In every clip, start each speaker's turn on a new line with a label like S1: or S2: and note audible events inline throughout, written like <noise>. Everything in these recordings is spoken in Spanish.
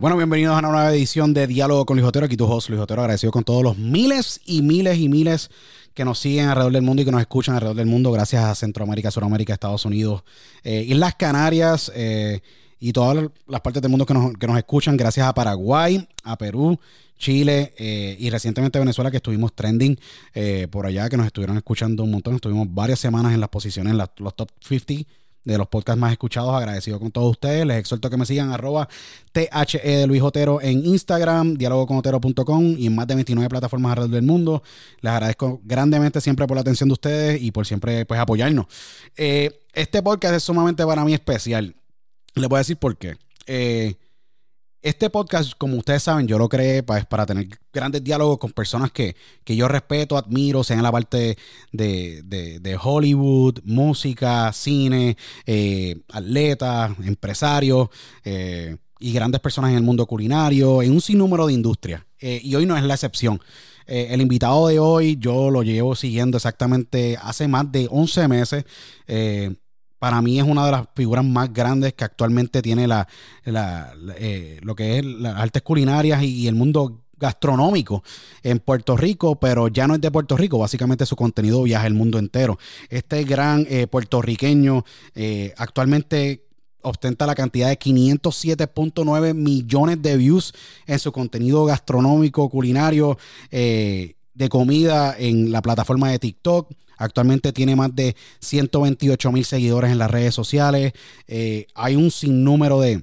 S1: Bueno, bienvenidos a una nueva edición de Diálogo con Luis Otero. Aquí tu host, Luis Otero, agradecido con todos los miles y miles y miles que nos siguen alrededor del mundo y que nos escuchan alrededor del mundo, gracias a Centroamérica, Sudamérica, Estados Unidos, eh, Islas Canarias eh, y todas las partes del mundo que nos, que nos escuchan, gracias a Paraguay, a Perú, Chile eh, y recientemente Venezuela que estuvimos trending por allá, que nos estuvieron escuchando un montón, estuvimos varias semanas en las posiciones, en los top 50 de los podcasts más escuchados. Agradecido con todos ustedes. Les exhorto que me sigan arroba THE de Luis Otero en Instagram, dialogoconotero.com y en más de 29 plataformas alrededor del mundo. Les agradezco grandemente siempre por la atención de ustedes y por siempre pues apoyarnos. Eh, este podcast es sumamente para mí especial. Les voy a decir por qué. Eh, este podcast, como ustedes saben, yo lo creé pues, para tener grandes diálogos con personas que, yo respeto, admiro, sean en la parte de, Hollywood, música, cine, eh, atletas, empresarios eh, y grandes personas en el mundo culinario, en un sinnúmero de industrias. Eh, y hoy no es la excepción. el invitado de hoy yo lo llevo siguiendo exactamente hace más de 11 meses para mí es una de las figuras más grandes que actualmente tiene la, eh, lo que es las artes culinarias y, el mundo gastronómico en Puerto Rico, pero ya no es de Puerto Rico, básicamente su contenido viaja el mundo entero. Este gran eh, puertorriqueño eh, actualmente ostenta la cantidad de 507.9 millones de views en su contenido gastronómico, culinario, de comida en la plataforma de TikTok. Actualmente tiene más de 128 mil seguidores en las redes sociales. Eh, hay un sinnúmero de,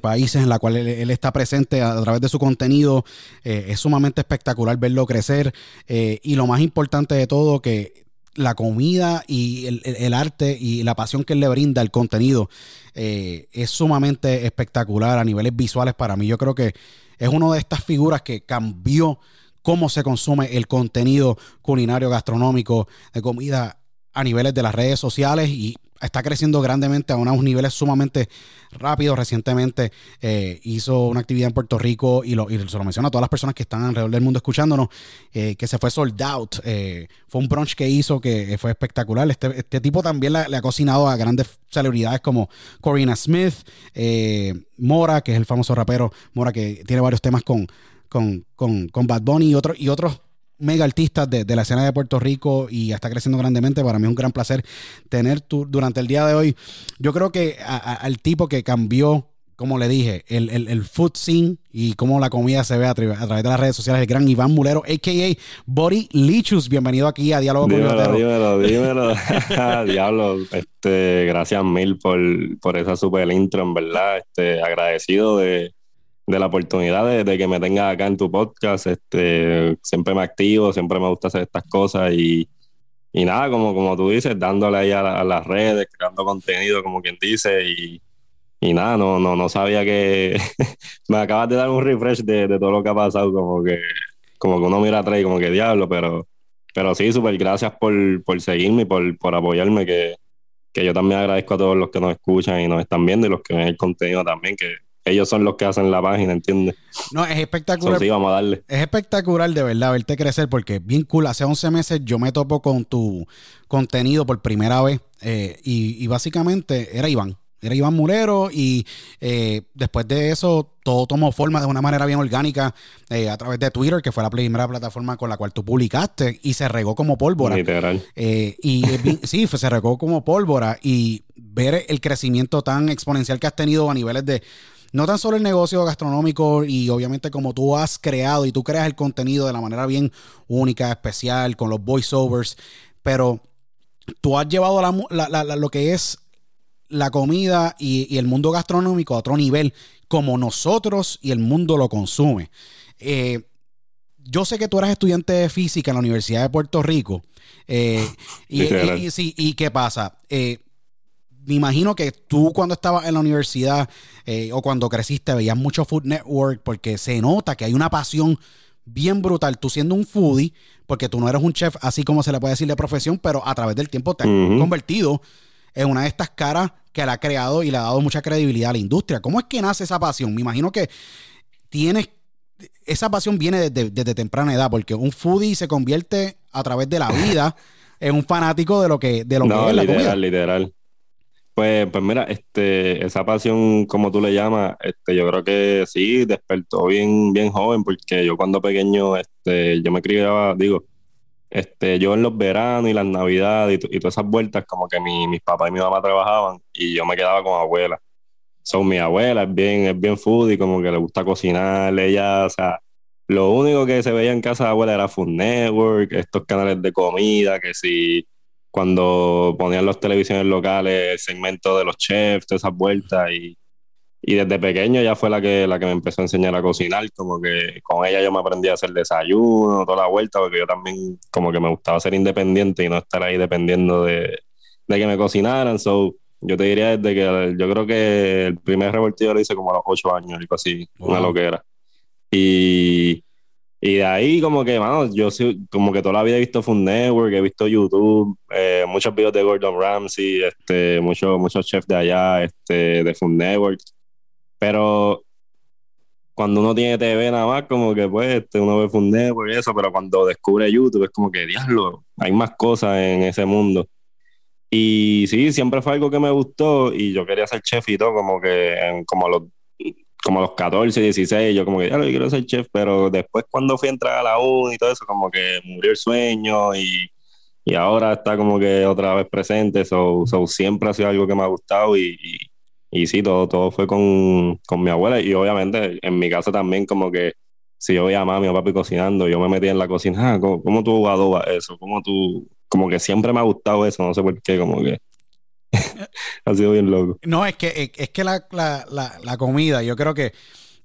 S1: países en la cual él, está presente a, través de su contenido. Eh, es sumamente espectacular verlo crecer. Eh, y lo más importante de todo, que la comida y el, arte y la pasión que él le brinda al contenido es sumamente espectacular a niveles visuales para mí. Yo creo que es una de estas figuras que cambió cómo se consume el contenido culinario gastronómico de comida a niveles de las redes sociales y está creciendo grandemente a unos niveles sumamente rápidos. Recientemente eh, hizo una actividad en Puerto Rico y, lo, se lo menciona a todas las personas que están alrededor del mundo escuchándonos, eh, que se fue sold out. Eh, fue un brunch que hizo que fue espectacular. Este, este tipo también le, ha cocinado a grandes celebridades como Corina Smith, Mora, que es el famoso rapero Mora, que tiene varios temas con con, con, con Bad Bunny y, otro, y otros mega artistas de, la escena de Puerto Rico y está creciendo grandemente. Para mí es un gran placer tener tu, durante el día de hoy. Yo creo que al tipo que cambió, como le dije, el, el, food scene y cómo la comida se ve a, través de las redes sociales, el gran Iván Mulero, a.k.a. Body Lichus. Bienvenido aquí a Diálogo
S2: dímelo, con Dímelo, <laughs> dímelo. <laughs> Diablo, este, gracias mil por, por esa super intro, en verdad. Este, agradecido de de la oportunidad de, que me tengas acá en tu podcast. Este, siempre me activo, siempre me gusta hacer estas cosas y, y nada, como, como tú dices, dándole ahí a, las redes, creando contenido, como quien dice, y, y nada, no, no, no sabía que <laughs> me acabas de dar un refresh de, de, todo lo que ha pasado, como que, como que uno mira atrás y como que diablo, pero, pero sí, súper gracias por, por seguirme y por, por apoyarme, que, que yo también agradezco a todos los que nos escuchan y nos están viendo y los que ven el contenido también, que ellos son los que hacen la página, ¿entiendes?
S1: No, es espectacular.
S2: sí, vamos a darle.
S1: Es espectacular de verdad verte crecer porque bien cool. Hace 11 meses yo me topo con tu contenido por primera vez eh, y, básicamente era Iván. Era Iván Mulero y eh, después de eso todo tomó forma de una manera bien orgánica eh, a través de Twitter, que fue la primera plataforma con la cual tú publicaste y se regó como pólvora.
S2: Literal.
S1: y sí, se regó como pólvora y ver el crecimiento tan exponencial que has tenido a niveles de no tan solo el negocio gastronómico y obviamente como tú has creado y tú creas el contenido de la manera bien única, especial, con los voiceovers, pero tú has llevado lo que es la comida y, el mundo gastronómico a otro nivel, como nosotros y el mundo lo consume. Eh, yo sé que tú eras estudiante de física en la Universidad de Puerto Rico. Eh, y, y, qué pasa? Eh, me imagino que tú cuando estabas en la universidad eh, o cuando creciste veías mucho Food Network porque se nota que hay una pasión bien brutal. Tú siendo un foodie, porque tú no eres un chef así como se le puede decir de profesión, pero a través del tiempo te has convertido en una de estas caras que le ha creado y le ha dado mucha credibilidad a la industria. ¿Cómo es que nace esa pasión? Me imagino que tienes esa pasión viene desde, temprana edad, porque un foodie se convierte a través de la <laughs> vida en un fanático de lo que, de lo que es la
S2: literal, literal. Pues, pues mira, este, esa pasión, como tú le llamas, este, yo creo que sí, despertó bien, bien joven, porque yo cuando pequeño, este, yo me criaba, digo, este, yo en los veranos y las navidades y, todas esas vueltas, como que mi, mis papás y mi mamá trabajaban y yo me quedaba con abuela. Son mi abuela, es bien, es bien foodie, como que le gusta cocinar, ella, o sea, lo único que se veía en casa de abuela era Food Network, estos canales de comida, que si cuando ponían las televisiones locales, el segmento de los chefs, todas esas vueltas y, y desde pequeño ya fue la que, la que me empezó a enseñar a cocinar, como que con ella yo me aprendí a hacer desayuno, toda la vuelta, porque yo también como que me gustaba ser independiente y no estar ahí dependiendo de, de que me cocinaran, so yo te diría desde que yo creo que el primer revoltillo lo hice como a los ocho años, algo así, una loquera. Y y de ahí como que, mano, yo como que toda la vida he visto Food Network, he visto YouTube, eh, muchos videos de Gordon Ramsay, este, muchos, muchos chefs de allá, este, de Food Network. Pero cuando uno tiene TV nada más, como que pues este, uno ve Food Network y eso, pero cuando descubre YouTube es como que, diablo, hay más cosas en ese mundo. Y sí, siempre fue algo que me gustó y yo quería ser chef y todo, como que en, como los como los 14, 16, yo como que ya lo quiero ser chef, pero después cuando fui a entrar a la U y todo eso, como que murió el sueño y, y ahora está como que otra vez presente, so, so siempre ha sido algo que me ha gustado y, y, y sí, todo, todo fue con, con, mi abuela y obviamente en mi casa también como que si yo veía a mami o papi cocinando, yo me metía en la cocina, ah, ¿cómo, ¿cómo, tú adobas eso? ¿Cómo tú...? Como que siempre me ha gustado eso, no sé por qué, como que... <laughs> ha sido bien loco.
S1: No, es que, es que la, la, la, comida, yo creo que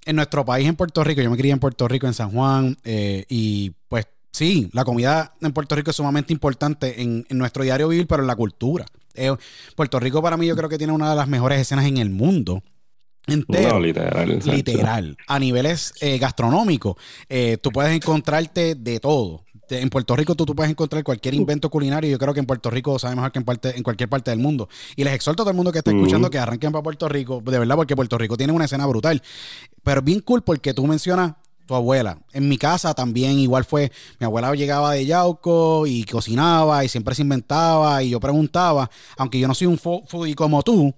S1: en nuestro país, en Puerto Rico, yo me crié en Puerto Rico, en San Juan, eh, y pues sí, la comida en Puerto Rico es sumamente importante en, en nuestro diario vivir, pero en la cultura. Eh, Puerto Rico para mí yo creo que tiene una de las mejores escenas en el mundo. Entero. No, literal. Literal. A niveles eh, gastronómicos, eh, tú puedes encontrarte de todo en Puerto Rico tú, tú, puedes encontrar cualquier invento culinario. Yo creo que en Puerto Rico sabe mejor que en, parte, en cualquier parte del mundo. Y les exhorto a todo el mundo que esté escuchando que arranquen para Puerto Rico, de verdad, porque Puerto Rico tiene una escena brutal. Pero bien cool porque tú mencionas tu abuela. En mi casa también igual fue, mi abuela llegaba de Yauco y cocinaba y siempre se inventaba y yo preguntaba, aunque yo no soy un foodie como tú,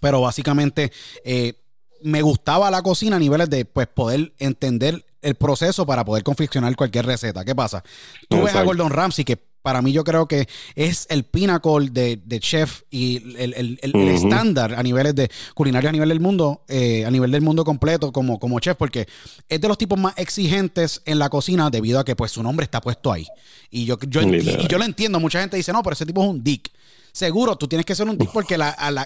S1: pero básicamente eh, me gustaba la cocina a niveles de pues poder entender el proceso para poder confeccionar cualquier receta. ¿Qué pasa? Tú ves a Gordon Ramsay, que para mí yo creo que es el pinnacle de, chef y el, estándar a niveles de culinaria a nivel del mundo, eh, a nivel del mundo completo como, como chef, porque es de los tipos más exigentes en la cocina debido a que pues su nombre está puesto ahí. Y yo, yo, yo lo entiendo, mucha gente dice, no, pero ese tipo es un dick. Seguro, tú tienes que ser un dick porque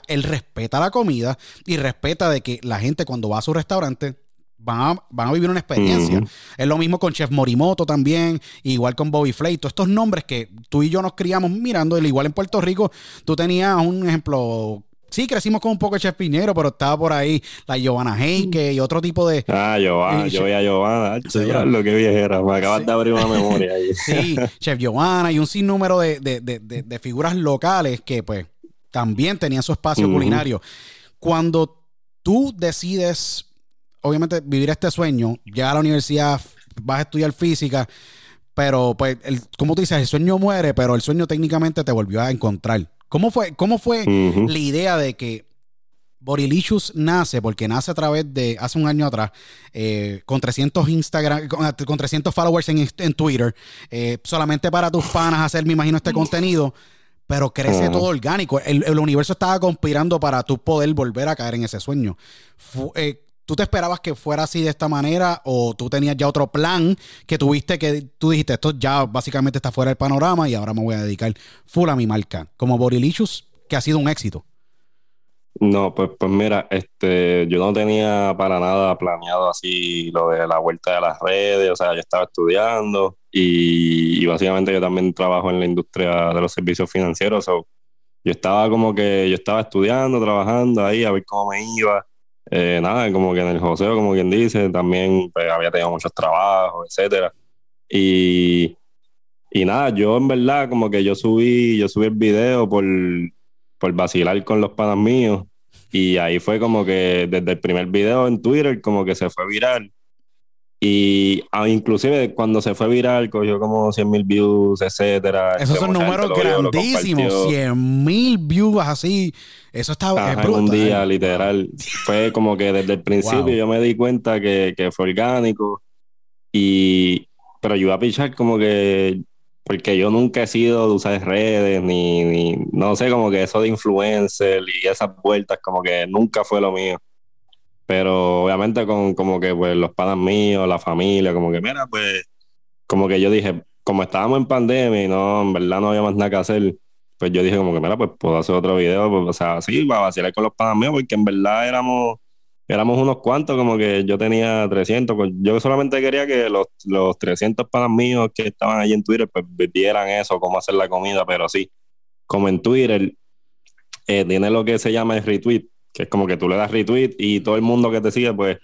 S1: él respeta la comida y respeta de que la gente cuando va a su restaurante van a, vivir una experiencia. Es lo mismo con Chef Morimoto también, igual con Bobby Flay. Todos estos nombres que tú y yo nos criamos mirando, igual en Puerto Rico, tú tenías un ejemplo. Sí, crecimos con un poco de Chef Piñero, pero estaba por ahí la Giovanna Heike y otro tipo de.
S2: Ah, Giovanna, yo veía a Giovanna. lo que viejera, me acabas de abrir una memoria ahí. <laughs>
S1: sí, Chef Giovanna y un sinnúmero de, de, de, figuras locales que, pues, también tenían su espacio culinario. Cuando tú decides obviamente vivir este sueño, ya a la universidad, vas a estudiar física, pero pues, el, como tú dices, el sueño muere, pero el sueño técnicamente te volvió a encontrar. ¿Cómo fue, cómo fue la idea de que Borilicious nace? Porque nace a través de, hace un año atrás, eh, con 300 Instagram, con, 300 followers en, Twitter, eh, solamente para tus panas hacer, me imagino, este contenido pero crece todo orgánico. El, universo estaba conspirando para tú poder volver a caer en ese sueño. Eh, ¿Tú te esperabas que fuera así de esta manera o tú tenías ya otro plan que tuviste que tú dijiste esto ya básicamente está fuera del panorama y ahora me voy a dedicar full a mi marca como Borilicious que ha sido un éxito?
S2: No, pues, pues mira, este, yo no tenía para nada planeado así lo de la vuelta de las redes, o sea, yo estaba estudiando y, básicamente yo también trabajo en la industria de los servicios financieros, o yo estaba como que, yo estaba estudiando, trabajando ahí a ver cómo me iba eh, nada, como que en el joseo, como quien dice, también pues, había tenido muchos trabajos, etcétera. Y, y nada, yo en verdad, como que yo subí, yo subí el video por, por vacilar con los panas míos. Y ahí fue como que desde el primer video en Twitter, como que se fue viral. Y ah, inclusive cuando se fue viral, cogió como 100 mil views, etcétera.
S1: Esos son números grandísimos, 100 mil views así. Eso estaba
S2: en un día, literal. Fue como que desde el principio yo me di cuenta que, que, fue orgánico. Y pero yo iba a pichar como que porque yo nunca he sido de usar redes, ni, ni no sé, como que eso de influencer y esas vueltas, como que nunca fue lo mío. Pero obviamente con como que pues los padres míos, la familia, como que mira, pues como que yo dije, como estábamos en pandemia y no, en verdad no había más nada que hacer, pues yo dije como que mira, pues puedo hacer otro video, pues, o sea, sí, para vacilar con los padres míos, porque en verdad éramos éramos unos cuantos, como que yo tenía 300, pues yo solamente quería que los, los 300 panas míos que estaban allí en Twitter, pues vieran eso, cómo hacer la comida, pero sí, como en Twitter, eh, tiene lo que se llama el retweet, que es como que tú le das retweet y todo el mundo que te sigue, pues,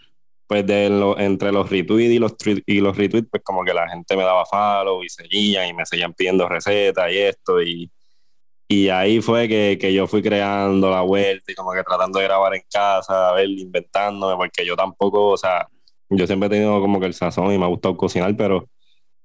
S2: pues de entre los retweets y los, y los retweets, pues como que la gente me daba follow y seguían y me seguían pidiendo recetas y esto y, y ahí fue que, que, yo fui creando la vuelta y como que tratando de grabar en casa, a ver, inventándome, porque yo tampoco, o sea, yo siempre he tenido como que el sazón y me ha gustado cocinar, pero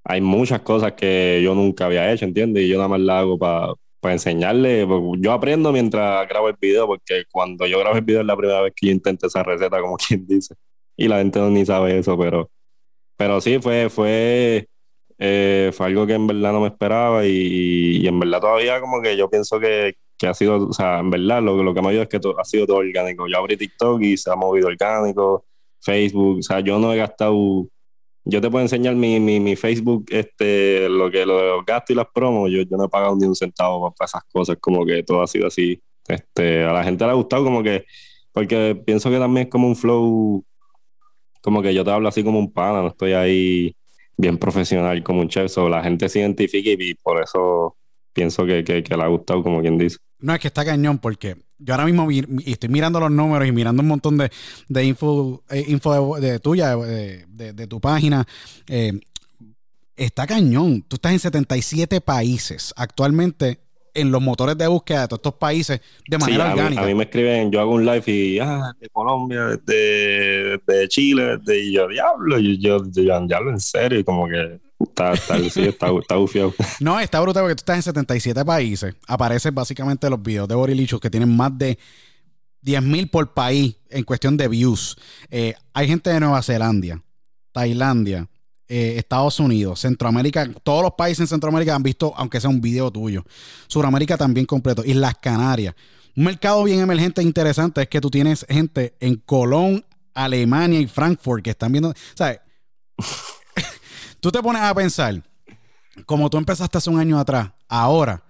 S2: hay muchas cosas que yo nunca había hecho, ¿entiendes? Y yo nada más la hago para pues enseñarle, pues, yo aprendo mientras grabo el video, porque cuando yo grabo el video es la primera vez que yo intento esa receta, como <laughs> quien dice, y la gente no ni sabe eso, pero, pero sí, fue, fue, eh, fue algo que en verdad no me esperaba y, y, en verdad todavía como que yo pienso que, que ha sido, o sea, en verdad lo, lo que me ha ayudado es que ha sido todo orgánico. Yo abrí TikTok y se ha movido orgánico, Facebook, o sea, yo no he gastado yo te puedo enseñar mi, mi, mi, Facebook, este, lo que los gastos y las promos, yo, yo no he pagado ni un centavo para esas cosas, como que todo ha sido así. Este, a la gente le ha gustado como que, porque pienso que también es como un flow, como que yo te hablo así como un pana, no estoy ahí bien profesional como un chef, so, la gente se identifica y, por eso pienso que, que, le ha gustado, como quien dice.
S1: No, es que está cañón porque yo ahora mismo estoy mirando los números y mirando un montón de, de info, eh, info de, tuya, de, de, tu página. Eh, está cañón. Tú estás en 77 países actualmente en los motores de búsqueda de todos estos países de manera orgánica.
S2: A mí, me escriben, yo hago un live y, ah, de Colombia, de, de Chile, de, y yo, diablo, yo, yo, yo, diablo, en serio, y como que Está, está, sí, está, está <laughs>
S1: No, está brutal porque tú estás en 77 países. Aparecen básicamente los videos de Borilichos que tienen más de 10.000 por país en cuestión de views. Eh, hay gente de Nueva Zelanda, Tailandia, eh, Estados Unidos, Centroamérica, todos los países en Centroamérica han visto, aunque sea un video tuyo. Suramérica también completo. Y las Canarias. Un mercado bien emergente e interesante es que tú tienes gente en Colón, Alemania y Frankfurt que están viendo. ¿Sabes? <laughs> tú te pones a pensar, como tú empezaste hace un año atrás, ahora,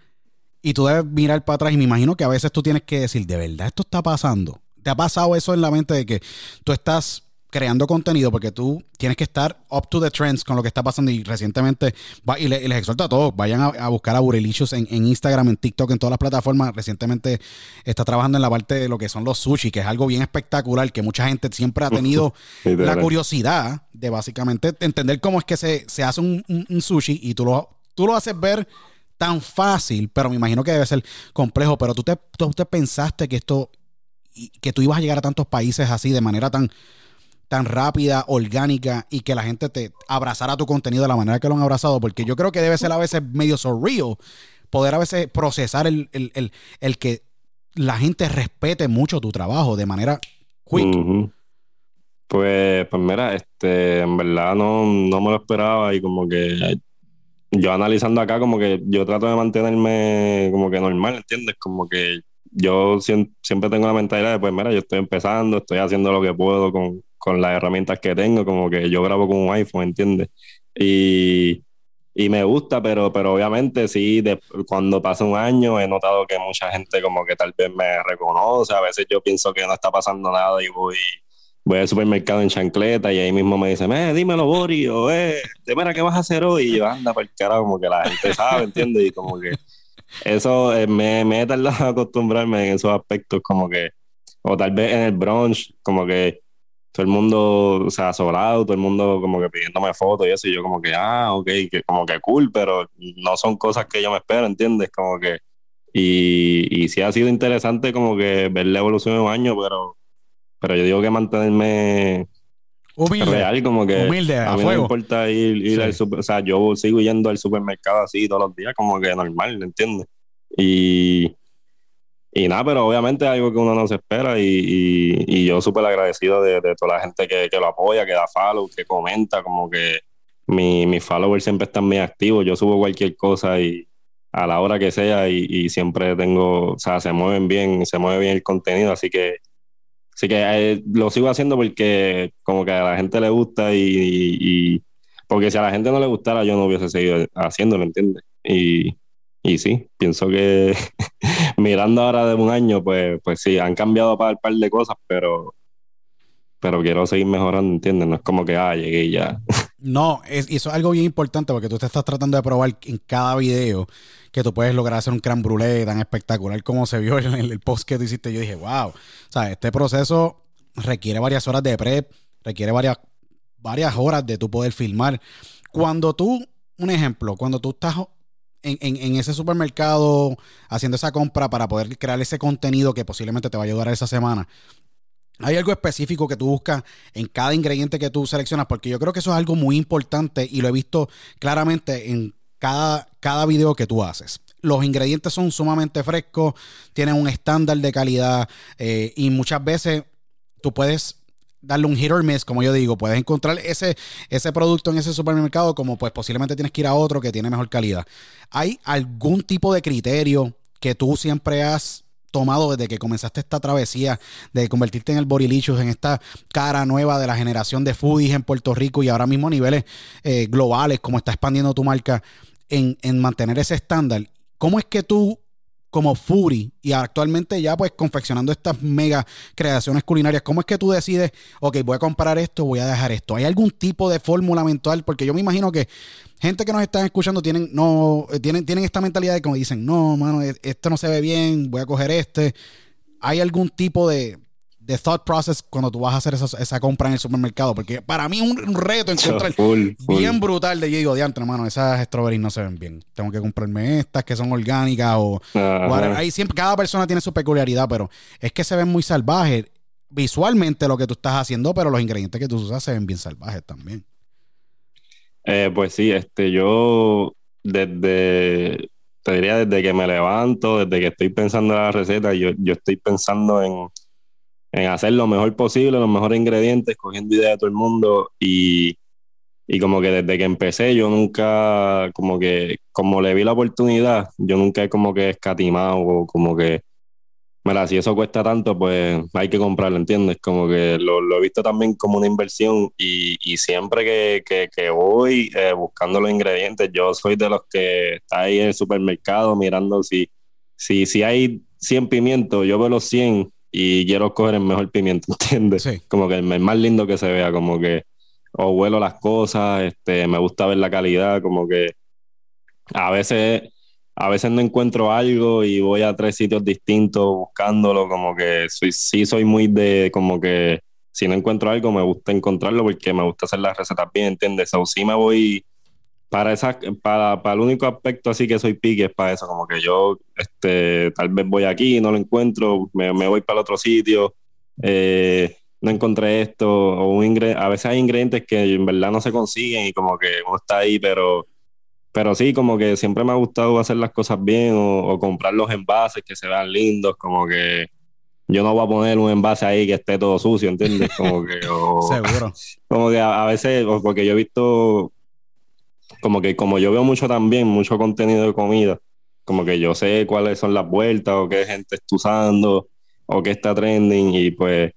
S1: y tú debes mirar para atrás y me imagino que a veces tú tienes que decir, ¿de verdad esto está pasando? ¿Te ha pasado eso en la mente de que tú estás creando contenido porque tú tienes que estar up to the trends con lo que está pasando y recientemente y, les exhorto a todos, vayan a, buscar a Burelicious en, Instagram, en TikTok, en todas las plataformas. Recientemente está trabajando en la parte de lo que son los sushi, que es algo bien espectacular, que mucha gente siempre ha tenido <laughs> la curiosidad de básicamente entender cómo es que se, hace un, sushi y tú lo, tú lo haces ver tan fácil, pero me imagino que debe ser complejo, pero tú te, tú te pensaste que esto, que tú ibas a llegar a tantos países así de manera tan tan rápida, orgánica y que la gente te abrazara tu contenido de la manera que lo han abrazado, porque yo creo que debe ser a veces medio surreal poder a veces procesar el, que la gente respete mucho tu trabajo de manera quick.
S2: Pues, pues mira, este, en verdad no, no me lo esperaba y como que yo analizando acá como que yo trato de mantenerme como que normal, ¿entiendes? Como que yo siempre tengo la mentalidad de, pues mira, yo estoy empezando, estoy haciendo lo que puedo con, con las herramientas que tengo, como que yo grabo con un iPhone, ¿entiendes? Y, y me gusta, pero, pero obviamente sí, de, cuando pasa un año he notado que mucha gente como que tal vez me reconoce, a veces yo pienso que no está pasando nada y voy, voy al supermercado en chancleta y ahí mismo me dicen, eh, dímelo, Bori, o eh, mira, ¿qué vas a hacer hoy? Y yo, anda, por el como que la gente sabe, ¿entiendes? Y como que eso eh, me, me he tardado a acostumbrarme en esos aspectos, como que, o tal vez en el brunch, como que todo el mundo, o sea, sobrado, todo el mundo como que pidiéndome fotos y eso, y yo como que, ah, ok, que como que cool, pero no son cosas que yo me espero, ¿entiendes? Como que, y, y sí ha sido interesante como que ver la evolución de un año, pero, pero yo digo que mantenerme
S1: humilde,
S2: real, como que
S1: humilde, a,
S2: a mí
S1: no
S2: me importa ir, ir al super, o sea, yo sigo yendo al supermercado así todos los días, como que normal, ¿entiendes? Y y nada, pero obviamente es algo que uno no se espera y, y, yo súper agradecido de, de, toda la gente que, que, lo apoya, que da follow, que comenta, como que mi, mis followers siempre están muy activos, yo subo cualquier cosa y a la hora que sea y, y, siempre tengo, o sea, se mueven bien, se mueve bien el contenido, así que, así que eh, lo sigo haciendo porque como que a la gente le gusta y, porque si a la gente no le gustara yo no hubiese seguido haciéndolo, ¿entiendes? Y, y sí, pienso que <laughs> mirando ahora de un año, pues, pues sí, han cambiado para un par de cosas, pero, pero quiero seguir mejorando, ¿entiendes? No es como que, ah, llegué y ya.
S1: No, es, y eso es algo bien importante porque tú te estás tratando de probar en cada video que tú puedes lograr hacer un creme brûlée tan espectacular como se vio en el, post que tú hiciste. Yo dije, wow, o sea, este proceso requiere varias horas de prep, requiere varias, varias horas de tú poder filmar. Cuando tú, un ejemplo, cuando tú estás en, ese supermercado haciendo esa compra para poder crear ese contenido que posiblemente te va a ayudar esa semana. ¿Hay algo específico que tú buscas en cada ingrediente que tú seleccionas? Porque yo creo que eso es algo muy importante y lo he visto claramente en cada, cada video que tú haces. los ingredientes son sumamente frescos, tienen un estándar de calidad eh, y muchas veces tú puedes darle un hit or miss, como yo digo, puedes encontrar ese, ese producto en ese supermercado como pues posiblemente tienes que ir a otro que tiene mejor calidad. ¿Hay algún tipo de criterio que tú siempre has tomado desde que comenzaste esta travesía de convertirte en el Borilichus, en esta cara nueva de la generación de foodies en Puerto Rico y ahora mismo a niveles eh, globales, como está expandiendo tu marca, en, en mantener ese estándar? ¿Cómo es que tú como Fury y actualmente ya pues confeccionando estas mega creaciones culinarias, ¿cómo es que tú decides, ok, voy a comprar esto, voy a dejar esto? ¿Hay algún tipo de fórmula mental? Porque yo me imagino que gente que nos está escuchando tienen, no, eh, tienen, tienen esta mentalidad de como dicen, no, mano, e-, esto no se ve bien, voy a coger este. ¿Hay algún tipo de, de thought process cuando tú vas a hacer esa, esa compra en el supermercado. Porque para mí es un, un reto encontrar
S2: Full, full.
S1: bien brutal de yo digo, diantre, hermano, esas strawberries no se ven bien. Tengo que comprarme estas que son orgánicas o. Ahí siempre, cada persona tiene su peculiaridad, pero es que se ven muy salvajes visualmente lo que tú estás haciendo, pero los ingredientes que tú usas se ven bien salvajes también.
S2: Eh, pues sí, este, yo desde, te diría desde que me levanto, desde que estoy pensando en la receta, yo, yo estoy pensando en, en hacer lo mejor posible, los mejores ingredientes, cogiendo ideas de todo el mundo y, y como que desde que empecé yo nunca, como que, como le vi la oportunidad, yo nunca he como que escatimado o como que, mira, si eso cuesta tanto, pues hay que comprarlo, ¿entiendes? Como que lo, lo he visto también como una inversión y, y siempre que, que, que voy eh, buscando los ingredientes, yo soy de los que está ahí en el supermercado mirando si, si, si hay 100 pimientos, yo veo los 100 y quiero coger el mejor pimiento, <laughs> ¿entiendes?
S1: Sí.
S2: Como que el más lindo que se vea, como que o huelo las cosas, este, me gusta ver la calidad, como que a veces, a veces no encuentro algo y voy a tres sitios distintos buscándolo, como que soy, sí soy muy de, como que si no encuentro algo me gusta encontrarlo porque me gusta hacer las recetas bien, ¿entiendes? O sí me voy para esa, para, para el único aspecto así que soy pique es para eso, como que yo este, tal vez voy aquí, no lo encuentro, me, me voy para el otro sitio, eh, no encontré esto, o un ingre- a veces hay ingredientes que en verdad no se consiguen y como que uno está ahí, pero, pero sí, como que siempre me ha gustado hacer las cosas bien o, o comprar los envases que se vean lindos, como que yo no voy a poner un envase ahí que esté todo sucio, ¿entiendes? Como que, o- <laughs>
S1: Seguro. <laughs>
S2: como que a, a veces, porque yo he visto, como que como yo veo mucho también, mucho contenido de comida, como que yo sé cuáles son las vueltas o qué gente está usando o qué está trending y pues,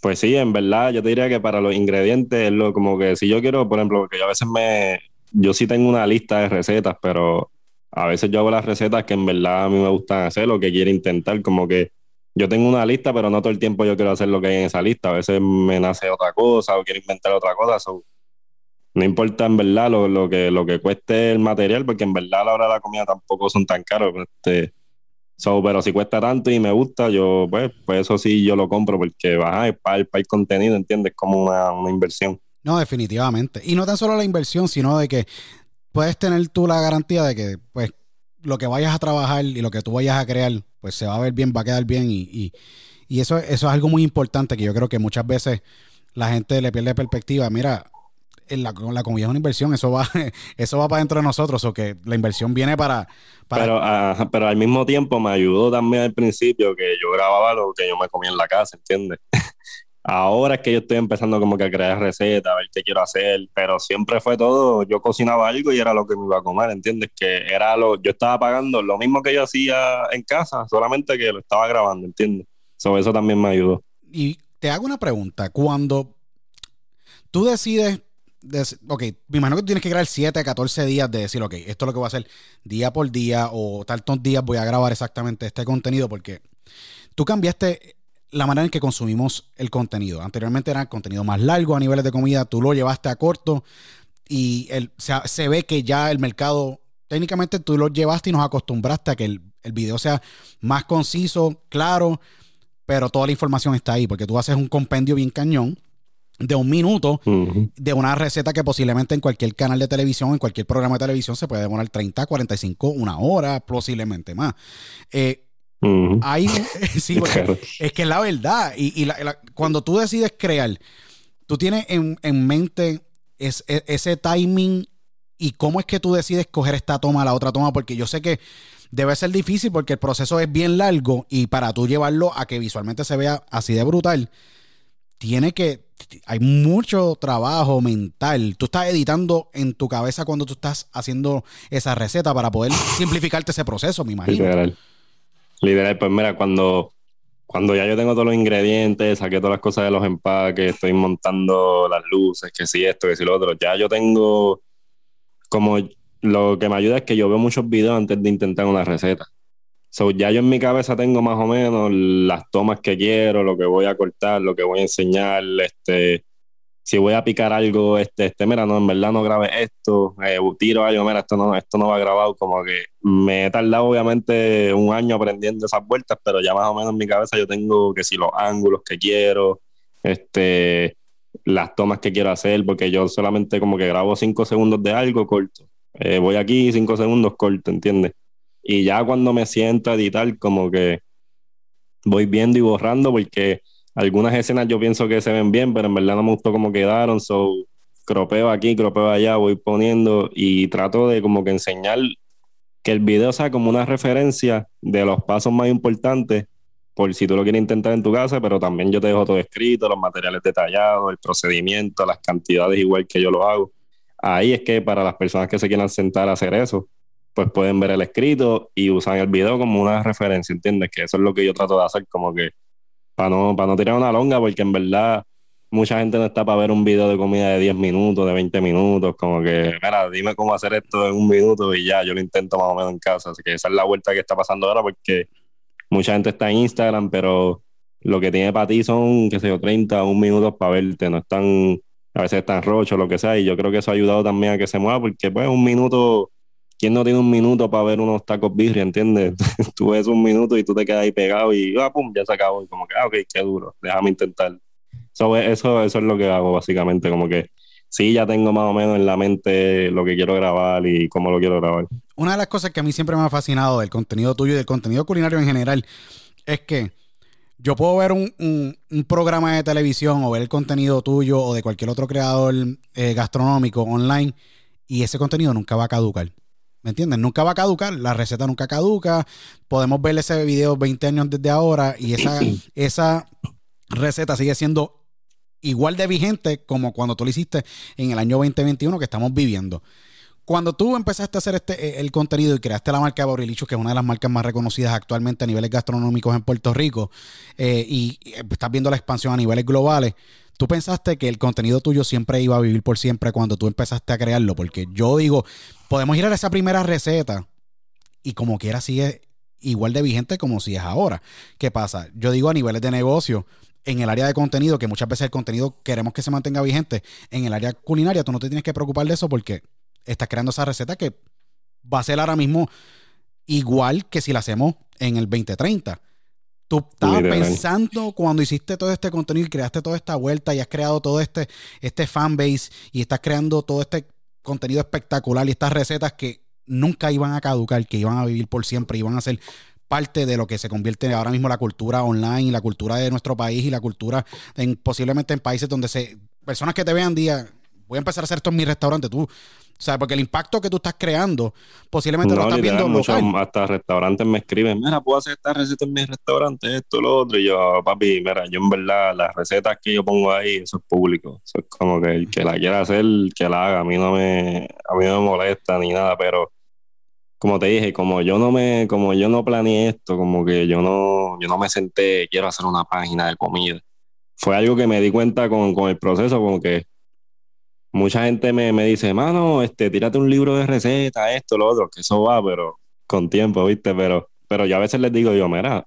S2: pues sí, en verdad yo te diría que para los ingredientes, es lo, como que si yo quiero, por ejemplo, porque yo a veces me, yo sí tengo una lista de recetas, pero a veces yo hago las recetas que en verdad a mí me gustan hacer o que quiero intentar, como que yo tengo una lista, pero no todo el tiempo yo quiero hacer lo que hay en esa lista. A veces me nace otra cosa o quiero inventar otra cosa. so, no importa en verdad lo, lo que, lo que cueste el material, porque en verdad a la hora de la comida tampoco son tan caros. Este, so, pero si cuesta tanto y me gusta, yo, pues, pues eso sí yo lo compro porque ajá, es para, para el contenido, ¿entiendes? Como una, una inversión.
S1: No, definitivamente. Y no tan solo la inversión, sino de que puedes tener tú la garantía de que, pues, lo que vayas a trabajar y lo que tú vayas a crear, pues se va a ver bien, va a quedar bien. Y, y, y eso, eso es algo muy importante que yo creo que muchas veces la gente le pierde perspectiva. Mira, la, la comida es una inversión, eso va, <laughs> eso va para dentro de nosotros, o que la inversión viene para. para
S2: Pero, ajá, pero al mismo tiempo me ayudó también al principio que yo grababa lo que yo me comía en la casa, ¿entiendes? <laughs> Ahora es que yo estoy empezando como que a crear recetas, a ver qué quiero hacer, pero siempre fue todo, yo cocinaba algo y era lo que me iba a comer, ¿entiendes? Que era lo, yo estaba pagando lo mismo que yo hacía en casa, solamente que lo estaba grabando, ¿entiendes? So, eso también me ayudó.
S1: Y te hago una pregunta. Cuando tú decides, ok, me imagino que tú tienes que crear 7 a 14 días de decir, ok, esto es lo que voy a hacer día por día o tantos días voy a grabar exactamente este contenido porque tú cambiaste la manera en que consumimos el contenido. Anteriormente era contenido más largo a niveles de comida, tú lo llevaste a corto y el, se, se ve que ya el mercado, técnicamente tú lo llevaste y nos acostumbraste a que el, el video sea más conciso, claro, pero toda la información está ahí, porque tú haces un compendio bien cañón de un minuto de una receta que posiblemente en cualquier canal de televisión, en cualquier programa de televisión se puede demorar 30, 45, una hora, posiblemente más. Eh,
S2: Ujú.
S1: hay, <laughs> <laughs> sí, porque
S2: Claro.
S1: es que es la verdad. Y, y la- la- cuando tú decides crear, tú tienes en, en mente es- e- ese timing ¿Y cómo es que tú decides coger esta toma, la otra toma? Porque yo sé que debe ser difícil porque el proceso es bien largo y para tú llevarlo a que visualmente se vea así de brutal, tiene que, hay mucho trabajo mental. Tú estás editando en tu cabeza cuando tú estás haciendo esa receta para poder simplificarte ese proceso, me imagino.
S2: Literal. Literal, pues mira, cuando, cuando ya yo tengo todos los ingredientes, saqué todas las cosas de los empaques, estoy montando las luces, que si esto, que si lo otro, ya yo tengo como lo que me ayuda es que yo veo muchos videos antes de intentar una receta. So, ya yo en mi cabeza tengo más o menos las tomas que quiero, lo que voy a cortar, lo que voy a enseñar, este, si voy a picar algo, este, este, mira, no, en verdad no grabé esto, eh, tiro algo, mira, esto no, esto no va grabado, como que me he tardado obviamente un año aprendiendo esas vueltas, pero ya más o menos en mi cabeza yo tengo que si los ángulos que quiero, este, las tomas que quiero hacer, porque yo solamente como que grabo cinco segundos de algo, corto. Eh, voy aquí, cinco segundos, corto, ¿entiendes? Y ya cuando me siento a editar, como que voy viendo y borrando, porque algunas escenas yo pienso que se ven bien, pero en verdad no me gustó cómo quedaron, so cropeo aquí, cropeo allá, voy poniendo y trato de como que enseñar que el video sea como una referencia de los pasos más importantes por si tú lo quieres intentar en tu casa, pero también yo te dejo todo escrito, los materiales detallados, el procedimiento, las cantidades igual que yo lo hago. Ahí es que para las personas que se quieran sentar a hacer eso, pues pueden ver el escrito y usan el video como una referencia, ¿entiendes? Que eso es lo que yo trato de hacer, como que para no, para no tirar una longa, porque en verdad mucha gente no está para ver un video de comida de 10 minutos, de 20 minutos, como que, mira, dime cómo hacer esto en un minuto y ya, yo lo intento más o menos en casa. Así que esa es la vuelta que está pasando ahora, porque mucha gente está en Instagram, pero lo que tiene para ti son, qué sé yo, 30 o un minutos para verte, no están, a veces están rochos, lo que sea, y yo creo que eso ha ayudado también a que se mueva, porque pues un minuto, ¿quién no tiene un minuto para ver unos tacos birria, entiendes? <laughs> tú ves un minuto y tú te quedas ahí pegado y, ah, pum, ya se acabó, y como que, ah, ok, qué duro, déjame intentar. eso, eso es lo que hago básicamente, como que sí, ya tengo más o menos en la mente lo que quiero grabar y cómo lo quiero grabar.
S1: Una de las cosas que a mí siempre me ha fascinado del contenido tuyo y del contenido culinario en general es que yo puedo ver un, programa de televisión o ver el contenido tuyo o de cualquier otro creador eh, gastronómico online y ese contenido nunca va a caducar. ¿Me entiendes? Nunca va a caducar, la receta nunca caduca. Podemos ver ese video 20 años desde ahora y esa, <clears throat> esa receta sigue siendo igual de vigente como cuando tú lo hiciste en el año 2021 que estamos viviendo. Cuando tú empezaste a hacer este, eh, el contenido y creaste la marca Borilicho, que es una de las marcas más reconocidas actualmente a niveles gastronómicos en Puerto Rico, eh, y estás viendo la expansión a niveles globales, ¿tú pensaste que el contenido tuyo siempre iba a vivir por siempre cuando tú empezaste a crearlo? Porque yo digo, podemos ir a esa primera receta y como quiera sigue igual de vigente como si es ahora. ¿Qué pasa? Yo digo a niveles de negocio, en el área de contenido, que muchas veces el contenido queremos que se mantenga vigente, en el área culinaria tú no te tienes que preocupar de eso porque estás creando esa receta que va a ser ahora mismo igual que si la hacemos en el 2030. Tú estabas pensando cuando hiciste todo este contenido y creaste toda esta vuelta y has creado todo este, este fanbase y estás creando todo este contenido espectacular y estas recetas que nunca iban a caducar, que iban a vivir por siempre, iban a ser parte de lo que se convierte ahora mismo la cultura online y la cultura de nuestro país y la cultura en, posiblemente en países donde se personas que te vean día voy a empezar a hacer esto en mi restaurante tú o sea, porque el impacto que tú estás creando, posiblemente lo estás viendo mucho,
S2: Hasta restaurantes me escriben, mira, puedo hacer esta receta en mi restaurante, esto, lo otro. Y yo, papi, mira, yo en verdad, las recetas que yo pongo ahí, eso es público. Eso es como que el que la quiera hacer, que la haga. A mí no me, a mí no me molesta ni nada, pero como te dije, como yo no me, como yo no planeé esto, como que yo no, yo no me senté, quiero hacer una página de comida. Fue algo que me di cuenta con, con el proceso, como que mucha gente me, me, dice, mano, este, tírate un libro de recetas, esto, lo otro, que eso va, pero con tiempo, ¿viste? Pero, pero yo a veces les digo, yo, mira,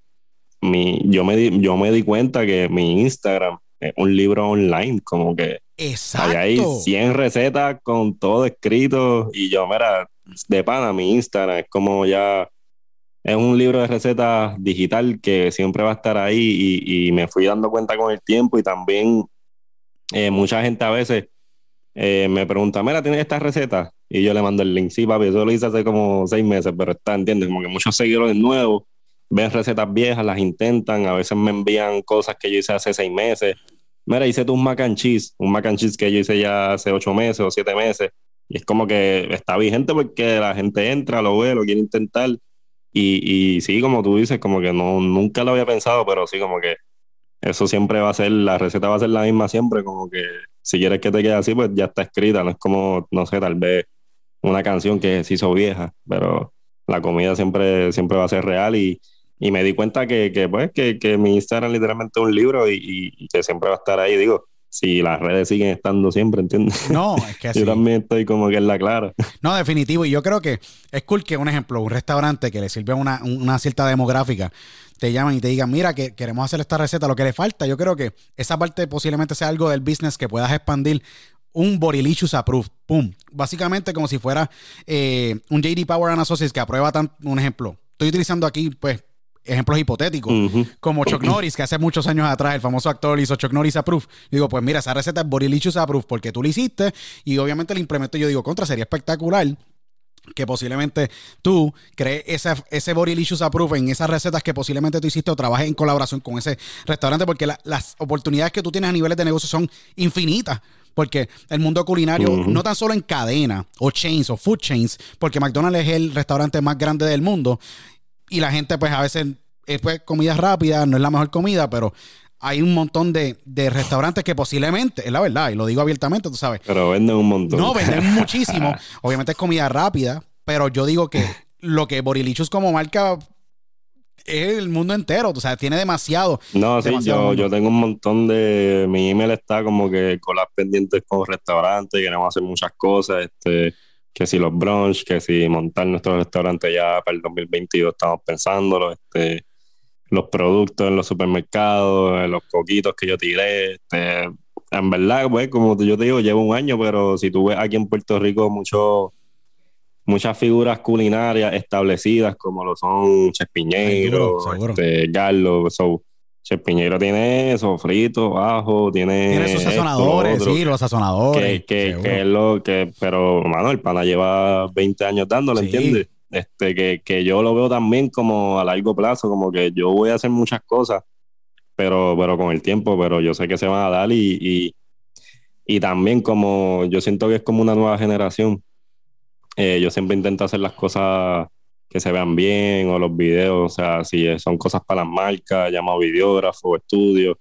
S2: mi, yo, me di, yo me di cuenta que mi Instagram es un libro online, como que
S1: Exacto.
S2: hay 100 recetas con todo escrito y yo, mira, de pana, mi Instagram es como ya, es un libro de recetas digital que siempre va a estar ahí y, me fui dando cuenta con el tiempo y también eh, mucha gente a veces eh, me pregunta, mira, ¿tienes esta receta? Y yo le mando el link, sí, papi, eso lo hice hace como seis meses, pero está, ¿entiendes? Como que muchos seguidores nuevos ven recetas viejas, las intentan, a veces me envían cosas que yo hice hace seis meses. Mira, hice tú un mac and cheese, un mac and cheese que yo hice ya hace ocho meses o siete meses Y es como que está vigente porque la gente entra, lo ve, lo quiere intentar. Y, y sí, como tú dices, como que no, nunca lo había pensado, pero sí, como que eso siempre va a ser, la receta va a ser la misma siempre, como que si quieres que te quede así, pues ya está escrita, no es como, no sé, tal vez una canción que se hizo vieja, pero la comida siempre, siempre va a ser real y, y me di cuenta que, que pues, que, que, mi Instagram literalmente es un libro y, y, que siempre va a estar ahí, digo, si las redes siguen estando siempre, ¿entiendes?
S1: No, es <laughs> que así.
S2: Yo también estoy como que en la clara.
S1: No, definitivo. Y yo creo que es cool que, un ejemplo, un restaurante que le sirve una, una cierta demográfica, te llaman y te digan, mira, que queremos hacer esta receta, lo que le falta. Yo creo que esa parte posiblemente sea algo del business que puedas expandir un Borilicious Approved. Pum. Básicamente como si fuera eh, un JD Power and Associates que aprueba tan, un ejemplo. Estoy utilizando aquí, pues, ejemplos hipotéticos, uh -huh. como Chuck Norris, que hace muchos años atrás el famoso actor hizo Chuck Norris Approved. Yo digo, pues mira, esa receta es Borilicious Approved porque tú la hiciste y obviamente la implemento. Yo digo, contra, sería espectacular que posiblemente tú crees ese, ese Borilicious Approved en esas recetas que posiblemente tú hiciste o trabajes en colaboración con ese restaurante, porque la, las oportunidades que tú tienes a niveles de negocio son infinitas. Porque el mundo culinario, uh -huh. no tan solo en cadena o chains o food chains, porque McDonald's es el restaurante más grande del mundo y la gente pues a veces es pues comida rápida, no es la mejor comida, pero hay un montón de, de, restaurantes que posiblemente, es la verdad, y lo digo abiertamente, tú sabes.
S2: Pero venden un montón.
S1: No, venden <laughs> muchísimo. Obviamente es comida rápida, pero yo digo que lo que Borilichus como marca es el mundo entero, o sea, tiene demasiado.
S2: No, sí,
S1: demasiado
S2: yo, yo tengo un montón de. Mi email está como que con las pendientes con restaurantes, queremos hacer muchas cosas, este, que si los brunch, que si montar nuestro restaurante ya para el 2022 estamos pensándolo, este, los productos en los supermercados, los coquitos que yo tiré, este, en verdad, pues, como yo te digo, llevo un año, pero si tú ves aquí en Puerto Rico mucho muchas figuras culinarias establecidas como lo son Chef Piñeiro, este, Garlo, so, Chef Piñeiro tiene sofrito, ajo, tiene...
S1: Tiene sus sazonadores, sí, los sazonadores.
S2: Que, que, que, es lo que... Pero, mano, el pana lleva 20 años dándole, sí. ¿entiendes? Este, que, que yo lo veo también como a largo plazo, como que yo voy a hacer muchas cosas, pero, pero con el tiempo, pero yo sé que se van a dar y, y, y también como yo siento que es como una nueva generación eh, yo siempre intento hacer las cosas que se vean bien o los videos, o sea, si son cosas para las marcas, llamo videógrafo, estudio,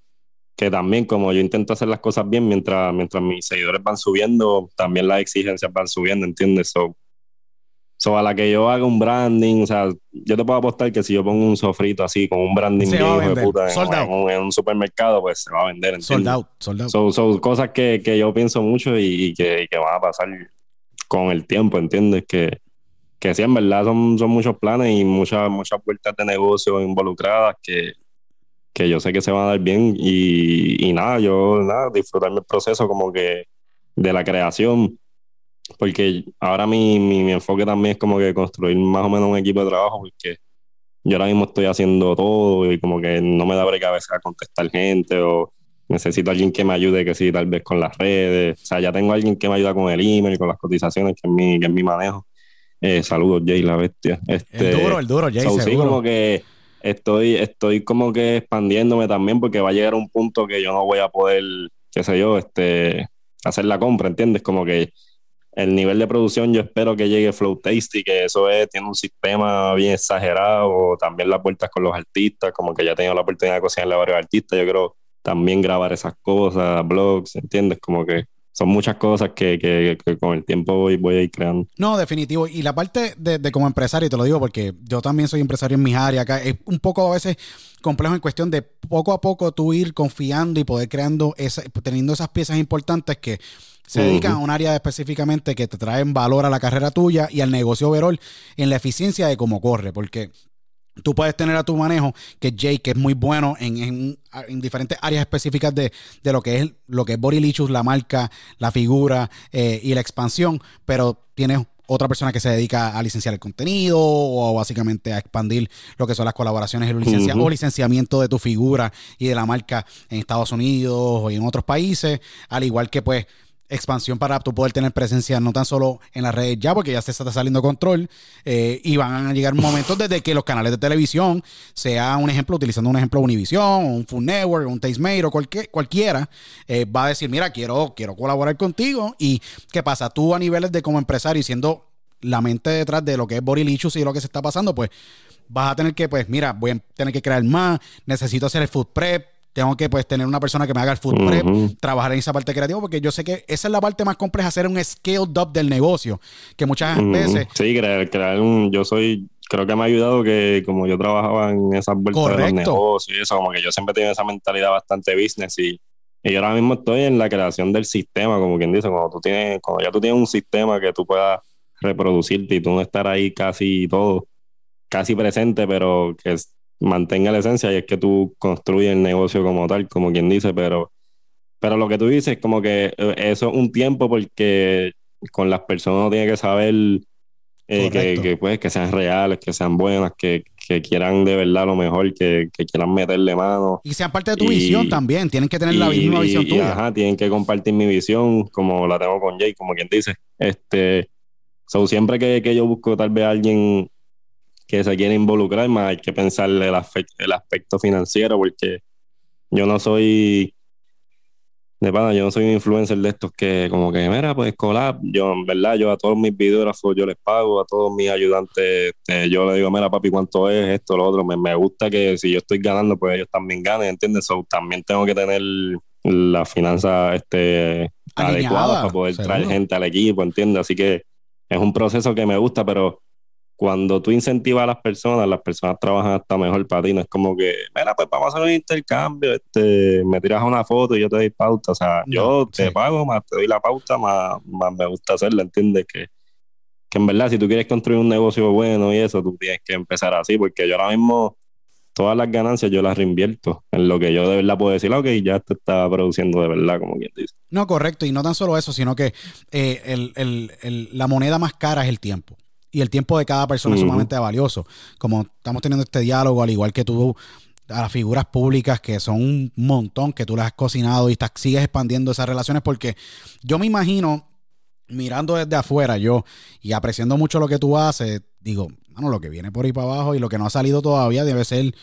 S2: que también como yo intento hacer las cosas bien mientras, mientras mis seguidores van subiendo, también las exigencias van subiendo, ¿entiendes? So, so, a la que yo haga un branding, o sea, yo te puedo apostar que si yo pongo un sofrito así con un branding
S1: se
S2: bien de puta en, en, en, un supermercado, pues se va a vender, ¿entiendes?
S1: Sold out, sold out.
S2: So, so, cosas que, que yo pienso mucho y, y, que, y que van a pasar con el tiempo, ¿entiendes? Que, que sí, en verdad son, son muchos planes y muchas, muchas puertas de negocio involucradas que, que yo sé que se van a dar bien y, y nada, yo nada, disfrutarme el proceso como que de la creación, porque ahora mi, mi, mi, enfoque también es como que construir más o menos un equipo de trabajo, porque yo ahora mismo estoy haciendo todo y como que no me da cabeza a contestar gente o necesito alguien que me ayude, que sí, tal vez con las redes. O sea, ya tengo alguien que me ayuda con el email, con las cotizaciones, que es mi, que es mi manejo. Eh, saludos, Jay, la bestia. Este,
S1: el duro, el duro, Jay.
S2: So, sí, como que estoy, estoy como que expandiéndome también, porque va a llegar un punto que yo no voy a poder, qué sé yo, este, hacer la compra, ¿entiendes? Como que el nivel de producción yo espero que llegue Flow Tasty, que eso es, tiene un sistema bien exagerado, también las vueltas con los artistas, como que ya he tenido la oportunidad de cocinarle a varios artistas, yo creo también grabar esas cosas, blogs, ¿entiendes? Como que son muchas cosas que, que, que, con el tiempo voy, voy a ir creando.
S1: No, definitivo. Y la parte de, de, como empresario, te lo digo porque yo también soy empresario en mis áreas acá, es un poco a veces complejo en cuestión de poco a poco tú ir confiando y poder creando, esa, teniendo esas piezas importantes que se dedican uh -huh. a un área específicamente que te traen valor a la carrera tuya y al negocio overall en la eficiencia de cómo corre, porque Tú puedes tener a tu manejo que Jake, que es muy bueno en, en, en diferentes áreas específicas de, de, lo que es lo que es Borilichus, la marca, la figura eh, y la expansión, pero tienes otra persona que se dedica a licenciar el contenido o básicamente a expandir lo que son las colaboraciones el licencia, uh -huh. o licenciamiento de tu figura y de la marca en Estados Unidos o en otros países, al igual que pues expansión para tú poder tener presencia no tan solo en las redes ya, porque ya se está saliendo control, eh, y van a llegar momentos desde que los canales de televisión, sea un ejemplo, utilizando un ejemplo Univision, un Food Network, un Tastemade o cualquier, cualquiera, eh, va a decir, mira, quiero, quiero colaborar contigo, y ¿qué pasa? Tú a niveles de como empresario, siendo la mente detrás de lo que es Borilichus y lo que se está pasando, pues vas a tener que, pues, mira, voy a tener que crear más, necesito hacer el food prep, tengo que pues tener una persona que me haga el food prep, trabajar en esa parte creativa, porque yo sé que esa es la parte más compleja, hacer un scaled up del negocio, que muchas veces...
S2: Sí, crear, crear un... Yo soy... Creo que me ha ayudado que como yo trabajaba en esas vueltas de los negocios y eso, como que yo siempre tengo esa mentalidad bastante business y, y yo ahora mismo estoy en la creación del sistema, como quien dice, cuando tú tienes, cuando ya tú tienes un sistema que tú puedas reproducirte y tú no estar ahí casi todo, casi presente, pero que es, mantenga la esencia y es que tú construyes el negocio como tal, como quien dice, pero, pero lo que tú dices, como que eh, eso es un tiempo porque con las personas uno tiene que saber eh, que, pues, que sean reales, que sean buenas, que, quieran de verdad lo mejor, que, quieran meterle mano.
S1: Y sean parte de tu visión también, tienen que tener la misma visión tuya.
S2: ajá, tienen que compartir mi visión, como la tengo con Jay, como quien dice. Este, so, siempre que, que yo busco tal vez a alguien que se quiere involucrar, más hay que pensar el, el aspecto financiero, porque yo no soy de pana, yo no soy un influencer de estos que como que, mira, pues collab, yo en verdad, yo a todos mis videógrafos yo les pago, a todos mis ayudantes, este, yo le digo, mira papi, ¿cuánto es esto, lo otro? Me, me, gusta que si yo estoy ganando, pues ellos también ganen, ¿entiendes? So, también tengo que tener la finanza este, adecuada para poder traer gente al equipo, ¿entiendes? Así que es un proceso que me gusta, pero cuando tú incentivas a las personas, las personas trabajan hasta mejor para ti. No es como que, mira, pues vamos a hacer un intercambio, este, me tiras una foto y yo te doy pauta. O sea, yo te pago, más te doy la pauta, más, más me gusta hacerla, ¿entiendes? Que, que en verdad, si tú quieres construir un negocio bueno y eso, tú tienes que empezar así, porque yo ahora mismo todas las ganancias yo las reinvierto en lo que yo de verdad puedo decir, ok, ya te está produciendo de verdad, como quien dice.
S1: No, correcto, y no tan solo eso, sino que eh, el, el, el, la moneda más cara es el tiempo y el tiempo de cada persona es sumamente valioso. Como estamos teniendo este diálogo, al igual que tú, a las figuras públicas que son un montón, que tú las has cocinado y estás, sigues expandiendo esas relaciones, porque yo me imagino, mirando desde afuera, yo, y apreciando mucho lo que tú haces, digo, bueno, lo que viene por ahí para abajo y lo que no ha salido todavía debe ser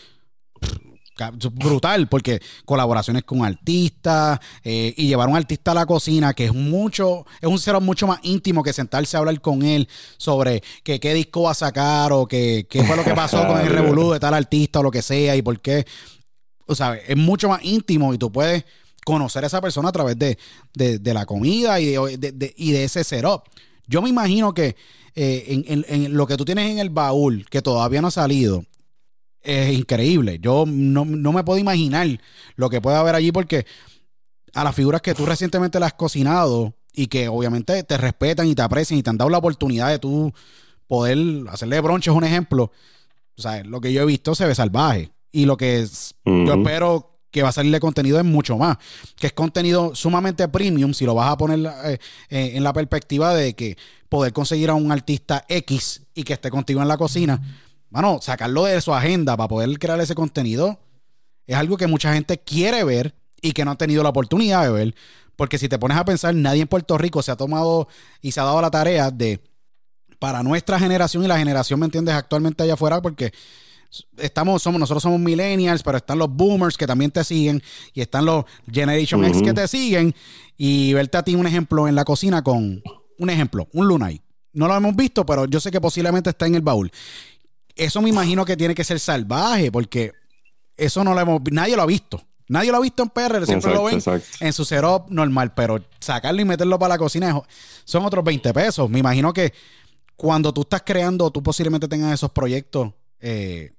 S1: brutal, porque colaboraciones con artistas eh, y llevar a un artista a la cocina, que es mucho, es un cero mucho más íntimo que sentarse a hablar con él sobre que, qué disco va a sacar o que, qué fue lo que pasó con el <laughs> revolú de tal artista o lo que sea y por qué. O sea, es mucho más íntimo y tú puedes conocer a esa persona a través de, la comida y de, y de ese setup. Yo me imagino que eh, en lo que tú tienes en el baúl, que todavía no ha salido, es increíble. Yo no, me puedo imaginar lo que puede haber allí porque a las figuras que tú recientemente las has cocinado y que obviamente te respetan y te aprecian y te han dado la oportunidad de tú poder hacerle bronches un ejemplo. O sea, lo que yo he visto se ve salvaje. Y lo que yo espero que va a salir de contenido es mucho más. Que es contenido sumamente premium si lo vas a poner eh, eh, en la perspectiva de que poder conseguir a un artista X y que esté contigo en la cocina Mano, sacarlo de su agenda para poder crear ese contenido es algo que mucha gente quiere ver y que no ha tenido la oportunidad de ver. Porque si te pones a pensar, nadie en Puerto Rico se ha tomado y se ha dado la tarea de, para nuestra generación y la generación, ¿me entiendes?, actualmente allá afuera, porque estamos, somos, nosotros somos millennials, pero están los boomers que también te siguen y están los Generation X que te siguen y verte a ti un ejemplo en la cocina con, un ejemplo, un Lunay. No lo hemos visto, pero yo sé que posiblemente está en el baúl eso me imagino que tiene que ser salvaje, porque eso no lo hemos nadie lo ha visto. Nadie lo ha visto en PR, siempre lo ven en su setup normal, pero sacarlo y meterlo para la cocina son otros 20 pesos. Me imagino que cuando tú estás creando, tú posiblemente tengas esos proyectos, eh,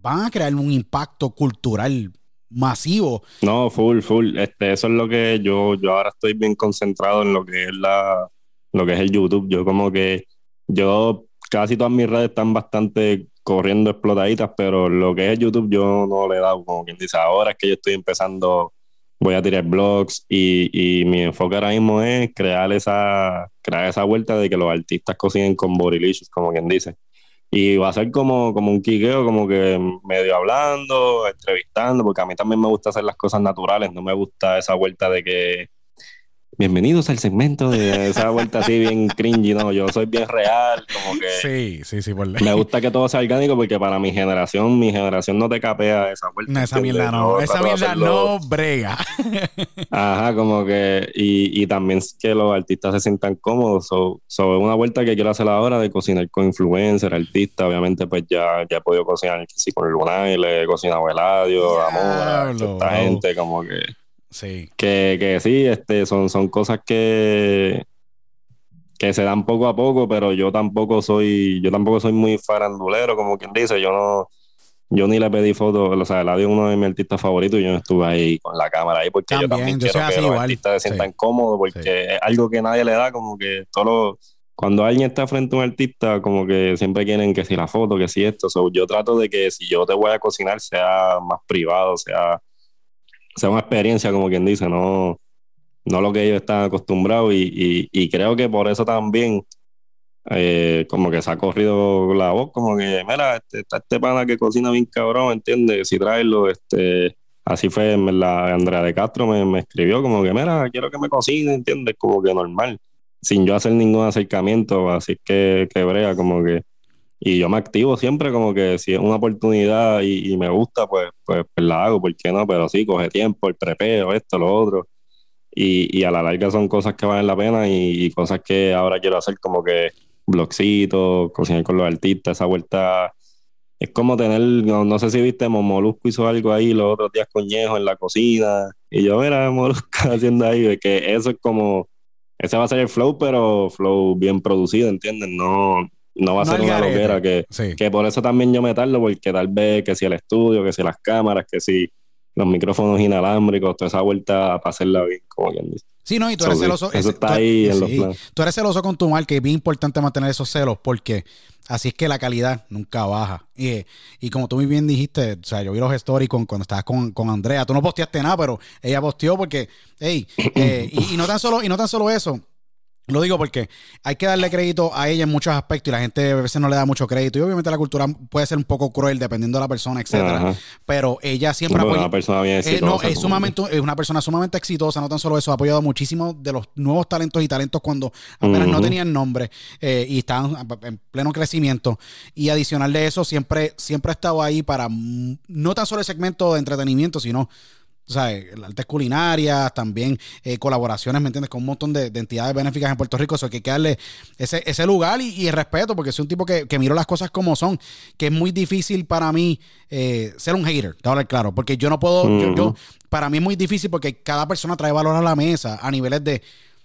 S1: van a crear un impacto cultural masivo.
S2: No, full, full. Este, eso es lo que yo, yo ahora estoy bien concentrado en lo que es la, lo que es el YouTube. Yo como que yo casi todas mis redes están bastante corriendo explotaditas, pero lo que es YouTube yo no le he dado, como quien dice, ahora es que yo estoy empezando, voy a tirar blogs y, mi enfoque ahora mismo es crear esa, crear esa vuelta de que los artistas cocinen con Borilicious, como quien dice. Y va a ser como, como un quiqueo, como que medio hablando, entrevistando, porque a mí también me gusta hacer las cosas naturales, no me gusta esa vuelta de que bienvenidos al segmento de esa vuelta así bien cringy, no, yo soy bien real, como que
S1: Sí, sí, sí, por
S2: me gusta que todo sea orgánico porque para mi generación, mi generación no te capea esa vuelta.
S1: No, esa mierda no. Esa mierda no brega. <laughs>
S2: Ajá, como que, y, y también que los artistas se sientan cómodos. So- Sobre una vuelta que quiero hacer ahora de cocinar con influencer, artistas, obviamente, pues ya, ya he podido cocinar sí, con el Lunaile, he cocinado Eladio,
S1: Diablo,
S2: esta
S1: wow.
S2: gente, como que,
S1: Sí.
S2: que, que sí, este, son, son cosas que, que se dan poco a poco, pero yo tampoco soy, yo tampoco soy muy farandulero, como quien dice, yo no. Yo ni le pedí fotos, o sea, Eladio es uno de mis artistas favoritos y yo no estuve ahí con la cámara ahí porque yo
S1: También,
S2: también
S1: yo
S2: quiero que los
S1: igual,
S2: artistas se
S1: sí.
S2: sientan cómodos porque
S1: Sí.
S2: es algo que nadie le da, como que todo cuando alguien está frente a un artista, como que siempre quieren que si la foto, que si esto, So, yo trato de que si yo te voy a cocinar sea más privado, sea, sea una experiencia, como quien dice, no, no lo que ellos están acostumbrados y, y, y creo que por eso también eh, como que se ha corrido la voz, como que, mira, este, está este pana que cocina bien cabrón, ¿entiendes? Si traerlo, este, así fue, verdad, Andrea de Castro me, me escribió como que, mira, quiero que me cocine, ¿entiendes? Como que normal, sin yo hacer ningún acercamiento, así que, que brea, como que, y yo me activo siempre como que si es una oportunidad y, y me gusta, pues, pues, pues la hago, ¿por qué no? Pero sí, coge tiempo, el prepeo, esto, lo otro. Y, y a la larga son cosas que valen la pena y, y cosas que ahora quiero hacer como que blogcitos, cocinar con los artistas, esa vuelta es como tener, no, no sé si viste, Mo- Molusco hizo algo ahí los otros días con Ñejo en la cocina y yo, mira, Molusco <laughs> haciendo ahí, que eso es como, ese va a ser el flow, pero flow bien producido, ¿entiendes? No, no va a
S1: No
S2: ser una
S1: garete.
S2: loquera que,
S1: Sí.
S2: que por eso también yo me tardo, porque tal vez que si el estudio, que si las cámaras, que si los micrófonos inalámbricos, toda esa vuelta para hacerla bien, como quien dice.
S1: Sí, no, y tú eres
S2: So,
S1: celoso.
S2: eso está
S1: tú-
S2: ahí en los planes.
S1: Tú eres celoso con tu marca y es bien importante mantener esos celos porque así es que la calidad nunca baja. Y, y como tú muy bien dijiste, o sea, yo vi los stories con, cuando estabas con, con Andrea. Tú no posteaste nada, pero ella posteó porque, hey, eh, y, y no tan solo, y no tan solo eso. Lo digo porque hay que darle crédito a ella en muchos aspectos y la gente a veces no le da mucho crédito. Y obviamente la cultura puede ser un poco cruel dependiendo de la persona, etcétera.
S2: Ajá.
S1: Pero ella siempre
S2: Bueno,
S1: apoya-
S2: una persona bien
S1: eh, no, es
S2: como-
S1: sumamente, es una persona sumamente exitosa, no tan solo eso, ha apoyado muchísimo de los nuevos talentos y talentos cuando apenas no tenían nombre eh, y estaban en pleno crecimiento. Y adicional de eso, siempre, siempre ha estado ahí para mm, no tan solo el segmento de entretenimiento, sino o sea, artes culinarias, también eh, colaboraciones, ¿me entiendes? Con un montón de, de entidades benéficas en Puerto Rico. Eso que hay que darle ese, ese lugar y, y el respeto, porque soy un tipo que, que miro las cosas como son, que es muy difícil para mí eh, ser un hater, te voy a hablar claro, porque yo no puedo, yo- para mí es muy difícil porque cada persona trae valor a la mesa a niveles de,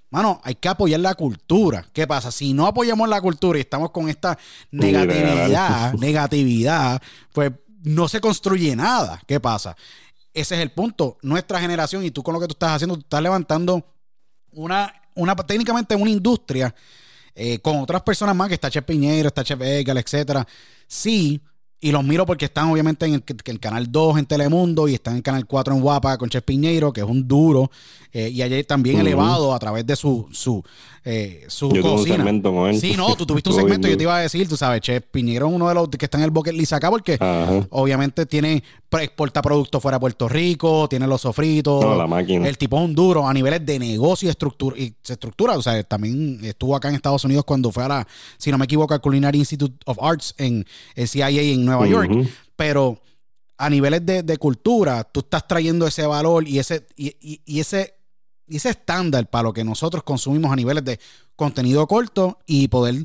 S1: mano, hay que apoyar la cultura. ¿Qué pasa? Si no apoyamos la cultura y estamos con esta negatividad, negatividad, pues no se construye nada. ¿Qué pasa? Ese es el punto. Nuestra generación y tú con lo que tú estás haciendo, tú estás levantando una, una técnicamente una industria eh, con otras personas más, que está Chef Piñero, está Chef Egal, etcétera. Sí, y los miro porque están obviamente en el, el canal 2 en Telemundo y están en el canal 4 en Guapa con Chef Piñeiro, que es un duro, eh, y ayer también elevado a través de su, su, eh, su
S2: Yo tuve un
S1: cocina.
S2: segmento con él.
S1: Sí, no, tú tuviste un segmento, yo te iba a decir, tú sabes, Chef Piñero es uno de los que está en el bucket list acá porque
S2: Ajá.
S1: obviamente tiene exporta productos fuera de Puerto Rico, tiene los sofritos.
S2: No, la máquina.
S1: El tipo es un duro a niveles de negocio y estructura. Y se estructura. O sea, también estuvo acá en Estados Unidos cuando fue a la, si no me equivoco, al Culinary Institute of Arts en el CIA en Nueva York.
S2: Ujú.
S1: Pero a niveles de, de cultura, tú estás trayendo ese valor y ese, y, y- y ese, y ese estándar para lo que nosotros consumimos a niveles de contenido corto y poder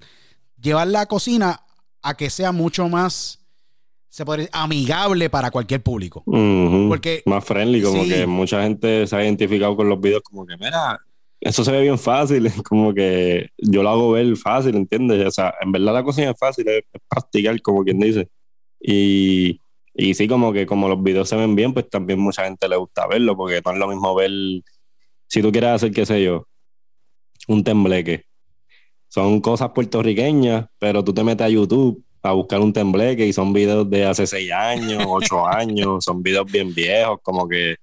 S1: llevar la cocina a que sea mucho más se podría decir, amigable para cualquier público.
S2: Ujú.
S1: Porque-
S2: Más friendly, como
S1: sí.
S2: que mucha gente se ha identificado con los videos como que, mira, eso se ve bien fácil, <laughs> como que yo lo hago ver fácil, ¿entiendes? O sea, en verdad la cocina es fácil, es, es practicar, como quien dice. Y, y sí, como que como los videos se ven bien, pues también mucha gente le gusta verlo, porque no es lo mismo ver, si tú quieres hacer, qué sé yo, un tembleque. Son cosas puertorriqueñas, pero tú te metes a YouTube a buscar un tembleque y son videos de hace seis años, <laughs> ocho años, son videos bien viejos, como que,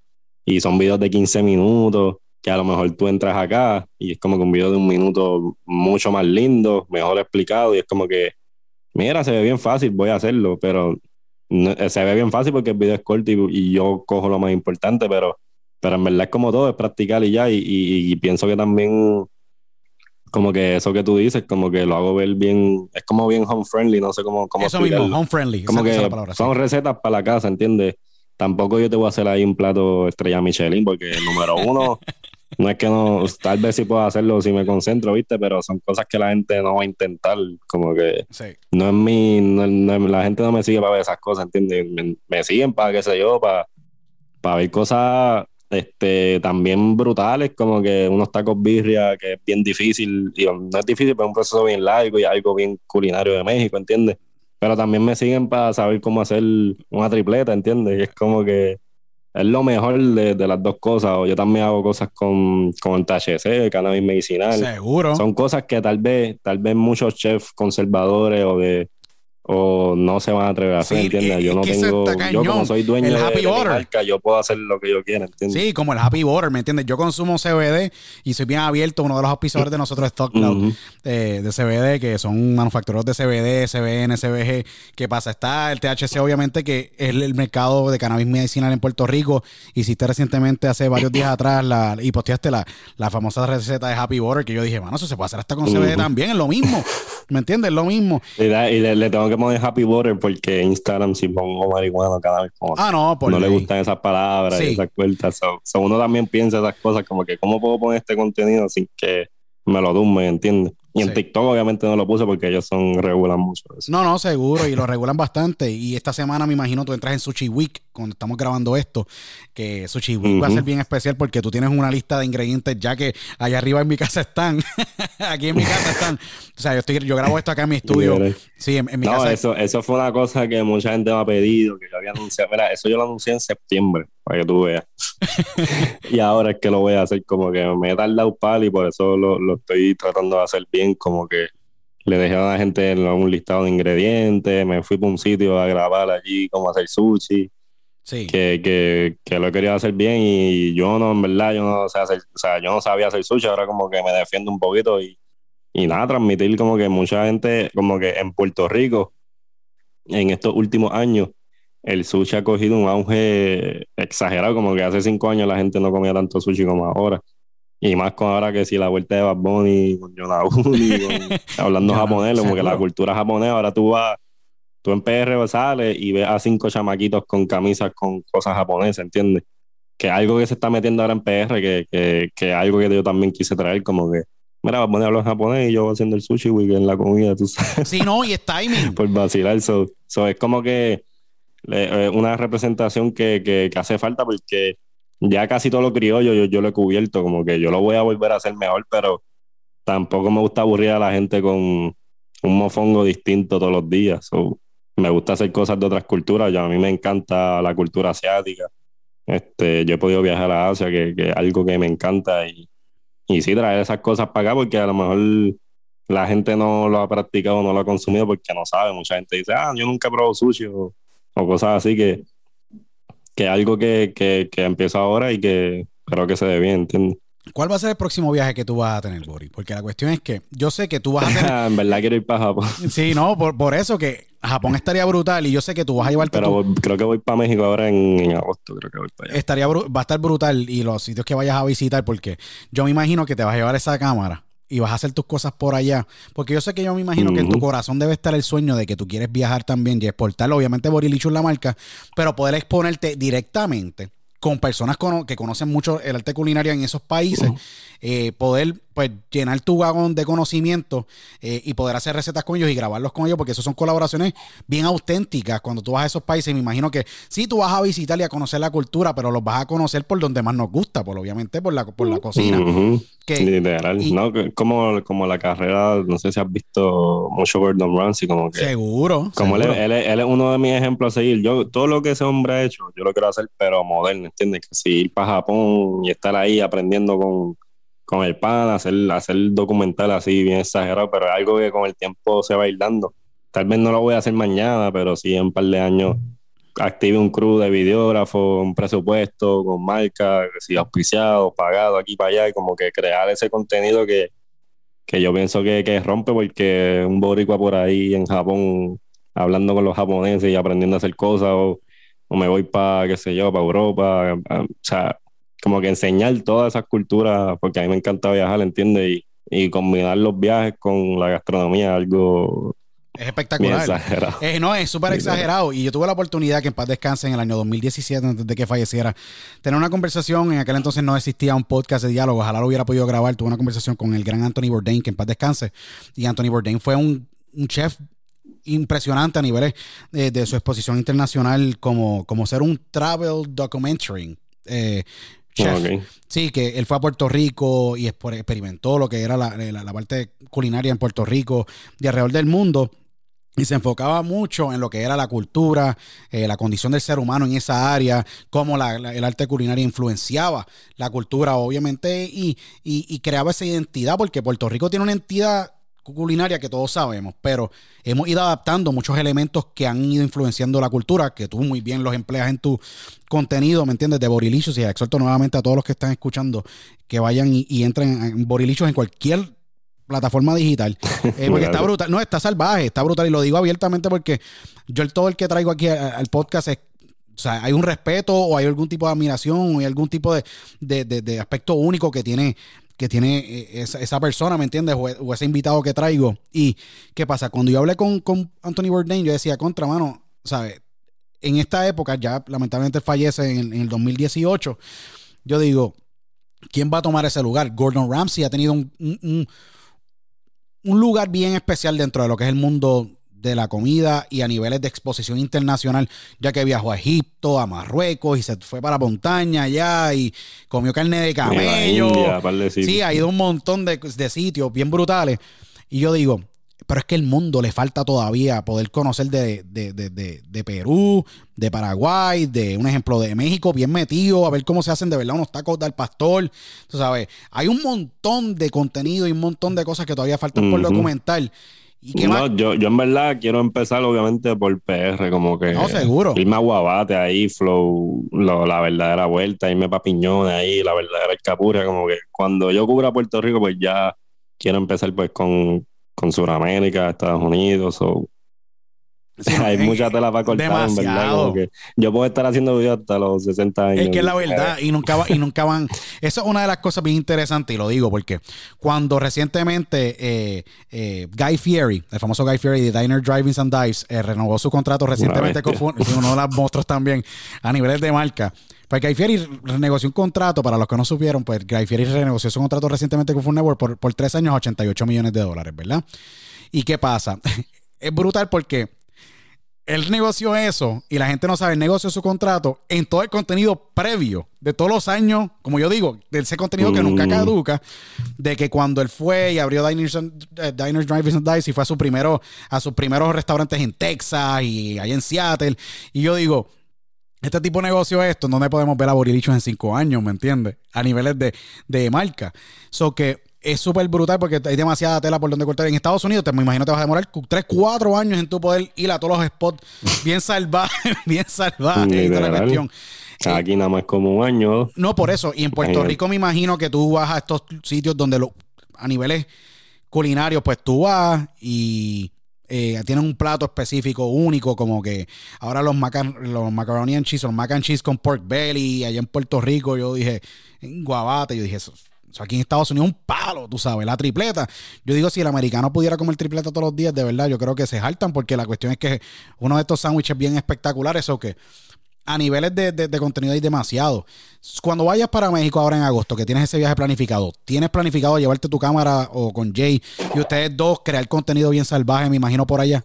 S2: y son videos de 15 minutos, que a lo mejor tú entras acá y es como que un video de un minuto mucho más lindo, mejor explicado, y es como que, mira, se ve bien fácil, voy a hacerlo, pero no- eh, se ve bien fácil porque el video es corto y, y yo cojo lo más importante, pero pero en verdad es como todo, es practicar y ya, y, y- y pienso que también como que eso que tú dices, como que lo hago ver bien, es como bien home friendly, no sé cómo, cómo
S1: Eso mismo,
S2: explicarlo.
S1: home friendly.
S2: Como que
S1: la palabra, sí.
S2: son recetas para la casa, ¿entiendes? Tampoco yo te voy a hacer ahí un plato estrella Michelin, porque número uno, <laughs> no es que no, tal vez sí puedo hacerlo si me concentro, ¿viste? Pero son cosas que la gente no va a intentar, como que
S1: Sí.
S2: no es mi, no- no- la gente no me sigue para ver esas cosas, ¿entiendes? Me, me siguen para, qué sé yo, para, para ver cosas este, también brutales, como que unos tacos birria, que es bien difícil, y no es difícil, pero es un proceso bien largo y algo bien culinario de México, ¿entiendes? Pero también me siguen para saber cómo hacer una tripleta, ¿entiendes? Y es como que es lo mejor de, de las dos cosas. O yo también hago cosas con, con THC, cannabis medicinal.
S1: Seguro.
S2: Son cosas que tal vez, tal vez muchos chefs conservadores o de o no se van a atrever a hacer,
S1: Sí,
S2: ¿entiendes?
S1: es
S2: Yo no tengo, yo como soy dueño
S1: El
S2: de,
S1: happy
S2: de mi
S1: order.
S2: marca, yo puedo hacer lo que yo quiera, ¿entiendes?
S1: Sí, como el Happy Water, ¿me entiendes? Yo consumo CBD y soy bien abierto. Uno de los auspiciadores de nosotros es Stock Cloud
S2: Ujú.
S1: eh, de CBD, que son manufactureros de CBD, CBN, CBG. ¿Qué pasa? Está el THC, obviamente, que es el mercado de cannabis medicinal en Puerto Rico. Hiciste recientemente, hace varios días atrás, la, y posteaste la, la famosa receta de Happy Water, que yo dije, mano, eso se puede hacer hasta con CBD también, es lo mismo. ¿Me entiendes? Es lo mismo.
S2: Y, da- y le, le tengo que poner happy water porque Instagram si pongo marihuana cada vez como
S1: Ah, no, por
S2: no le gustan esas palabras
S1: Sí.
S2: y esas vueltas. So, so uno también piensa esas cosas como que cómo puedo poner este contenido sin que me lo tumben, ¿entiendes? Y en
S1: Sí.
S2: TikTok obviamente no lo puse porque ellos son regulan mucho eso.
S1: No, no, seguro, y lo regulan bastante. Y esta semana me imagino tú entras en Sushi Week, cuando estamos grabando esto, que Sushi Week va a ser bien especial porque tú tienes una lista de ingredientes ya que allá arriba en mi casa están. <laughs> Aquí en mi casa están. O sea, yo, estoy, yo grabo esto acá en mi estudio. Sí, en, en mi
S2: No,
S1: casa.
S2: eso, eso fue una cosa que mucha gente me ha pedido, que yo había anunciado. Mira, eso yo lo anuncié en septiembre, para que tú veas. y ahora es que lo voy a hacer como que me he tardado pal y por eso lo, lo estoy tratando de hacer bien, como que le dejé a la gente un listado de ingredientes, me fui para un sitio a grabar allí cómo hacer sushi,
S1: Sí.
S2: que, que, que lo he querido hacer bien y yo no, en verdad, yo no sé hacer, o sea, yo no sabía hacer sushi, ahora como que me defiendo un poquito y, y nada, transmitir como que mucha gente, como que en Puerto Rico, en estos últimos años, el sushi ha cogido un auge exagerado, como que hace cinco años la gente no comía tanto sushi como ahora. Y más con ahora que si la vuelta de Bad Bunny, con Yonaguni, <laughs> con- hablando japonés, como que la cultura japonesa, ahora tú vas, tú en PR sales y ves a cinco chamaquitos con camisas con cosas japonesas, ¿entiendes? Que algo que se está metiendo ahora en PR, que, que, que algo que yo también quise traer, como que, mira, Bad Bunny habla en japonés y yo haciendo el sushi, güey, en la comida, tú sabes
S1: Sí, no, y es timing. <laughs>
S2: por vacilar. So, so es como que eh, una representación que, que, que hace falta porque ya casi todo lo criollo yo, yo lo he cubierto, como que yo lo voy a volver a hacer mejor, pero tampoco me gusta aburrir a la gente con un mofongo distinto todos los días. So, me gusta hacer cosas de otras culturas. Ya a mí me encanta la cultura asiática. Este, yo he podido viajar a Asia, que, que es algo que me encanta. Y, y sí, traer esas cosas para acá, porque a lo mejor la gente no lo ha practicado, no lo ha consumido porque no sabe. Mucha gente dice, ah, yo nunca he probado sushi o, o cosas así que, que algo que, que, que empieza ahora y que creo que se ve bien, ¿entiendes?
S1: ¿Cuál va a ser el próximo viaje que tú vas a tener, Bori? Porque la cuestión es que yo sé que tú vas a <laughs> tener.
S2: en verdad quiero ir para Japón,
S1: sí, no, por, por eso que Japón estaría brutal y yo sé que tú vas a llevarte
S2: pero
S1: tu-
S2: creo que voy para México ahora en, en agosto, creo que voy para allá.
S1: estaría va a estar brutal y los sitios que vayas a visitar porque yo me imagino que te vas a llevar esa cámara y vas a hacer tus cosas por allá. Porque yo sé que yo me imagino que en tu corazón debe estar el sueño de que tú quieres viajar también y exportarlo obviamente Borilichu es la marca pero poder exponerte directamente con personas cono- que conocen mucho el arte culinario en esos países, eh, poder pues llenar tu vagón de conocimiento eh, y poder hacer recetas con ellos y grabarlos con ellos, porque eso son colaboraciones bien auténticas cuando tú vas a esos países. Me imagino que sí, tú vas a visitar y a conocer la cultura, pero los vas a conocer por donde más nos gusta, por obviamente por la, por la cocina. Que-
S2: Literal,
S1: y-
S2: ¿no? Como, como la carrera, no sé si has visto mucho Gordon Ramsay, como que
S1: Seguro.
S2: Como él,
S1: seguro.
S2: él, él es uno de mis ejemplos a seguir. Yo, todo lo que ese hombre ha hecho, yo lo quiero hacer, pero moderno, ¿entiendes? Que si ir para Japón y estar ahí aprendiendo con, con el pan, hacer, hacer documental así bien exagerado, pero algo que con el tiempo se va a ir dando. Tal vez no lo voy a hacer mañana, pero sí en un par de años active un crew de videógrafo, un presupuesto con marca, si auspiciado, pagado aquí para allá, y como que crear ese contenido que, que yo pienso que, que rompe porque un boricua por ahí en Japón hablando con los japoneses y aprendiendo a hacer cosas o, me voy para, qué sé yo, para Europa. o sea, como que enseñar todas esas culturas, porque a mí me encanta viajar, ¿entiendes? Y, y combinar los viajes con la gastronomía, algo
S1: es espectacular. Eh, no, es súper exagerado. Y yo tuve la oportunidad, que en paz descanse, en el año 2017, antes de que falleciera, tener una conversación. En aquel entonces no existía un podcast de diálogo. Ojalá lo hubiera podido grabar. Tuve una conversación con el gran Anthony Bourdain, que en paz descanse. Y Anthony Bourdain fue un, un chef impresionante a niveles de, de su exposición internacional como, como ser un travel documentary. Eh, chef. Sí, que él fue a Puerto Rico y exper- experimentó lo que era la, la- la parte culinaria en Puerto Rico y alrededor del mundo. Y se enfocaba mucho en lo que era la cultura, eh, la condición del ser humano en esa área, cómo la- la- el arte culinario influenciaba la cultura, obviamente, y, y- y creaba esa identidad, porque Puerto Rico tiene una entidad culinaria que todos sabemos, pero hemos ido adaptando muchos elementos que han ido influenciando la cultura, que tú muy bien los empleas en tu contenido, ¿me entiendes? De Borilicious, y exhorto nuevamente a todos los que están escuchando que vayan y, y entren en Borilicious en cualquier plataforma digital. <laughs> Eh, porque está brutal. No, está salvaje, está brutal. Y lo digo abiertamente porque yo el, todo el que traigo aquí al podcast es. O sea, hay un respeto o hay algún tipo de admiración o hay algún tipo de, de- de- de aspecto único que tiene, que tiene eh, esa, esa persona, ¿me entiendes? O, o ese invitado que traigo. Y, ¿qué pasa? Cuando yo hablé con, con Anthony Bourdain, yo decía, contra, mano, ¿sabes? En esta época, ya lamentablemente fallece en el, en el 2018, yo digo, ¿quién va a tomar ese lugar? Gordon Ramsay ha tenido un- un- un lugar bien especial dentro de lo que es el mundo de la comida y a niveles de exposición internacional, ya que viajó a Egipto, a Marruecos y se fue para la montaña allá y comió carne de camello.
S2: India,
S1: Sí, ha ido a un montón de, de sitios bien brutales. Y yo digo, pero es que el mundo le falta todavía poder conocer de, de, de, de, de Perú, de Paraguay, de un ejemplo de México, bien metido, a ver cómo se hacen de verdad unos tacos del pastor. Tú sabes, hay un montón de contenido y un montón de cosas que todavía faltan por documentar. ¿Y qué más?
S2: No, yo, yo en verdad quiero empezar obviamente por PR, como que
S1: No, seguro.
S2: irme a Guabate ahí, Flow, lo- la verdadera vuelta, irme para Piñones ahí, la verdadera escapura, como que cuando yo cubra Puerto Rico, pues ya quiero empezar pues con, con Sudamérica, Estados Unidos, o
S1: Sí, <laughs>
S2: hay
S1: en-
S2: mucha tela para cortar, en verdad,
S1: demasiado.
S2: como que yo puedo estar haciendo videos hasta los 60 años.
S1: Es que es la verdad, y nunca, va- y nunca van. Eso es una de las cosas bien interesantes, y lo digo porque cuando recientemente eh, eh, Guy Fieri, el famoso Guy Fieri de Diner Driving and Dives, eh, renovó su contrato recientemente con uno de los monstruos también a niveles de marca. Pues Guy Fieri renegoció un contrato, para los que no supieron, pues Guy Fieri renegoció su contrato recientemente con Food Network por, por tres años, 88 millones de dólares, ¿verdad? ¿Y qué pasa? <laughs> es brutal porque él negoció eso y la gente no sabe, él negoció su contrato en todo el contenido previo de todos los años, como yo digo, de ese contenido que nunca
S2: Mm.
S1: caduca, de que cuando él fue y abrió Diners, and- eh, Diners Drivers and Dice y fue a, su primero, a sus primeros restaurantes en Texas y allá en Seattle. Y yo digo, este tipo de negocio es esto, donde podemos ver a Borilichos en cinco años, ¿me entiendes? A niveles de, de marca. So que es súper brutal porque hay demasiada tela por donde cortar. En Estados Unidos, te me imagino te vas a demorar 3, 4 años en tu poder ir a todos los spots <laughs> bien salvajes, <laughs> bien salvajes. la cuestión. Eh,
S2: Aquí nada más como un año.
S1: no, por eso. Y en Puerto. Rico me imagino que tú vas a estos sitios donde lo, a niveles culinarios, pues tú vas y eh, tienen un plato específico, único, como que ahora los, macar los macaroni and cheese, los mac and cheese con pork belly, allá en Puerto Rico, yo dije, en Guabate, yo dije, eso, eso aquí en Estados Unidos un palo, tú sabes, la tripleta. Yo digo, si el americano pudiera comer tripleta todos los días, de verdad, yo creo que se jaltan, porque la cuestión es que uno de estos sándwiches bien espectaculares, o que a niveles de, de- de contenido hay demasiado. Cuando vayas para México ahora en agosto, que tienes ese viaje planificado, tienes planificado llevarte tu cámara o con Jay y ustedes dos crear contenido bien salvaje, me imagino por allá.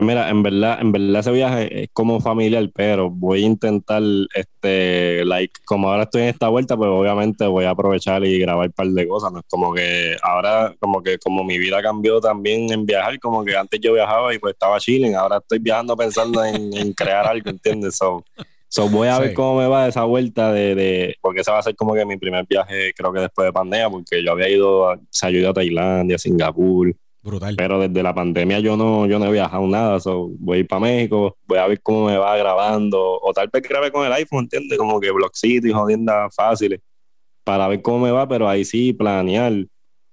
S2: Mira, en verdad, en verdad ese viaje es como familiar, pero voy a intentar, este, like, como ahora estoy en esta vuelta, pues obviamente voy a aprovechar y grabar un par de cosas, ¿no? Como que ahora, como que como mi vida cambió también en viajar, como que antes yo viajaba y pues estaba chilling, ahora estoy viajando pensando en, en crear algo, ¿entiendes? So, so voy a
S1: Sí.
S2: ver cómo me va esa vuelta de, de, porque ese va a ser como que mi primer viaje, creo que después de pandemia, porque yo había ido, o sea, yo ido a Tailandia, Singapur,
S1: Brutal.
S2: pero desde la pandemia yo no, yo no he viajado nada. So, voy a ir para México, voy a ver cómo me va grabando. O tal vez grabe con el iPhone, ¿entiendes? Como que Block City, jodiendas fáciles. Para ver cómo me va, pero ahí sí planear.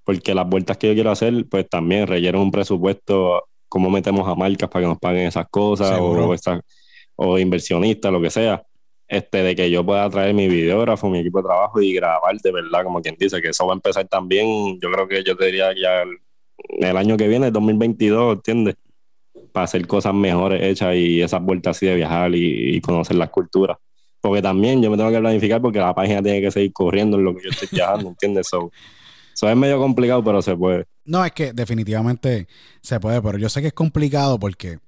S2: Porque las vueltas que yo quiero hacer, pues también requieren un presupuesto. Cómo metemos a marcas para que nos paguen esas cosas. O, esas- o inversionistas, lo que sea. este, de que yo pueda traer mi videógrafo, mi equipo de trabajo y grabar de verdad, como quien dice, que eso va a empezar también, yo creo que yo te diría ya el, el año que viene, el 2022, ¿entiendes? Para hacer cosas mejores hechas y esas vueltas así de viajar y, y conocer las culturas. Porque también yo me tengo que planificar porque la página tiene que seguir corriendo en lo que yo estoy viajando, ¿entiendes? So, so es medio complicado, pero se puede.
S1: No, es que definitivamente se puede, pero yo sé que es complicado porque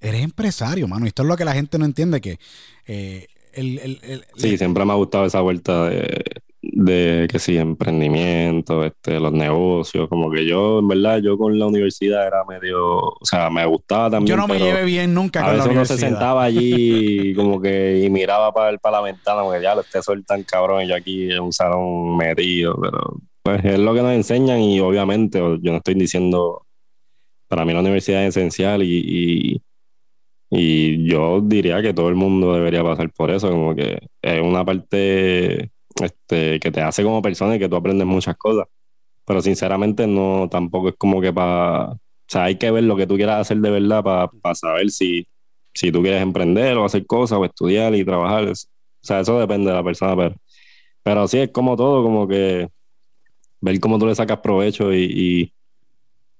S1: eres empresario, mano. Y esto es lo que la gente no entiende, que eh, el, el- el-
S2: Sí, siempre me ha gustado esa vuelta de, de que sí, emprendimiento, este, los negocios, como que yo, en verdad, yo con la universidad era medio, o sea, me gustaba también.
S1: yo no me llevé bien nunca
S2: A
S1: con la
S2: veces uno se sentaba allí <laughs> como que y miraba para, para la ventana, porque ya lo esté tan cabrón y yo aquí en un salón metido, pero pues es lo que nos enseñan y obviamente yo no estoy diciendo, para mí la universidad es esencial y, y, y yo diría que todo el mundo debería pasar por eso, como que es una parte este, que te hace como persona y que tú aprendes muchas cosas, pero sinceramente no, tampoco es como que para, o sea, hay que ver lo que tú quieras hacer de verdad para saber si, si tú quieres emprender o hacer cosas o estudiar y trabajar. O sea, eso depende de la persona, pero, pero sí es como todo, como que ver cómo tú le sacas provecho y, y,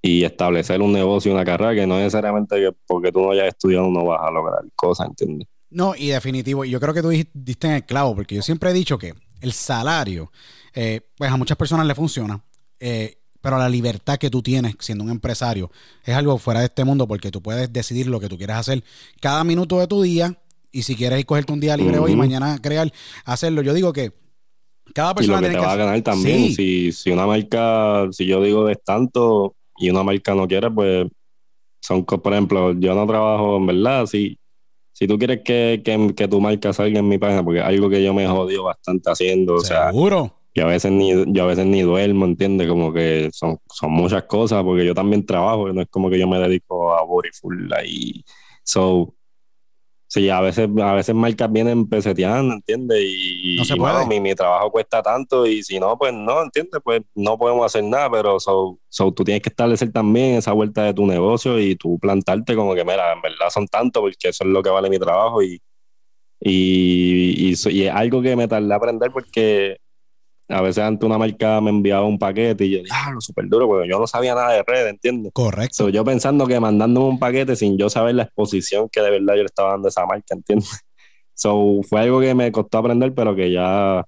S2: y establecer un negocio, una carrera, que no necesariamente que porque tú no hayas estudiado no vas a lograr cosas, ¿entiendes?
S1: No, y definitivo, yo creo que tú diste en el clavo, porque yo siempre he dicho que el salario, eh, pues a muchas personas le funciona, eh, pero la libertad que tú tienes siendo un empresario es algo fuera de este mundo, porque tú puedes decidir lo que tú quieres hacer cada minuto de tu día, y si quieres ir cogerte un día libre hoy y mañana crear, hacerlo. Yo digo que cada
S2: Y
S1: persona
S2: lo que
S1: tiene
S2: te
S1: que
S2: va a ganar también,
S1: Sí.
S2: si, si una marca, si yo digo de tanto y una marca no quiere, pues son, por ejemplo, yo no trabajo en verdad, si, si tú quieres que, que, que tu marca salga en mi página, porque es algo que yo me jodido bastante haciendo, o sea,
S1: Seguro.
S2: yo a veces ni, yo a veces ni duermo, ¿entiendes? Como que son, son muchas cosas, porque yo también trabajo, no es como que yo me dedico a body full ahí. So, sí, a veces, a veces marcas vienen peseteando, ¿entiendes? Y,
S1: No se
S2: y,
S1: puede.
S2: mi, mi trabajo cuesta tanto y si no, pues no, ¿entiendes? Pues no podemos hacer nada, pero so, so, tú tienes que establecer también esa vuelta de tu negocio y tú plantarte como que, mira, en verdad son tanto porque eso es lo que vale mi trabajo y, y, y, y es algo que me tardé a aprender porque a veces ante una marca me enviaba un paquete y yo, diablo, súper duro, porque yo no sabía nada de red, ¿entiendes?
S1: Correcto.
S2: So, yo pensando que mandándome un paquete sin yo saber la exposición que de verdad yo le estaba dando a esa marca, ¿entiendes? <laughs> So, fue algo que me costó aprender, pero que ya,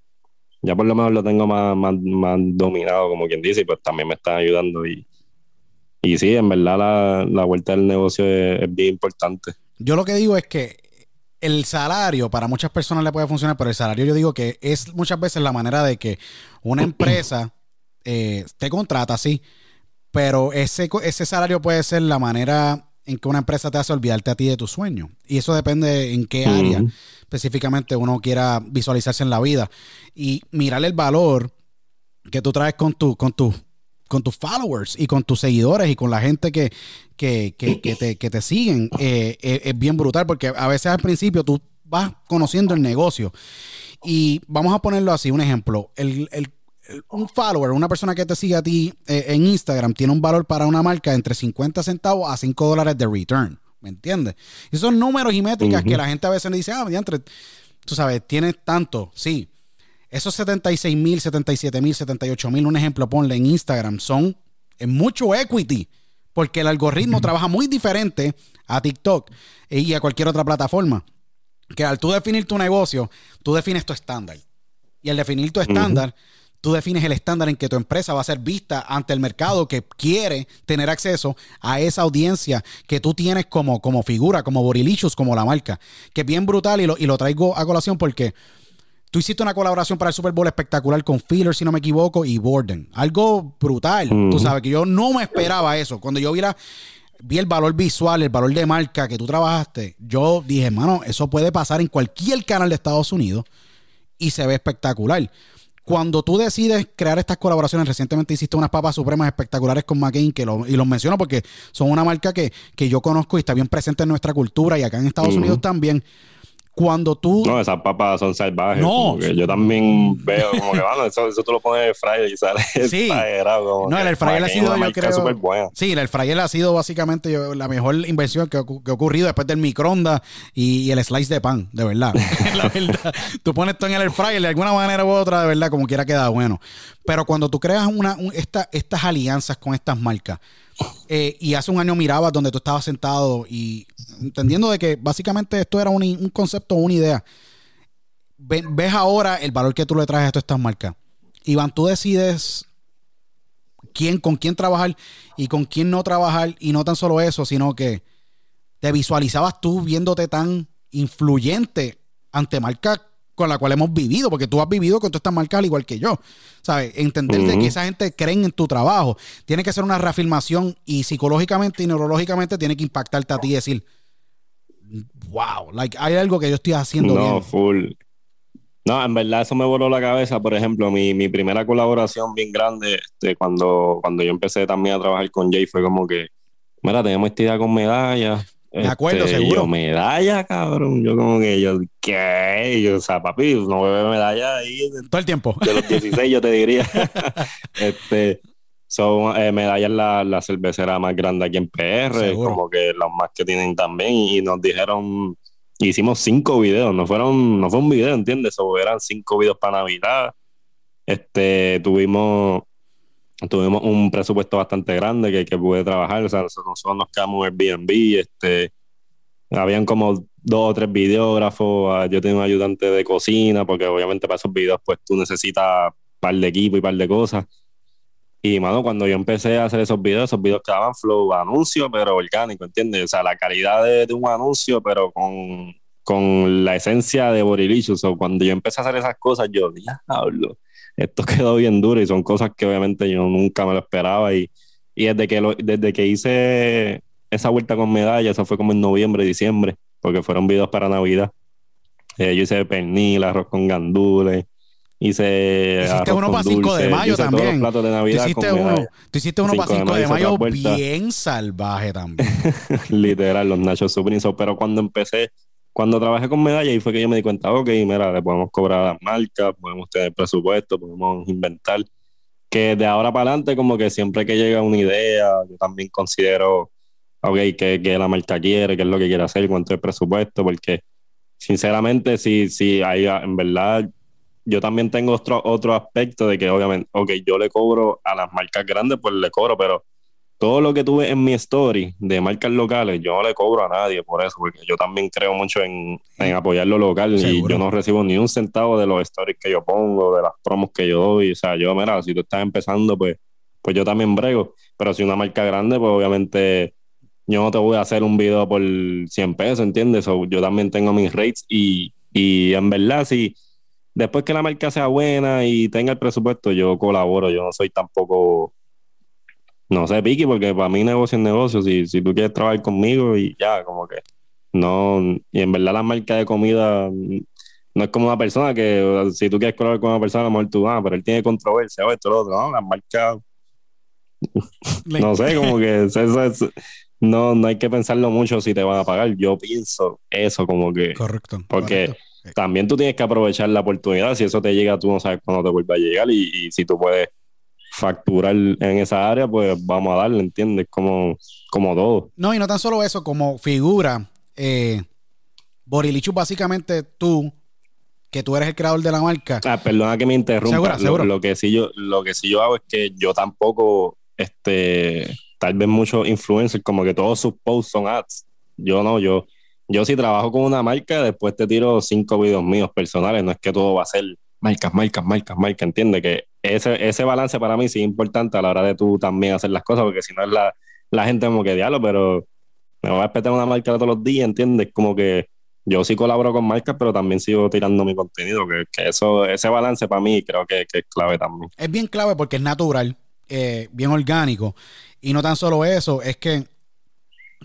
S2: ya por lo menos lo tengo más, más, más dominado, como quien dice, y pues también me están ayudando. Y, y sí, en verdad la, la vuelta del negocio es, es bien importante.
S1: Yo lo que digo es que el salario para muchas personas le puede funcionar, pero el salario yo digo que es muchas veces la manera de que una empresa <clears throat> eh, te contrata, sí, pero ese, ese salario puede ser la manera en que una empresa te hace olvidarte a ti de tu sueño. Y eso depende en qué área específicamente uno quiera visualizarse en la vida. Y mirar el valor que tú traes con tu, con tu, con tus followers y con tus seguidores y con la gente que, que, que, que te, que te siguen eh, eh, es bien brutal porque a veces al principio tú vas conociendo el negocio y vamos a ponerlo así, un ejemplo, el, el- el- un follower, una persona que te sigue a ti eh, en Instagram tiene un valor para una marca entre 50 centavos a 5 dólares de return, ¿me entiendes? Y son números y métricas que la gente a veces le dice, ah, mediante, tú sabes, tienes tanto, sí. Esos 76 mil, 77 mil, 78 mil, un ejemplo, ponle en Instagram, son en mucho equity, porque el algoritmo trabaja muy diferente a TikTok y a cualquier otra plataforma. Que al tú definir tu negocio, tú defines tu estándar. Y al definir tu estándar, tú defines el estándar en que tu empresa va a ser vista ante el mercado que quiere tener acceso a esa audiencia que tú tienes como, como figura, como Borilichus, como la marca. Que es bien brutal y lo, y lo traigo a colación porque tú hiciste una colaboración para el Super Bowl espectacular con Filler, si no me equivoco, y Borden. Algo brutal. Tú sabes que yo no me esperaba eso. Cuando yo vi la, vi el valor visual, el valor de marca que tú trabajaste, yo dije, hermano, eso puede pasar en cualquier canal de Estados Unidos y se ve espectacular. Cuando tú decides crear estas colaboraciones, recientemente hiciste unas papas supremas espectaculares con McCain, que lo- y los menciono porque son una marca que, que yo conozco y está bien presente en nuestra cultura y acá en Estados. Unidos también. Cuando tú.
S2: No, esas papas son salvajes.
S1: No.
S2: yo también veo como que, bueno, eso, eso tú lo pones en el fryer y sale <laughs>
S1: Sí.
S2: exagerado.
S1: No, el air fryer ha sido, yo creo.
S2: súper buena.
S1: Sí, el fryer ha sido básicamente yo- la mejor inversión que, que ha ocurrido después del microondas y, y el slice de pan, de verdad. <laughs> la verdad. Tú pones todo en el fryer de alguna manera u otra, de verdad, como quiera queda bueno. Pero cuando tú creas una, un- esta- estas alianzas con estas marcas, eh, y hace un año mirabas donde tú estabas sentado y entendiendo de que básicamente esto era un, un concepto, una idea. Ve- ves ahora el valor que tú le traes a todas estas marcas. Iván, tú decides quién, con quién trabajar y con quién no trabajar. Y no tan solo eso, sino que te visualizabas tú viéndote tan influyente ante marcas con la cual hemos vivido, porque tú has vivido con todas estas marcas al igual que yo. ¿Sabes? Entender de
S2: Ujú.
S1: que esa gente creen en tu trabajo. Tiene que ser una reafirmación y psicológicamente y neurológicamente tiene que impactarte a ti y decir, wow, like, hay algo que yo estoy haciendo
S2: No,
S1: bien.
S2: full. No, en verdad eso me voló la cabeza. Por ejemplo, mi, mi primera colaboración bien grande, este, cuando, cuando yo empecé también a trabajar con Jay, fue como que, mira, tenemos esta idea con medalla.
S1: Me acuerdo,
S2: Este,
S1: seguro.
S2: Yo, medalla, cabrón. Yo como que, yo, ¿qué? Yo, o sea, papi, no bebe medalla ahí
S1: Todo el tiempo.
S2: de los 16, yo te diría. <laughs> este, son eh, medalla es la, la cervecera más grande aquí en PR,
S1: Seguro.
S2: como que las más que tienen también, y nos dijeron, hicimos cinco videos, no fueron, no fue un video, ¿entiendes? O eran cinco videos para Navidad. Este, tuvimos, tuvimos un presupuesto bastante grande que, que pude trabajar, o sea, nosotros nos quedamos en Airbnb, este, habían como dos o tres videógrafos, ah, yo tenía un ayudante de cocina, porque obviamente para esos videos pues tú necesitas par de equipo y par de cosas. Y mano, cuando yo empecé a hacer esos videos, esos videos quedaban flow anuncio, pero orgánico, ¿entiendes? O sea, la calidad de, de un anuncio, pero con, con la esencia de Borilicious. O cuando yo empecé a hacer esas cosas, yo, diablo, esto <laughs> quedó bien duro y son cosas que obviamente yo nunca me lo esperaba. Y, y desde, que lo- desde que hice esa vuelta con medalla, eso fue como en noviembre, diciembre, porque fueron videos para Navidad. Eh, yo hice pernil, arroz con gandules, hice
S1: Hiciste uno para 5 de mayo también.
S2: platos de
S1: Tú
S2: Navidad
S1: hiciste,
S2: con
S1: uno, tú hiciste uno para 5
S2: Cinco
S1: de
S2: de
S1: mayo
S2: mayo, otra vuelta.
S1: bien salvaje también. <laughs>
S2: Literal, los Nachos Supreme. So, Pero cuando empecé, cuando trabajé con medalla, ahí fue que yo me di cuenta, ok, mira, le podemos cobrar a las marcas, podemos tener presupuesto, podemos inventar. Que de ahora para adelante, como que siempre que llega una idea, yo también considero, ok, que, que la marca quiere, qué es lo que quiere hacer, cuánto es presupuesto, porque sinceramente, sí, sí, ah, en verdad, yo también tengo otro, otro aspecto de que obviamente, ok, yo le cobro a las marcas grandes, pues le cobro, pero todo lo que tuve en mi story de marcas locales, yo no le cobro a nadie por eso, porque yo también creo mucho en, en apoyar lo local y yo no recibo ni un centavo de los stories que yo pongo, de las promos que yo doy. O sea, yo, mira, si tú estás empezando, pues, pues yo también brego. Pero si una marca grande, pues obviamente yo no te voy a hacer un video por 100 pesos, ¿entiendes? So, yo también tengo mis rates y, y en verdad, si después que la marca sea buena y tenga el presupuesto, yo colaboro. Yo no soy tampoco no sé, Piqui, porque para mí negocio es negocio. Si, si tú quieres trabajar conmigo y ya, como que no. Y en verdad, la marca de comida mm, no es como una persona que o sea, si tú quieres colaborar con una persona, a lo mejor tú, ah, pero él tiene controversia o esto, lo otro. No, las marcas, <laughs> no sé, como que <laughs> eso. No, no hay que pensarlo mucho si te van a pagar. Yo pienso eso, como que
S1: Correcto.
S2: Porque-
S1: correcto.
S2: también tú tienes que aprovechar la oportunidad. Si eso te llega, tú no sabes cuándo te vuelva a llegar. Y, y si tú puedes facturar en esa área, pues vamos a darle, ¿entiendes? Como, como todo.
S1: No, y no tan solo eso, como figura, eh, Borilichu, básicamente tú, que tú eres el creador de la marca.
S2: Ah, perdona que me interrumpa.
S1: Seguro,
S2: Lo-. Lo, que sí yo, lo que sí yo hago es que yo tampoco, este, tal vez muchos influencers, como que todos sus posts son ads. Yo no, yo, yo si trabajo con una marca, después te tiro cinco videos míos personales. No es que todo va a ser marcas, marcas, marcas, marcas. Entiende que ese, ese balance para mí sí es importante a la hora de tú también hacer las cosas, porque si no es la, la gente como que diablo, pero me voy a respetar una marca todos los días, ¿entiendes? Como que yo sí colaboro con marcas, pero también sigo tirando mi contenido, que, que eso, ese balance para mí creo que, que es clave también.
S1: Es bien clave porque es natural, eh, bien orgánico. Y no tan solo eso, es que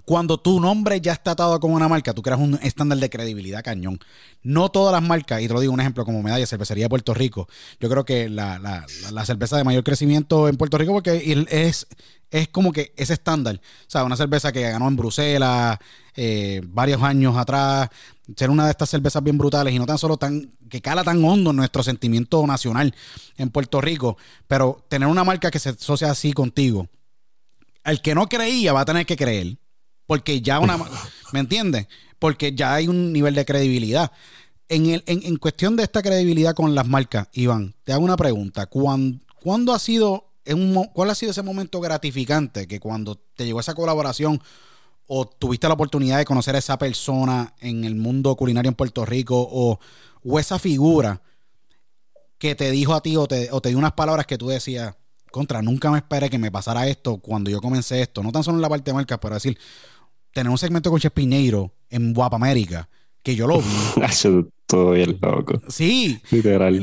S1: cuando tu nombre ya está atado con una marca, tú creas un estándar de credibilidad cañón. No todas las marcas, y te lo digo un ejemplo como Medalla, Cervecería de Puerto Rico. Yo creo que la, la- la- cerveza de mayor crecimiento en Puerto Rico porque es es como que ese estándar. O sea, una cerveza que ganó en Bruselas eh, varios años atrás, ser una de estas cervezas bien brutales y no tan solo tan, que cala tan hondo en nuestro sentimiento nacional en Puerto Rico, pero tener una marca que se asocia así contigo. El que no creía va a tener que creer, porque ya una, ¿me entiendes? Porque ya hay un nivel de credibilidad. En, el, en, en cuestión de esta credibilidad con las marcas, Iván, te hago una pregunta. ¿Cuándo, ¿cuándo ha sido ¿cuál ha sido ese momento gratificante que cuando te llegó esa colaboración o tuviste la oportunidad de conocer a esa persona en el mundo culinario en Puerto Rico o, esa figura que te dijo a ti o te, o te dio unas palabras que tú decías, contra, nunca me esperé que me pasara esto cuando yo comencé esto, no tan solo en la parte de marcas, pero decir, tener un segmento con Chespineiro en Guapa América, que yo lo vi. <laughs>
S2: Todo bien loco.
S1: Sí.
S2: Literal.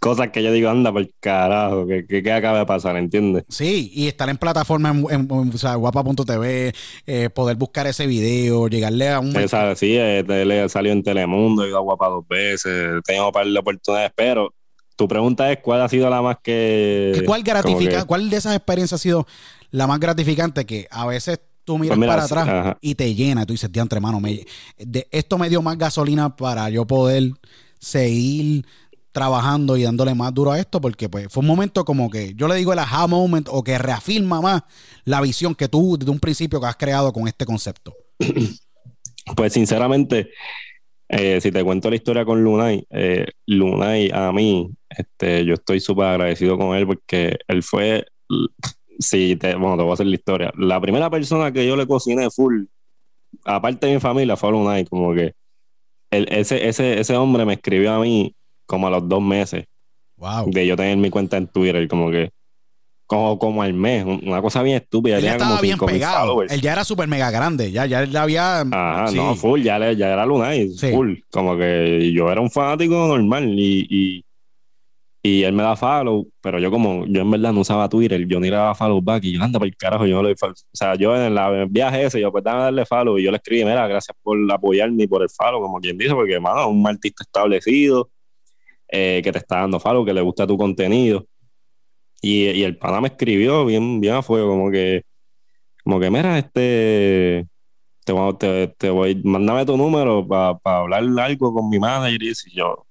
S2: Cosas que yo digo, anda por carajo, que, que, acaba de pasar, ¿entiendes?
S1: Sí, y estar en plataforma en, guapa.tv, eh, poder buscar ese video, llegarle a un...
S2: Esa, sí, eh, salió en Telemundo, he ido a Guapa dos veces, tengo un par de oportunidades, pero tu pregunta es cuál ha sido la más que...
S1: ¿Cuál gratifica, cuál de esas experiencias ha sido la más gratificante que a veces tú miras pues para atrás y te llena. Tú dices, entre mano, me, de, esto me dio más gasolina para yo poder seguir trabajando y dándole más duro a esto, porque pues fue un momento como que yo le digo el aha moment o que reafirma más la visión que tú desde un principio que has creado con este concepto.
S2: Pues sinceramente, eh, si te cuento la historia con Lunay, eh, Lunay a mí, este, yo estoy súper agradecido con él porque él fue Sí, te, bueno, te voy a hacer la historia. La primera persona que yo le cociné full, aparte de mi familia, fue Lunay. Como que ese, ese, ese hombre me escribió a mí como a los dos meses
S1: wow.
S2: de yo tener mi cuenta en Twitter. Como que, como, como al mes, una cosa bien estúpida.
S1: Él ya estaba bien pegado. Él ya era súper mega grande. Ya, ya él había.
S2: Ajá, no, full, ya, ya era Lunay. Full. Como que yo era un fanático normal y, y y él me da follow, pero yo como, yo en verdad no usaba Twitter, yo ni le daba follow back y yo anda por el carajo, yo no le O sea, yo en, el viaje ese, yo pues dame darle follow y yo le escribí, mira, gracias por apoyarme y por el follow, como quien dice, porque, mano, un artista establecido eh, que te está dando follow, que le gusta tu contenido. Y, y el pana me escribió bien, bien a fuego, como que, como que, mira, este, te, te, te voy, mándame tu número para hablar algo con mi manager y yo,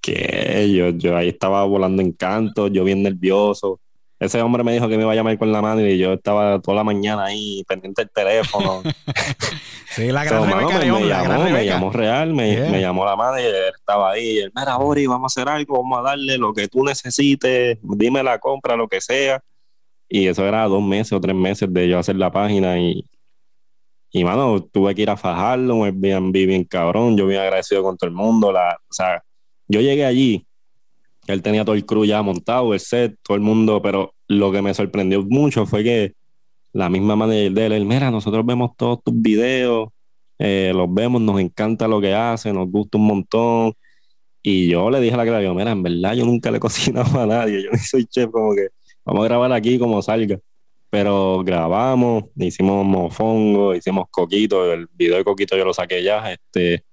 S2: que yo, yo ahí estaba volando en canto, yo bien nervioso. Ese hombre me dijo que me iba a llamar con la mano y yo estaba toda la mañana ahí pendiente del teléfono. <laughs>
S1: sí, la gran Rebeca
S2: me,
S1: León,
S2: me,
S1: la
S2: llamó,
S1: gran
S2: me llamó real, me, me llamó la mano él estaba ahí. Él, Mira, Bori, vamos a hacer algo, vamos a darle lo que tú necesites, dime la compra, lo que sea. Y eso era dos meses o tres meses de yo hacer la página y, y mano, tuve que ir a fajarlo, un Airbnb bien cabrón, yo bien agradecido con todo el mundo, la, o sea, yo llegué allí, él tenía todo el crew ya montado, el set, todo el mundo, pero lo que me sorprendió mucho fue que la misma manera de él, mira, nosotros vemos todos tus videos, eh, los vemos, nos encanta lo que hace, nos gusta un montón. Y yo le dije a la que mira, en verdad yo nunca le he <laughs> cocinado a nadie, yo ni soy chef, como que vamos a grabar aquí como salga. Pero grabamos, hicimos mofongo, hicimos coquito, el video de coquito yo lo saqué ya, este,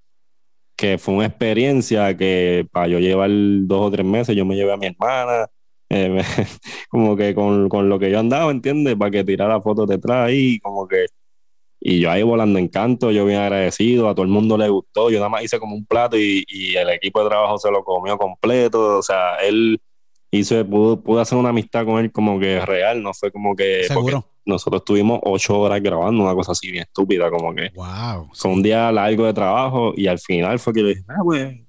S2: que fue una experiencia que para yo llevar dos o tres meses, yo me llevé a mi hermana, eh, <laughs> como que con, con, lo que yo andaba, ¿entiendes? Para que tirara fotos detrás ahí, como que... Y yo ahí volando en canto, yo bien agradecido, a todo el mundo le gustó, yo nada más hice como un plato y, el equipo de trabajo se lo comió completo, o sea, él hizo, pudo, pudo hacer una amistad con él como que real, no fue como que...
S1: Seguro
S2: nosotros tuvimos ocho horas grabando una cosa así bien estúpida, como que
S1: wow,
S2: fue un día largo de trabajo y al final fue que yo dije, ah, pues,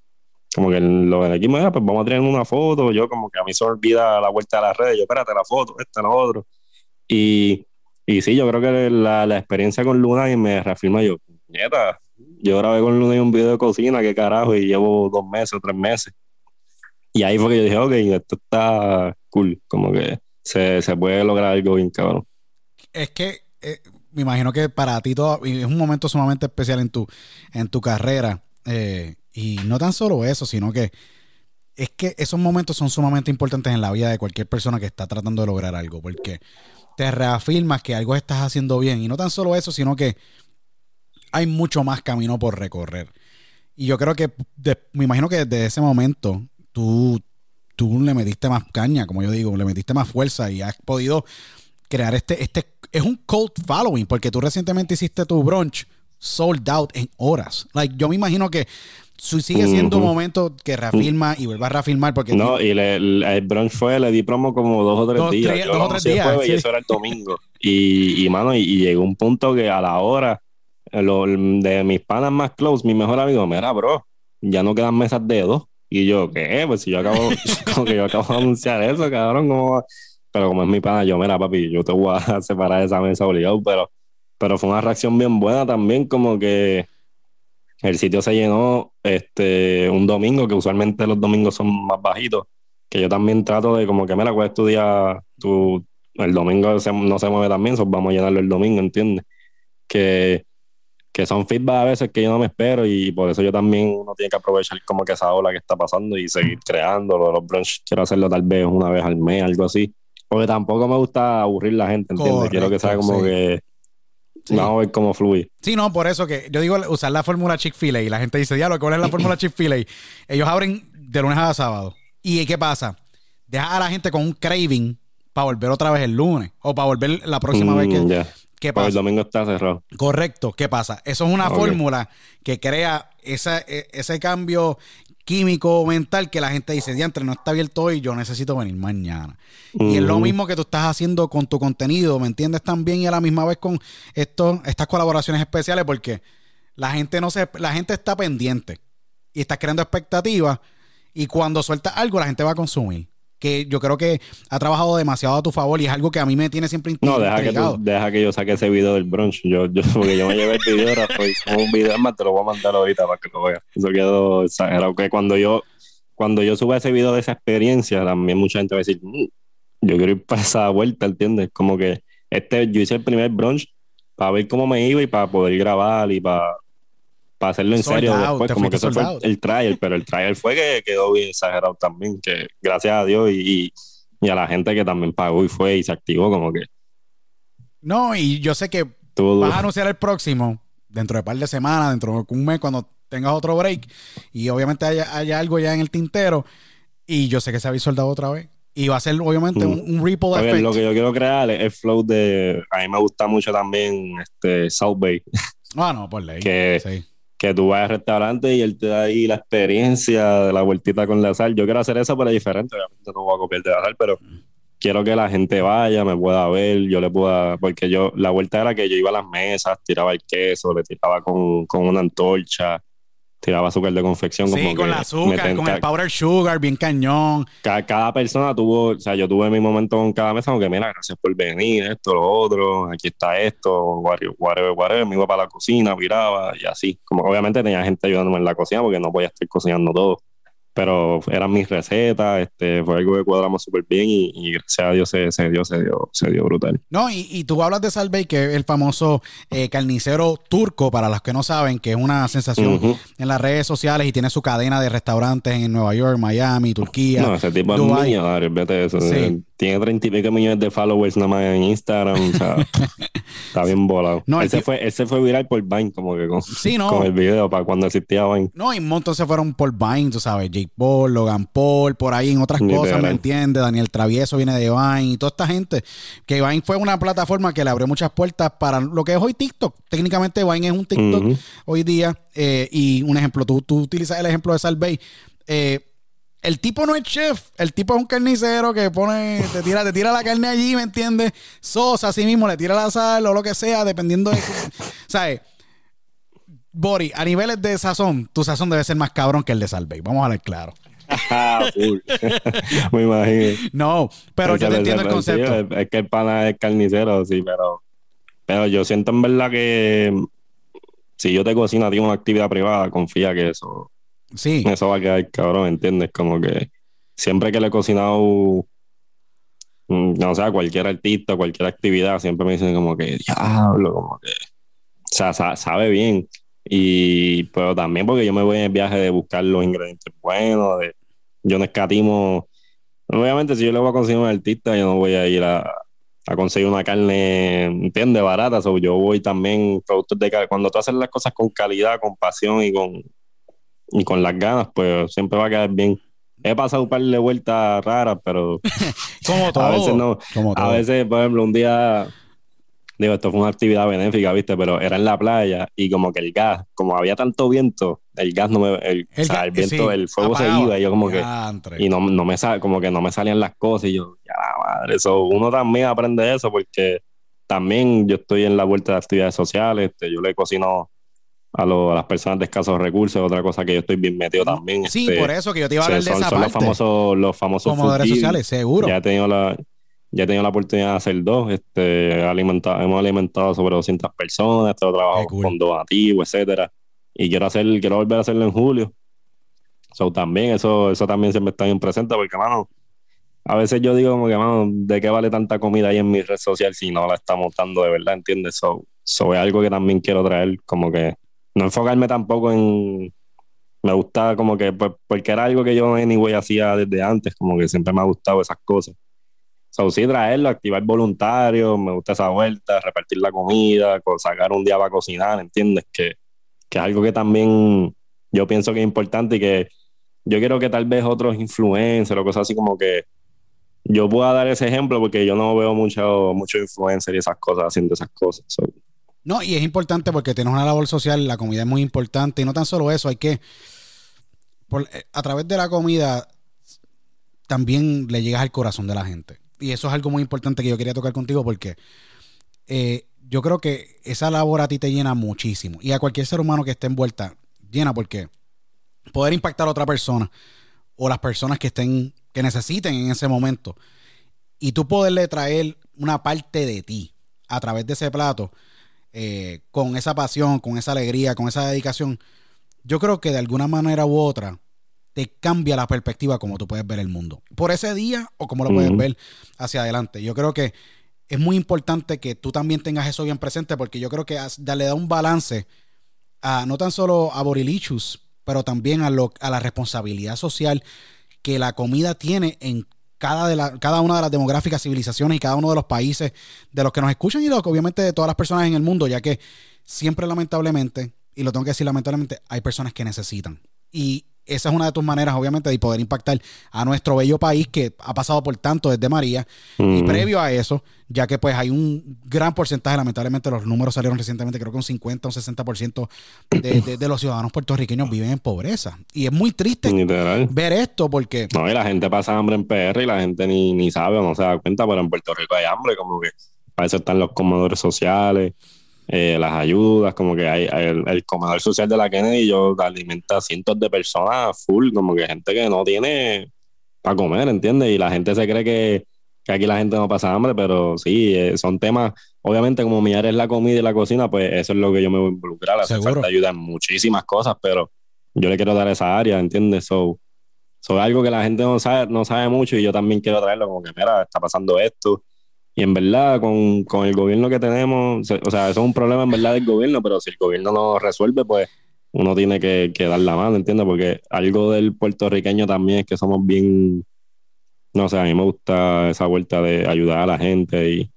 S2: como que lo del equipo, pues vamos a tener una foto, yo como que a mí se olvida la vuelta a las redes, yo espérate la foto, esta, lo otro. Y, y sí, yo creo que la, la experiencia con Luna y me reafirma yo, nieta, yo grabé con Luna un video de cocina, qué carajo, y llevo dos meses o tres meses. Y ahí fue que yo dije, ok, esto está cool, como que se, se puede lograr algo bien cabrón
S1: es que eh, me imagino que para ti todo, es un momento sumamente especial en tu, en tu carrera. Eh, y no tan solo eso, sino que es que esos momentos son sumamente importantes en la vida de cualquier persona que está tratando de lograr algo, porque te reafirmas que algo estás haciendo bien. Y no tan solo eso, sino que hay mucho más camino por recorrer. Y yo creo que, me imagino que desde ese momento tú, tú le metiste más caña, como yo digo, le metiste más fuerza y has podido crear este, este, es un cult following, porque tú recientemente hiciste tu brunch sold out en horas. Like, yo me imagino que sigue siendo un momento que reafirma y vuelva a reafirmar porque
S2: No, y le- el, el brunch fue, le di promo como dos o tres
S1: Dos,
S2: días.
S1: tres-
S2: Yo
S1: dos o tres días,
S2: jueves
S1: sí.
S2: Y eso era el domingo. Y, y mano, y, y llegó un punto que a la hora, eh, lo- de mis panas más close, mi mejor amigo, mira, bro, ya no quedan mesas de dos. Y yo, ¿qué? Pues si yo acabo, <laughs> como que yo acabo de anunciar eso, cabrón, como? Pero como es mi pana, yo, mira, papi, yo te voy a <laughs> separar de esa mesa obligado, pero, pero fue una reacción bien buena también, como que el sitio se llenó este un domingo, que usualmente los domingos son más bajitos, que yo también trato de como que, mira, cuál es tu día, tu, el domingo se- no se mueve también, so vamos a llenarlo el domingo, ¿entiendes? Que, que son feedback a veces que yo no me espero y por eso yo también uno tiene que aprovechar como que esa ola que está pasando y seguir creando. Lo de Los brunch quiero hacerlo tal vez una vez al mes, algo así. Porque tampoco me gusta aburrir la gente, ¿entiendes? quiero que sea como
S1: sí.
S2: que
S1: Sí.
S2: vamos a ver cómo fluye.
S1: Sí, no, por eso que yo digo usar la fórmula Chick-fil-A y la gente dice, diablo, ¿cuál es la fórmula Chick-fil-A? Ellos abren de lunes a sábado. ¿Y qué pasa? Deja a la gente con un craving para volver otra vez el lunes o para volver la próxima vez que...
S2: Mm, ya.
S1: ¿Qué
S2: Porque el
S1: pasa?
S2: domingo está cerrado.
S1: Correcto, ¿qué pasa? Eso es una fórmula que crea esa- e- ese cambio químico mental que la gente dice, diantre, no está abierto hoy, yo necesito venir mañana. Y es lo mismo que tú estás haciendo con tu contenido, ¿me entiendes? También y a la misma vez con esto, estas colaboraciones especiales porque la gente no se, la gente está pendiente y está creando expectativas y cuando sueltas algo la gente va a consumir. Que yo creo que ha trabajado demasiado a tu favor y es algo que a mí me tiene siempre
S2: No, deja que, tú- deja que yo saque ese video del brunch. Yo, yo, <laughs> porque yo me llevé el videógrafo y hicimos un video más, te lo voy a mandar ahorita para que lo veas. Eso quedó exagerado. Que cuando yo, cuando yo suba ese video de esa experiencia, también mucha gente va a decir, "Mm, yo quiero ir para esa vuelta, ¿entiendes? Como que este, yo hice el primer brunch para ver cómo me iba y para poder grabar y para, para hacerlo en serio después. Como que eso fue
S1: out.
S2: el trial, pero el trial fue que quedó bien exagerado también. Que gracias a Dios y, y, a la gente que también pagó y fue y se activó, como que
S1: No, y yo sé que vas a anunciar el próximo dentro de un par de semanas, dentro de un mes, cuando tengas otro break. Y obviamente haya, haya algo ya en el tintero. Y yo sé que se habéis soldado otra vez. Y va a ser obviamente un, un ripple
S2: Oye,
S1: effect.
S2: lo que yo quiero crear es el flow de. A mí me gusta mucho también este South Bay,
S1: Ah, no, por ley. <laughs>
S2: Que-
S1: Sí.
S2: Que tú vas al restaurante y él te da ahí la experiencia de la vueltita con la sal. Yo quiero hacer eso, pero es diferente. Obviamente no voy a copiar de la sal, pero quiero que la gente vaya, me pueda ver, yo le pueda. Porque yo, la vuelta era que yo iba a las mesas, tiraba el queso, le tiraba con, con una antorcha, tiraba azúcar de confección.
S1: Sí,
S2: como
S1: con el azúcar, con el powder sugar, bien cañón.
S2: cada, cada persona tuvo, o sea, yo tuve mi momento con cada mesa, como que mira, gracias por venir, esto, lo otro, aquí está esto, whatever, whatever, whatever. me iba para la cocina, viraba y así. Como obviamente tenía gente ayudándome en la cocina porque no podía estar cocinando todo. Pero eran mis recetas, este, fue algo que cuadramos súper bien y, y gracias a Dios se, se dio, se dio, se dio brutal.
S1: No, y, y tú hablas de Salvey, que es el famoso eh, carnicero turco, para los que no saben, que es una sensación en las redes sociales y tiene su cadena de restaurantes en Nueva York, Miami, Turquía.
S2: No, ese tipo es millonario, vete eso.
S1: Sí.
S2: Tiene treinta y pico millones de followers nada más en Instagram, o sea, <laughs> está bien volado.
S1: No, el
S2: él, se
S1: tipo-
S2: fue, él se fue viral por Vine, como que con,
S1: Sí, no.
S2: con el video para cuando existía Vine.
S1: No, y un montón se fueron por Vine, tú sabes, Jake Paul, Logan Paul, por ahí en otras
S2: Literal.
S1: cosas, ¿me entiendes? Daniel Travieso viene de Vine y toda esta gente. Que Vine fue una plataforma que le abrió muchas puertas para lo que es hoy TikTok. Técnicamente Vine es un TikTok hoy día. eh, y un ejemplo, tú, tú utilizas el ejemplo de Salvey. Eh, el tipo no es chef, el tipo es un carnicero que pone, te tira, te tira la carne allí, ¿me entiendes? Sosa, así mismo, le tira la sal o lo que sea, dependiendo de. <laughs> ¿Sabes? Bori, a niveles de sazón, tu sazón debe ser más cabrón que el de Salvey. Vamos a hablar claro.
S2: Ah. <laughs> Me imagino.
S1: No, pero yo te entiendo el
S2: sí,
S1: concepto.
S2: es, es que el pana es carnicero, sí, pero, pero yo siento en verdad que si yo te cocino a ti una actividad privada, confía que eso,
S1: Sí,
S2: eso va a quedar cabrón, ¿entiendes? Como que siempre que le he cocinado, mm, no sé, a cualquier artista, cualquier actividad, siempre me dicen como que, diablo, como que, o sea, sa- sabe bien. Y, pero también porque yo me voy en el viaje de buscar los ingredientes buenos, de, yo no escatimo. Obviamente, si yo le voy a conseguir un artista, yo no voy a ir a, a conseguir una carne, ¿entiendes? Barata. So, yo voy también, productos de calidad. Cuando tú haces las cosas con calidad, con pasión y con, y con las ganas, pues siempre va a quedar bien. he pasado un par de vueltas raras, pero <laughs>
S1: Como todo. <laughs>
S2: a veces no.
S1: Como
S2: A
S1: todo.
S2: veces, por ejemplo, un día, digo, esto fue una actividad benéfica, ¿viste? Pero era en la playa y como que el gas, como había tanto viento, el gas no me, el, o sea, el viento,
S1: sí,
S2: el fuego se
S1: apagaba.
S2: iba y yo como que, y no, no me sal, como que no me salían las cosas y yo, ya la madre, eso, uno también aprende eso porque también yo estoy en la vuelta de actividades sociales, este, yo le cocino a, lo- a las personas de escasos recursos, otra cosa que yo estoy bien metido también.
S1: Sí,
S2: este,
S1: por eso que yo te iba a
S2: son,
S1: hablar de
S2: son-
S1: esa
S2: son los famosos, los famosos
S1: como redes sociales, seguro.
S2: Ya he tenido la, ya he tenido la oportunidad de hacer dos. Este, alimenta- hemos alimentado sobre 200 personas, este, trabajo
S1: cool.
S2: con donativos, etcétera. Y quiero hacer, quiero volver a hacerlo en julio. So, también, eso, eso también siempre está bien presente porque, mano, a veces yo digo como que, mano, ¿de qué vale tanta comida ahí en mi red social si no la estamos dando de verdad, entiendes? So, so es algo que también quiero traer, como que no enfocarme tampoco en... Me gusta como que, pues, porque era algo que yo anyway hacía desde antes, como que siempre me ha gustado esas cosas. So, sí, traerlo, activar voluntarios, me gusta esa vuelta, repartir la comida, co- sacar un día para cocinar, ¿entiendes? Que, que es algo que también yo pienso que es importante y que yo quiero que tal vez otros influencers o cosas así como que yo pueda dar ese ejemplo porque yo no veo mucho, mucho influencer y esas cosas haciendo esas cosas. So,
S1: No, y es importante porque tienes una labor social, la comida es muy importante. Y no tan solo eso, hay que. por- eh, a través de la comida también le llegas al corazón de la gente. Y eso es algo muy importante que yo quería tocar contigo porque eh, yo creo que esa labor a ti te llena muchísimo. Y a cualquier ser humano que esté envuelta, llena porque poder impactar a otra persona o las personas que estén, que necesiten en ese momento. Y tú poderle traer una parte de ti a través de ese plato, eh, con esa pasión, con esa alegría, con esa dedicación, yo creo que de alguna manera u otra te cambia la perspectiva como tú puedes ver el mundo. Por ese día o como lo puedes ver hacia adelante. Yo creo que es muy importante que tú también tengas eso bien presente porque yo creo que le da un balance a no tan solo a Borilichus, pero también a, lo, a la responsabilidad social que la comida tiene en cada, de la, cada una de las demográficas civilizaciones y cada uno de los países de los que nos escuchan y los que obviamente de todas las personas en el mundo, ya que siempre lamentablemente, y lo tengo que decir lamentablemente, hay personas que necesitan. Y esa es una de tus maneras, obviamente, de poder impactar a nuestro bello país que ha pasado por tanto desde María. Y previo a eso, ya que pues hay un gran porcentaje, lamentablemente los números salieron recientemente, creo que un 50 o un 60% de, de, de los ciudadanos puertorriqueños viven en pobreza. Y es muy triste
S2: literal.
S1: ver esto porque...
S2: No, y la gente pasa hambre en PR y la gente ni, ni sabe o no se da cuenta, pero en Puerto Rico hay hambre, como que para eso están los comedores sociales, eh, las ayudas, como que hay, hay el, el comedor social de la Kennedy, yo alimenta a cientos de personas full, como que gente que no tiene para comer, ¿entiendes? Y la gente se cree que, que aquí la gente no pasa hambre, pero sí, eh, son temas, obviamente como mi área es la comida y la cocina, pues eso es lo que yo me voy a involucrar, hace falta ayuda en muchísimas cosas, pero yo le quiero dar esa área, ¿entiendes? So, so, algo que la gente no sabe, no sabe mucho y yo también quiero traerlo como que, mira, está pasando esto. Y en verdad, con, con el gobierno que tenemos, o sea, eso es un problema en verdad del gobierno, pero si el gobierno no resuelve, pues uno tiene que, que dar la mano, ¿entiendes? Porque algo del puertorriqueño también es que somos bien, no sé, a mí me gusta esa vuelta de ayudar a la gente y,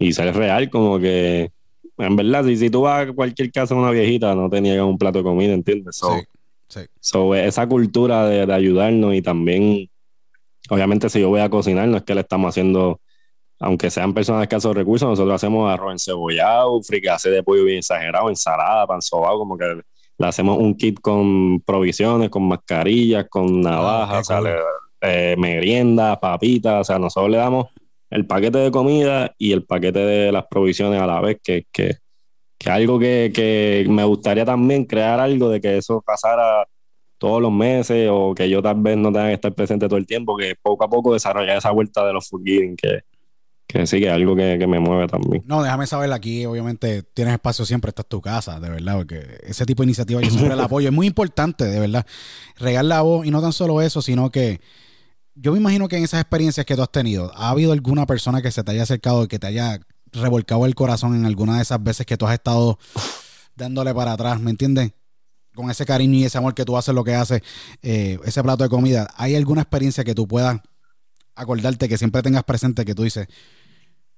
S2: y ser real, como que, en verdad, si, si tú vas a cualquier casa de una viejita, no te niegan un plato de comida, ¿entiendes? So,
S1: Sí, sí.
S2: So, esa cultura de, de ayudarnos y también, obviamente, si yo voy a cocinar, no es que le estamos haciendo, aunque sean personas de escasos recursos, nosotros hacemos arroz encebollado, fricase de pollo bien exagerado, ensalada, pan sobao, como que le hacemos un kit con provisiones, con mascarillas, con navajas, o sea,
S1: cool.
S2: le- eh, meriendas, papitas, o sea, nosotros le damos el paquete de comida y el paquete de las provisiones a la vez, que, que, que algo que, que me gustaría también crear algo de que eso pasara todos los meses o que yo tal vez no tenga que estar presente todo el tiempo, que poco a poco desarrollar esa vuelta de los food giving, que, que sí, que es algo que, que me mueve también.
S1: No, déjame saber aquí, obviamente tienes espacio siempre, esta es tu casa, de verdad, porque ese tipo de iniciativa yo siempre la <laughs> apoyo, es muy importante, de verdad, regar la voz y no tan solo eso, sino que yo me imagino que en esas experiencias que tú has tenido, ¿ha habido alguna persona que se te haya acercado y que te haya revolcado el corazón en alguna de esas veces que tú has estado dándole para atrás, ¿me entiendes? Con ese cariño y ese amor que tú haces lo que haces, eh, ese plato de comida, ¿hay alguna experiencia que tú puedas acordarte, que siempre tengas presente, que tú dices,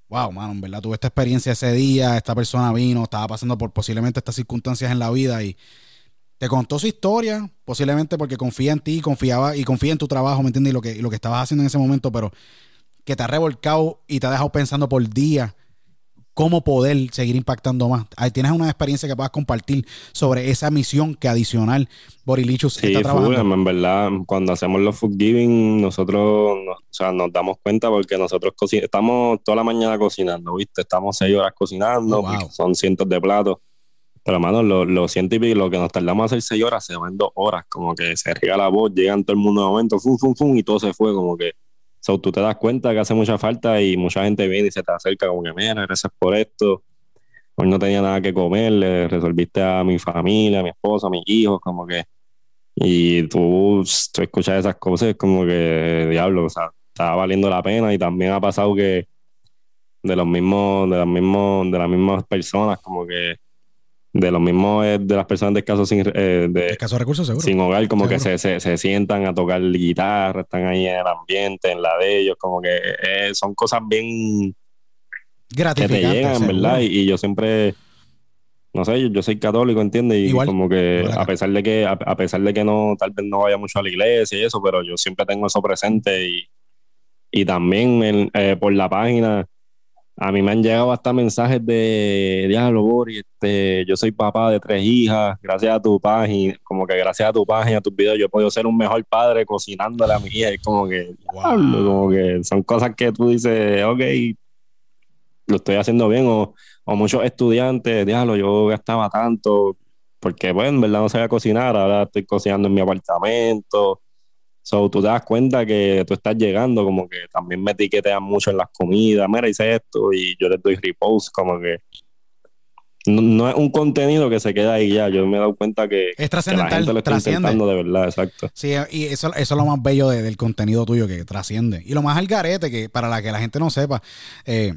S1: wow, mano, en verdad tuve esta experiencia ese día, esta persona vino, estaba pasando por posiblemente estas circunstancias en la vida y te contó su historia, posiblemente porque confía en ti, confiaba y confía en tu trabajo, ¿me entiendes? Y lo que, y lo que estabas haciendo en ese momento, pero que te ha revolcado y te ha dejado pensando por días cómo poder seguir impactando más. Ahí tienes una experiencia que puedas compartir sobre esa misión que adicional Borilichus
S2: Sí,
S1: está
S2: full,
S1: trabajando.
S2: en verdad, cuando hacemos los food giving, nosotros nos, o sea, nos damos cuenta porque nosotros estamos toda la mañana cocinando, ¿viste? Estamos seis horas cocinando,
S1: Oh, wow.
S2: porque son cientos de platos. Pero, hermano, los lo y pico, lo que nos tardamos a hacer seis horas, se van dos horas, como que se riega la voz, llegan todo el mundo de momento, fum, fum, fum, y todo se fue, como que. So, tú te das cuenta que hace mucha falta y mucha gente viene y se te acerca, como que, mira, gracias por esto. Hoy no tenía nada que comer, le resolviste a mi familia, a mi esposa, a mis hijos, como que. Y tú, tú escuchas esas cosas, como que, diablo, o sea, está valiendo la pena. Y también ha pasado que de los mismos, de los mismos, de las mismas personas, como que de los mismos, de las personas de escasos sin, eh, de,
S1: recursos, seguro.
S2: sin hogar, como que se, se, se sientan a tocar guitarra, están ahí en el ambiente, en la de ellos, como que eh, son cosas bien que te llegan,
S1: seguro.
S2: verdad. Y, y yo siempre, no sé, yo, yo soy católico, ¿entiendes? Y
S1: Igual,
S2: como que a pesar de que, a, a pesar de que no, tal vez no vaya mucho a la iglesia y eso, pero yo siempre tengo eso presente y, y también en- eh, por la página. A mí me han llegado hasta mensajes de Diablo, Bori, este, yo soy papá de tres hijas, gracias a tu página, como que gracias a tu página, a tus videos, yo he podido ser un mejor padre cocinándole a mi hija. Es como que, diablo, como que son cosas que tú dices, ok, lo estoy haciendo bien, o, o muchos estudiantes, diablo, yo gastaba tanto, porque bueno, en verdad no sabía cocinar, ahora estoy cocinando en mi apartamento. So, tú te das cuenta que tú estás llegando, como que también me etiquetean mucho en las comidas, mira, hice esto y yo les doy repost, como que no, no es un contenido que se queda ahí ya, yo me he dado cuenta que,
S1: Es
S2: que la gente
S1: trascendental,
S2: lo está
S1: trasciende.
S2: intentando de verdad, exacto.
S1: Sí, y eso, eso es lo más bello de- del contenido tuyo que trasciende. Y lo más al garete, que para la que la gente no sepa, eh,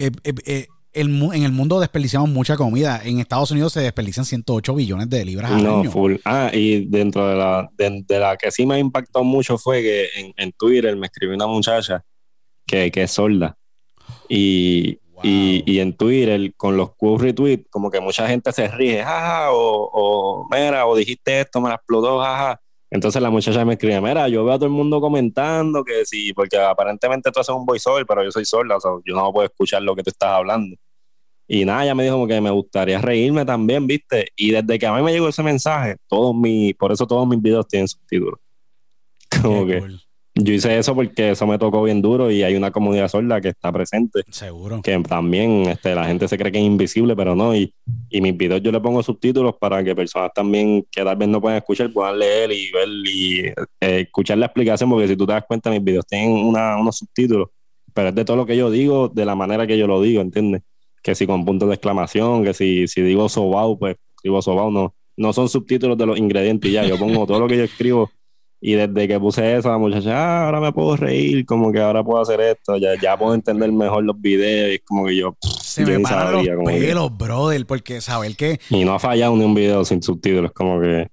S1: eh, eh, el en el mundo desperdiciamos mucha comida. En Estados Unidos se desperdician 108 billones de libras al
S2: No,
S1: año.
S2: full. Ah, y dentro de la, de, de la que sí me ha impactado mucho fue que en, en Twitter me escribió una muchacha que, que es sorda. Y,
S1: Wow.
S2: y, y en Twitter, con los Q retweets, como que mucha gente se ríe, jaja, o, o mira, o dijiste esto, me la explotó, jaja. Entonces la muchacha me escribe, mira, yo veo a todo el mundo comentando que sí, porque aparentemente tú haces un voiceover, pero yo soy sorda, o sea, yo no puedo escuchar lo que tú estás hablando. Y nada, ella me dijo como que me gustaría reírme también, ¿viste? Y desde que a mí me llegó ese mensaje, todos mis, por eso todos mis videos tienen subtítulos. <laughs> Como
S1: Qué
S2: que
S1: cool.
S2: yo hice eso porque eso me tocó bien duro y hay una comunidad sorda que está presente,
S1: Seguro.
S2: que también este, la gente se cree que es invisible, pero no. Y, y mis videos yo le pongo subtítulos para que personas también que tal vez no puedan escuchar puedan leer y ver y eh, escuchar la explicación, porque si tú te das cuenta, mis videos tienen una- unos subtítulos, pero es de todo lo que yo digo, de la manera que yo lo digo, ¿entiendes? Que si con puntos de exclamación, que si, si digo sobao, pues digo sobao, no, no son subtítulos de los ingredientes ya, yo pongo todo lo que yo escribo y desde que puse eso, la muchacha, ah, ahora me puedo reír, como que ahora puedo hacer esto, ya, ya puedo entender mejor los videos y es como que yo,
S1: Se
S2: yo
S1: me paran
S2: sabía,
S1: los
S2: como que-
S1: pelos, brother, porque saber que
S2: y no ha fallado ni un video sin subtítulos, como que,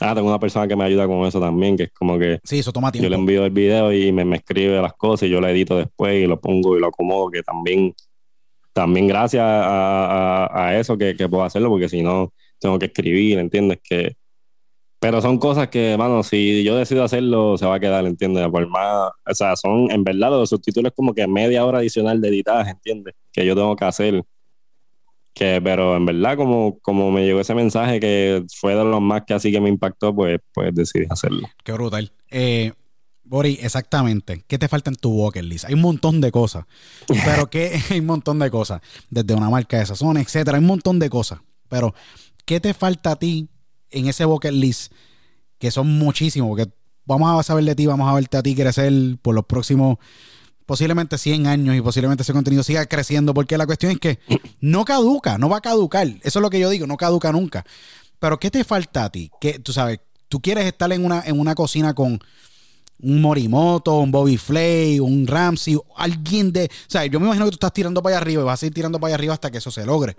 S2: ah, tengo una persona que me ayuda con eso también, que es como que
S1: sí, eso toma
S2: yo le
S1: tiempo.
S2: envío el video y me, me escribe las cosas y yo lo edito después y lo pongo y lo acomodo, que también, también gracias a, a- a eso que, que puedo hacerlo, porque si no, tengo que escribir, ¿entiendes? Que, pero son cosas que, mano, si yo decido hacerlo, se va a quedar, ¿entiendes? Por más, o sea, son, en verdad, los subtítulos como que media hora adicional de editaje, ¿entiendes? Que yo tengo que hacer. Que, pero en verdad, como, como me llegó ese mensaje que fue de los más que así que me impactó, pues, pues decidí hacerlo.
S1: Qué brutal. Eh, Bori, exactamente. ¿Qué te falta en tu bucket list? Hay un montón de cosas. Pero que <laughs> hay un montón de cosas. Desde una marca de sazón, etcétera. Hay un montón de cosas. Pero, ¿qué te falta a ti en ese bucket list? Que son muchísimos. Porque vamos a saber de ti, vamos a verte a ti crecer por los próximos posiblemente 100 años y posiblemente ese contenido siga creciendo. Porque la cuestión es que no caduca, no va a caducar. Eso es lo que yo digo, no caduca nunca. Pero, ¿qué te falta a ti? Que tú sabes, tú quieres estar en una, en una cocina con un Morimoto, un Bobby Flay, un Ramsey, alguien de. O sea, yo me imagino que tú estás tirando para allá arriba y vas a ir tirando para allá arriba hasta que eso se logre.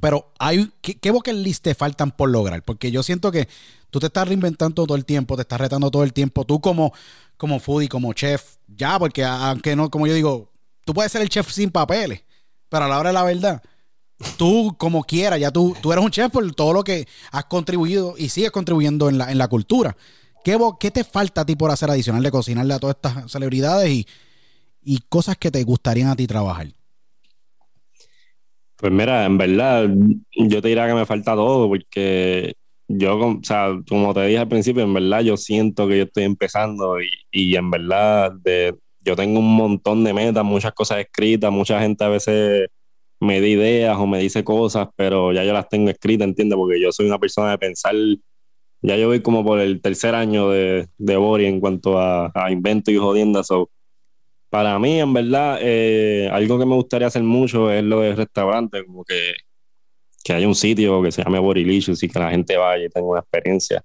S1: Pero hay ¿qué, qué bucket list te faltan por lograr? Porque yo siento que tú te estás reinventando todo el tiempo, te estás retando todo el tiempo. Tú como, como foodie, como chef, ya, porque aunque no, como yo digo, tú puedes ser el chef sin papeles, pero a la hora de la verdad, tú como quieras, ya tú, tú eres un chef por todo lo que has contribuido y sigues contribuyendo en la, en la cultura. ¿Qué, vo- ¿Qué te falta a ti por hacer adicional de cocinarle a todas estas celebridades y, y cosas que te gustarían a ti trabajar?
S2: Pues mira, en verdad, yo te diría que me falta todo, porque yo, como te dije al principio, en verdad yo siento que yo estoy empezando y, y en verdad yo tengo un montón de metas, muchas cosas escritas, mucha gente a veces me da ideas o me dice cosas, pero ya yo las tengo escritas, ¿entiendes? Porque yo soy una persona de pensar, ya yo voy como por el tercer año de, de Bori en cuanto a, a invento y jodiendas, so, para mí, en verdad, eh, algo que me gustaría hacer mucho es lo del restaurante, como que, que haya un sitio que se llame Borilicious y que la gente vaya y tenga una experiencia.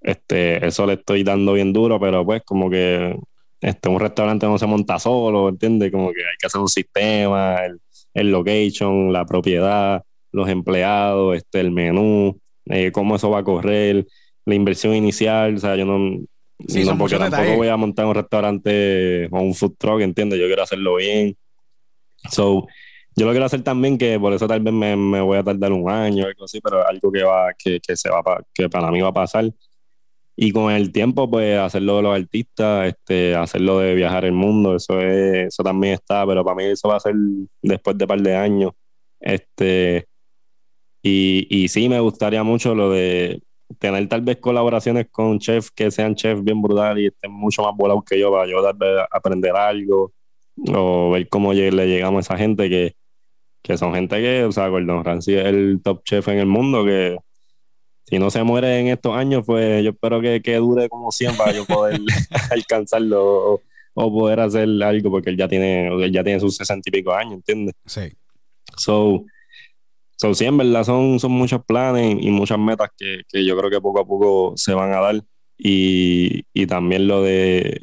S2: Este, eso le estoy dando bien duro, pero pues como que este, un restaurante no se monta solo, ¿entiendes? Como que hay que hacer un sistema, el, el location, la propiedad, los empleados, este, el menú, eh, cómo eso va a correr, la inversión inicial, o sea, yo no,
S1: Sí,
S2: no, porque tampoco
S1: detalles.
S2: voy a montar un restaurante o un food truck, ¿entiendes? Yo quiero hacerlo bien. So, yo lo quiero hacer también, que por eso tal vez me, me voy a tardar un año o algo así, pero algo que va, que, que se va pa- que para mí va a pasar. Y con el tiempo, pues, hacerlo de los artistas, este, hacerlo de viajar el mundo, eso es, eso también está, pero para mí eso va a ser después de un par de años. Este, y, y sí me gustaría mucho lo de tener tal vez colaboraciones con chefs que sean chefs bien brutales y estén mucho más volados que yo para yo tal vez aprender algo o ver cómo le llegamos a esa gente que, que son gente que, o sea, Gordon Ramsay es el top chef en el mundo que si no se muere en estos años, pues yo espero que, que dure como 100 para yo poder <laughs> alcanzarlo o, o poder hacer algo porque él ya tiene, él ya tiene sus sesenta y pico años, ¿entiendes?
S1: Sí.
S2: So, so sí, en verdad son, son muchos planes y muchas metas que, que yo creo que poco a poco se van a dar. Y, y también lo de.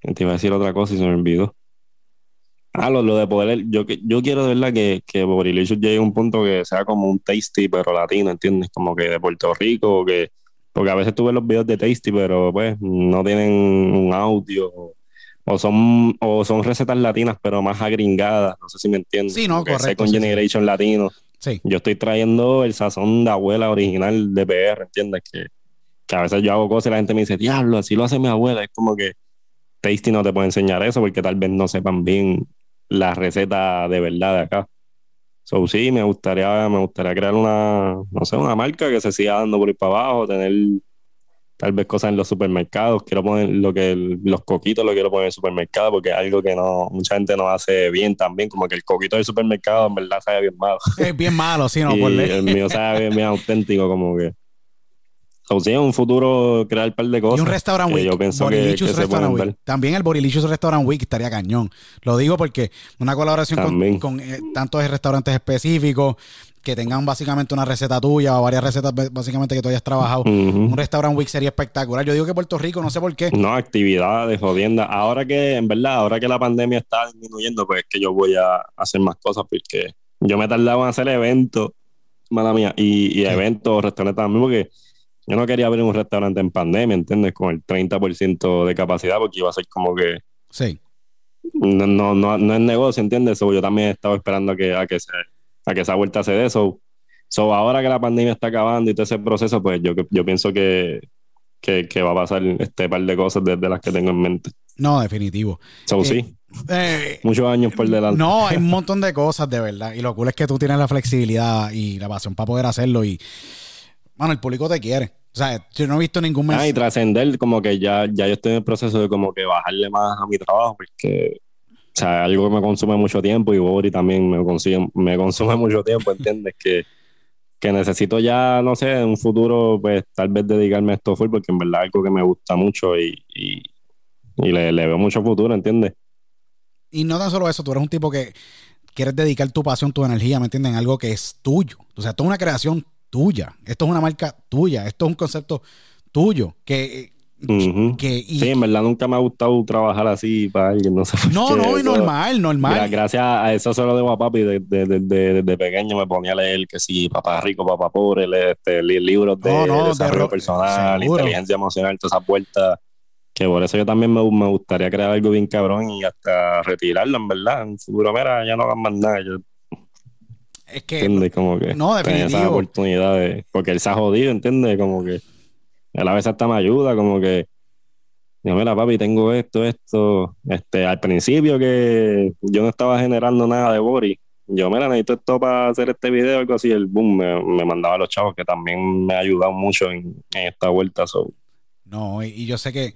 S2: Te iba a decir otra cosa y se me olvidó. Ah, lo, lo de poder. Yo, yo quiero de verdad que, que Borilicious llegue a un punto que sea como un tasty, pero latino, ¿entiendes? Como que de Puerto Rico, que. Porque a veces tú ves los videos de Tasty, pero pues no tienen un audio. O son, o son recetas latinas, pero más agringadas. No sé si me entiendes.
S1: Sí, no, correcto,
S2: Second
S1: sí, sí.
S2: Generation latino.
S1: Sí.
S2: Yo estoy trayendo el sazón de abuela original de PR, ¿entiendes? Que, que a veces yo hago cosas y la gente me dice, diablo, así lo hace mi abuela. Es como que Tasty no te puede enseñar eso porque tal vez no sepan bien la receta de verdad de acá. So, sí, me gustaría, me gustaría crear una, no sé, una marca que se siga dando por ir para abajo, tener tal vez cosas en los supermercados. Quiero poner lo que los coquitos lo quiero poner en el supermercado porque es algo que no mucha gente no hace bien también, como que el coquito del supermercado en verdad sabe bien malo.
S1: Es bien malo, sí, no, <laughs>
S2: y
S1: por ley.
S2: el mío sabe bien, bien auténtico, como que. O sea, en un futuro crear un par de cosas.
S1: Y un restaurant week.
S2: yo pienso que-
S1: Borilicious
S2: que se
S1: Restaurant Week. También el Borilicious Restaurant Week estaría cañón. Lo digo porque una colaboración con, con, eh, tantos restaurantes específicos que tengan básicamente una receta tuya o varias recetas básicamente que tú hayas trabajado. Un restaurant week sería espectacular. Yo digo que Puerto Rico, no sé por qué.
S2: No, actividades, jodienda. Ahora que, en verdad, ahora que la pandemia está disminuyendo, pues es que yo voy a hacer más cosas porque yo me tardaba en hacer eventos, mala mía, y, y eventos, restaurantes también, porque yo no quería abrir un restaurante en pandemia, ¿entiendes? Con el 30% de capacidad, porque iba a ser como que
S1: Sí.
S2: no, no, no, no es negocio, ¿entiendes? So, yo también estaba esperando a que, a que, se, a que esa vuelta se dé. So, so, ahora que la pandemia está acabando y todo ese proceso, pues yo, yo pienso que, que, que va a pasar este par de cosas desde las que tengo en mente.
S1: No, definitivo.
S2: So,
S1: Eh,
S2: sí,
S1: Eh,
S2: muchos años por delante.
S1: no, hay un montón de cosas, de verdad. Y lo cool es que tú tienes la flexibilidad y la pasión para poder hacerlo. Y, bueno, el público te quiere. O sea, yo no he visto ningún
S2: Ah, y
S1: mensaje.
S2: trascender, como que ya, ya yo estoy en el proceso de como que bajarle más a mi trabajo, porque, o sea, algo que me consume mucho tiempo y Bori también me consigue, me consume <laughs> mucho tiempo, ¿entiendes? que, que necesito ya, no sé, en un futuro, pues tal vez dedicarme a esto full, porque en verdad es algo que me gusta mucho y, y, le veo mucho futuro, ¿entiendes?
S1: Y no tan solo eso, tú eres un tipo que quieres dedicar tu pasión, tu energía, ¿me entienden? Algo que es tuyo. O sea, esto es una creación tuya. Esto es una marca tuya. Esto es un concepto tuyo. Que,
S2: Ujú.
S1: que y-
S2: Sí, en verdad nunca me ha gustado trabajar así para alguien, no sé
S1: no, no, y normal, normal.
S2: Gra- Gracias a eso se lo debo a papi. Desde de, de, de- desde pequeño me ponía a leer que sí, papá rico, papá pobre, leer este, li- libros de
S1: No, no, de
S2: desarrollo
S1: ro-
S2: personal,
S1: seguro.
S2: inteligencia emocional, todas esas vueltas. Que por eso yo también me, me gustaría crear algo bien cabrón y hasta retirarlo, en verdad. En futuro, mira, ya no hagan más nada. Yo,
S1: Es que.
S2: ¿Entiendes? Como que
S1: No,
S2: tener esa
S1: definitivo.
S2: oportunidad de. Porque él se ha jodido, ¿entiendes? Como que. Él a veces hasta me ayuda, como que. Yo, mira, papi, tengo esto, esto. Este, al principio que yo no estaba generando nada de Bori. Yo, mira, necesito esto para hacer este video, algo así. El boom me, me mandaba a los chavos que también me ha ayudado mucho en, en esta vuelta. So.
S1: No, y, y yo sé que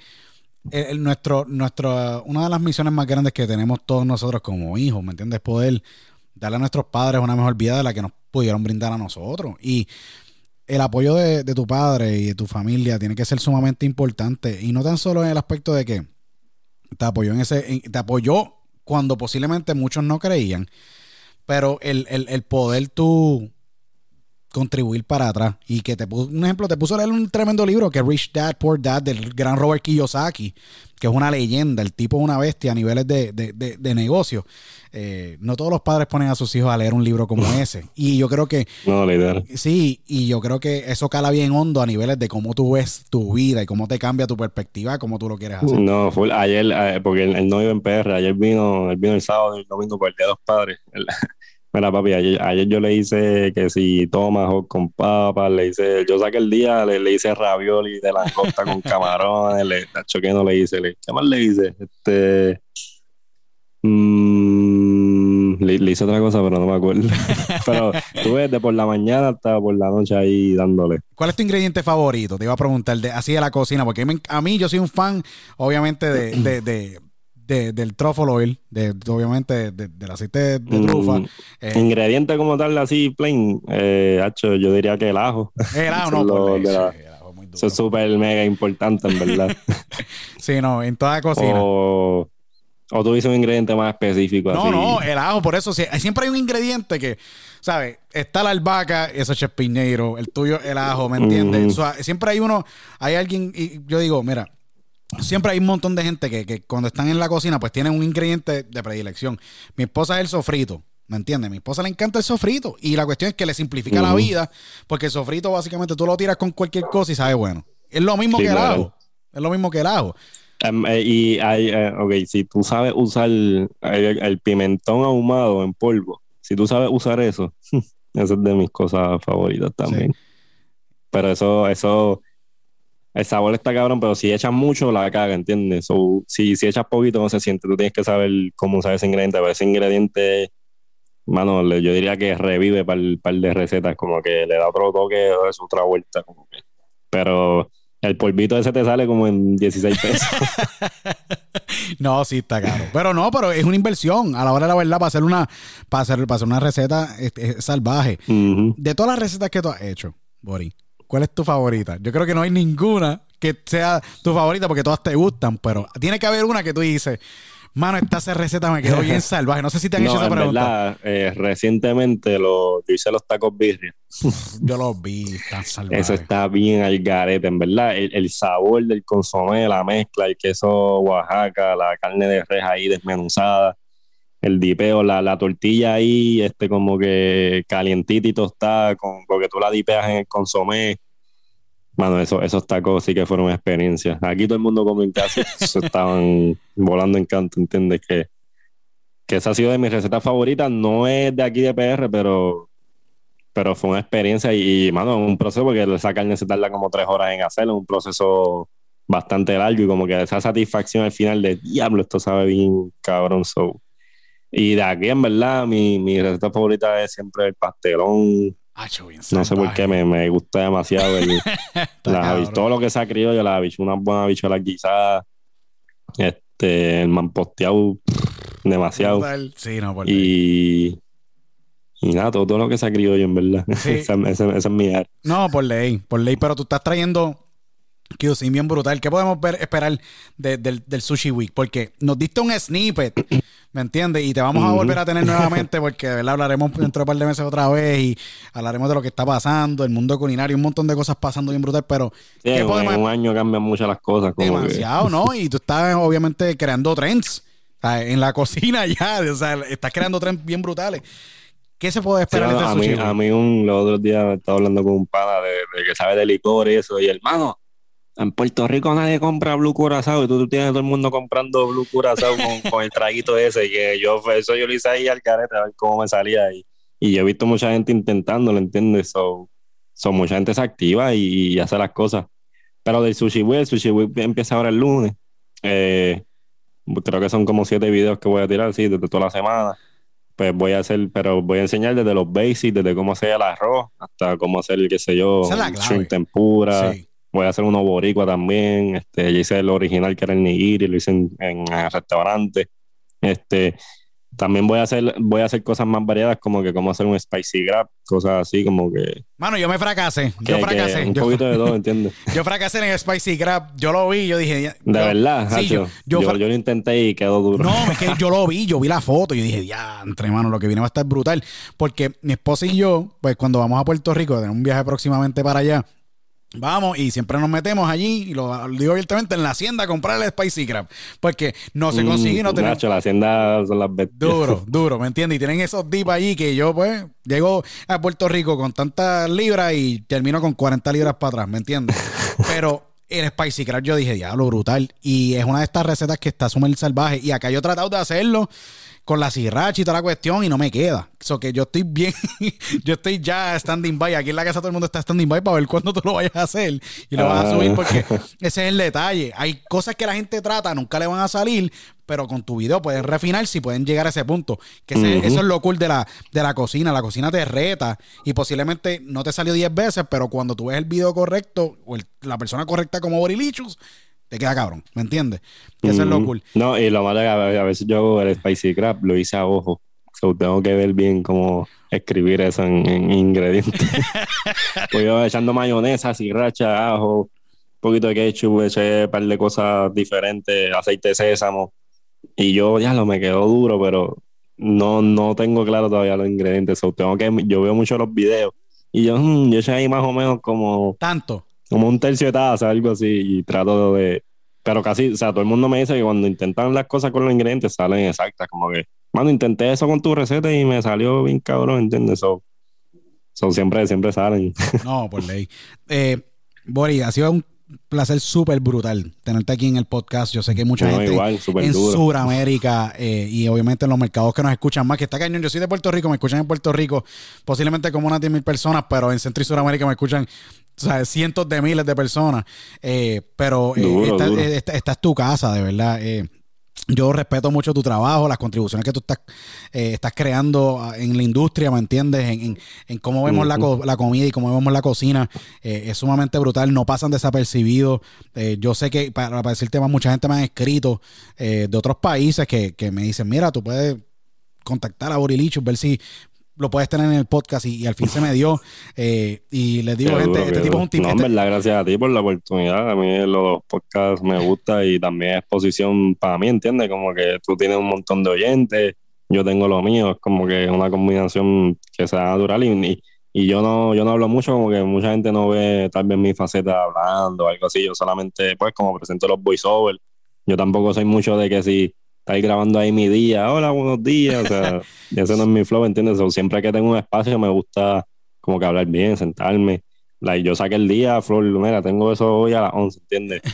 S1: el- el- nuestro, nuestro, una de las misiones más grandes que tenemos todos nosotros como hijos, ¿me entiendes? Poder darle a nuestros padres una mejor vida de la que nos pudieron brindar a nosotros. Y el apoyo de, de tu padre y de tu familia tiene que ser sumamente importante. Y no tan solo en el aspecto de que te apoyó en ese, te apoyó cuando posiblemente muchos no creían, pero el, el, el poder tú contribuir para atrás y que te puso, un ejemplo, te puso a leer un tremendo libro que Rich Dad, Poor Dad del gran Robert Kiyosaki, que es una leyenda, el tipo es una bestia a niveles de, de, de- de negocio. Eh, no todos los padres ponen a sus hijos a leer un libro como ese. Y yo creo que
S2: No, literal.
S1: Sí, y yo creo que eso cala bien hondo a niveles de cómo tú ves tu vida y cómo te cambia tu perspectiva, cómo tú lo quieres hacer.
S2: No, full. ayer, eh, porque él, no iba en PR, ayer vino, él vino el sábado y el domingo por el Día de los Padres. Mira, papi, ayer, ayer yo le hice que si tomahawk con papas, le hice, yo saqué el día, le, hice ravioli de langosta con camarones, le, tacho, ¿qué no le hice? Le- ¿Qué más le hice? Este, mm, le, hice otra cosa, pero no me acuerdo. <laughs> pero tuve de por la mañana hasta por la noche ahí dándole.
S1: ¿Cuál es tu ingrediente favorito? Te iba a preguntar de, así de la cocina, porque a mí yo soy un fan, obviamente, de, de- de- de- del truffle oil, de, de- obviamente de- del aceite de, de trufa.
S2: Mm,
S1: Eh,
S2: Ingrediente como tal, así plain, eh, hacho, yo diría que el ajo. <laughs>
S1: el ajo, no, por
S2: la-
S1: el ajo muy duro.
S2: Eso es súper mega importante, en verdad. <laughs>
S1: Sí, no, en toda cocina.
S2: o, o tú dices un ingrediente más específico.
S1: No,
S2: así.
S1: no, el ajo, por eso sí, siempre hay un ingrediente que, ¿sabes? Está la albahaca, eso es chespinero, el tuyo el ajo, ¿me entiendes? O sea, siempre hay uno, hay alguien, y yo digo, mira, siempre hay un montón de gente que, que cuando están en la cocina, pues tienen un ingrediente de predilección. Mi esposa es el sofrito. ¿Me entiendes? Mi esposa le encanta el sofrito. Y la cuestión es que le simplifica la vida, porque el sofrito básicamente tú lo tiras con cualquier cosa y sabe bueno. Es lo mismo
S2: Sí,
S1: que el
S2: claro.
S1: ajo. Es lo mismo que el ajo.
S2: Em, eh, y hay, eh, ok, si tú sabes usar el, el pimentón ahumado en polvo, si tú sabes usar eso, <laughs> eso es de mis cosas favoritas también. Pero eso, eso, el sabor está cabrón, pero si echas mucho, la caga, ¿entiendes? So, si, si echas poquito, no se siente. Tú tienes que saber cómo usar ese ingrediente, pero ese ingrediente, mano, yo diría que revive para el par de recetas, como que le da otro toque, es otra vuelta, como que. Pero el polvito ese te sale como en 16 pesos. <laughs>
S1: No, sí está caro. Pero no, pero es una inversión. A la hora de la verdad, para hacer una, para hacer, para hacer una receta es- es salvaje.
S2: Ujú.
S1: De todas las recetas que tú has hecho, Bori, ¿cuál es tu favorita? Yo creo que no hay ninguna que sea tu favorita porque todas te gustan, pero tiene que haber una que tú dices, mano, esta receta me quedó bien <laughs> salvaje. No sé si te han
S2: No,
S1: hecho esa
S2: en
S1: pregunta.
S2: verdad, eh, recientemente lo, yo hice los tacos birria.
S1: Yo los vi, están salvajes.
S2: Eso está bien al garete, en verdad. El, el sabor del consomé, la mezcla, el queso Oaxaca, la carne de res ahí desmenuzada, el dipeo, la, la tortilla ahí, este como que calientita y tostada, con, porque tú la dipeas en el consomé. Mano, eso, esos tacos sí que fueron una experiencia. Aquí todo el mundo come en casa, <laughs> se estaban volando en canto, ¿entiendes? Que, que esa ha sido de mis recetas favoritas. No es de aquí de PR, pero pero fue una experiencia y, y, mano, un proceso porque esa carne se tarda como tres horas en hacerlo, un proceso bastante largo y como que esa satisfacción al final de diablo, esto sabe bien cabrón. So. Y de aquí, en verdad, mi, mi receta favorita es siempre el pastelón.
S1: Acho, bien
S2: No sé por qué, me, me gusta demasiado. El, <laughs> las todo lo que se ha criado, la habichu- una buena habichuela guisada, este, el manposteado, demasiado.
S1: Sí, no, por.
S2: Y, y nada, todo, todo lo que se ha criado yo, en verdad. <laughs>
S1: Sí.
S2: esa, esa- esa es mi área.
S1: No, por ley, por ley, pero tú estás trayendo cuisine bien brutal. ¿Qué podemos ver, esperar de- del, del Sushi Week? Porque nos diste un snippet, ¿me entiendes? Y te vamos a volver a tener nuevamente porque de verdad hablaremos dentro de un par de meses otra vez y hablaremos de lo que está pasando, el mundo culinario, un montón de cosas pasando bien brutal, pero
S2: Sí,
S1: ¿qué
S2: en un año cambian muchas las cosas. Como que-
S1: demasiado, ¿no? Y tú estás obviamente creando trends en la cocina <laughs> ya, o sea, estás creando trends bien brutales. ¿Qué se puede esperar de
S2: a,
S1: este
S2: mí,
S1: Sushi
S2: a mí un, los otros días estaba hablando con un pana de, de que sabe de licor y eso. Y hermano, en Puerto Rico nadie compra Blue Curazao y tú, tú tienes todo el mundo comprando Blue Curazao con, <laughs> con el traguito ese. Que yo, eso yo lo hice ahí al carete a ver cómo me salía. Y y yo he visto mucha gente intentándolo, ¿entiendes? So, so, mucha gente se activa y, y hace las cosas. Pero del Sushi Week, el Sushi Week empieza ahora el lunes. Eh, creo que son como siete videos que voy a tirar, sí, desde toda la semana. Pues voy a hacer, pero voy a enseñar desde los basics, desde cómo hacer el arroz hasta cómo hacer, qué sé yo, shrimp tempura.
S1: Sí.
S2: Voy a hacer uno boricua también. Este, ya hice el original que era el nigiri, lo hice en, en el restaurante. Este, también voy a hacer, voy a hacer cosas más variadas, como que como hacer un spicy grab, cosas así, como que,
S1: Mano, yo me fracasé.
S2: que-
S1: Yo fracasé.
S2: un
S1: Yo,
S2: poquito de todo, <laughs> ¿entiendes?
S1: yo fracasé en el Spicy Crab. Yo lo vi, yo dije.
S2: De
S1: yo-
S2: verdad,
S1: Sí, yo, yo
S2: yo, lo intenté y quedó duro.
S1: No, es que yo lo vi, yo vi la foto y yo dije, ya, entre manos, lo que viene va a estar brutal. Porque mi esposa y yo, pues cuando vamos a Puerto Rico, tenemos un viaje próximamente para allá, vamos y siempre nos metemos allí, y lo, digo abiertamente, en la hacienda a comprar el Spicy Crab. Porque no se consigue, no
S2: Mm,
S1: tenemos...
S2: Nacho, la hacienda son las bestias.
S1: Duro, <laughs> duro, ¿me entiendes? Y tienen esos dips allí que yo, pues, llego a Puerto Rico con tantas libras y termino con 40 libras para atrás, ¿me entiendes? <laughs> Pero el Spicy Crab yo dije, diablo, brutal. Y es una de estas recetas que está súper salvaje. Y acá yo he tratado de hacerlo con la sriracha y toda la cuestión y no me queda. So que yo estoy bien, <laughs> yo estoy ya standing by. Aquí en la casa todo el mundo está standing by para ver cuándo tú lo vayas a hacer y lo vas a
S2: Ah.
S1: subir porque <laughs> ese es el detalle. Hay cosas que la gente trata, nunca le van a salir, pero con tu video pueden refinar si pueden llegar a ese punto. Que ese- eso es lo cool de la, de la cocina. La cocina te reta y posiblemente no te salió 10 veces, pero cuando tú ves el video correcto o el- la persona correcta como Borilichus, te queda cabrón. ¿Me entiendes? Que Eso es lo
S2: Mm,
S1: cool.
S2: No, y lo malo es que a a veces yo hago el spicy crab, lo hice a ojo. So, tengo que ver bien cómo escribir eso en, en ingredientes. <laughs> pues yo echando mayonesa, sriracha, ajo, un poquito de ketchup, eché un par de cosas diferentes, aceite de sésamo. Y yo ya lo me quedó duro, pero no, no tengo claro todavía los ingredientes. So, tengo que, yo veo mucho los videos. Y yo, mm, yo eché ahí más o menos como
S1: Tanto.
S2: Como un tercio de taza, algo así, y trato de... Pero casi, o sea, todo el mundo me dice que cuando intentan las cosas con los ingredientes salen exactas, como que, mano, intenté eso con tu receta y me salió bien cabrón, ¿entiendes? So, so siempre, siempre salen.
S1: No, por ley. Eh, ha sido un placer súper brutal tenerte aquí en el podcast. Yo sé que hay mucha
S2: No,
S1: gente
S2: igual,
S1: en. Sudamérica eh, y obviamente en los mercados que nos escuchan más, que está cañón. Yo soy de Puerto Rico, me escuchan en Puerto Rico, posiblemente como unas 10 mil personas, pero en Centro y Sudamérica me escuchan o sea, cientos de miles de personas. Eh, pero eh,
S2: Duro,
S1: esta,
S2: duro.
S1: eh, esta- esta es tu casa, de verdad. Eh, yo respeto mucho tu trabajo, las contribuciones que tú estás, eh, estás creando ah, en la industria, ¿me entiendes? En, en- en cómo vemos la, co- la comida y cómo vemos la cocina. Eh, es sumamente brutal, no pasan desapercibidos. Eh, yo sé que para, para decirte más, mucha gente me ha escrito de otros países que, que me dicen, mira, tú puedes contactar a Borilichus, ver si lo puedes tener en el podcast y, y al fin se me dio. <laughs> Eh, y les digo,
S2: Qué
S1: gente,
S2: duro,
S1: este tipo es
S2: duro.
S1: un tipo...
S2: No, en
S1: este-
S2: verdad, gracias a ti por la oportunidad. A mí los podcasts me gusta y también es exposición para mí, ¿entiendes? Como que tú tienes un montón de oyentes, yo tengo lo mío, es como que una combinación que sea natural y, y, y yo no yo no hablo mucho, como que mucha gente no ve tal vez mi faceta hablando o algo así. Yo solamente, pues, como presento los voiceovers, yo tampoco soy mucho de que si estáis grabando ahí mi día, hola, buenos días, o sea, <laughs> ese no es mi flow, ¿entiendes? O siempre que tengo un espacio me gusta como que hablar bien, sentarme. Like, yo saqué el día, Flor, mira, tengo eso hoy a las 11, ¿entiendes? <laughs>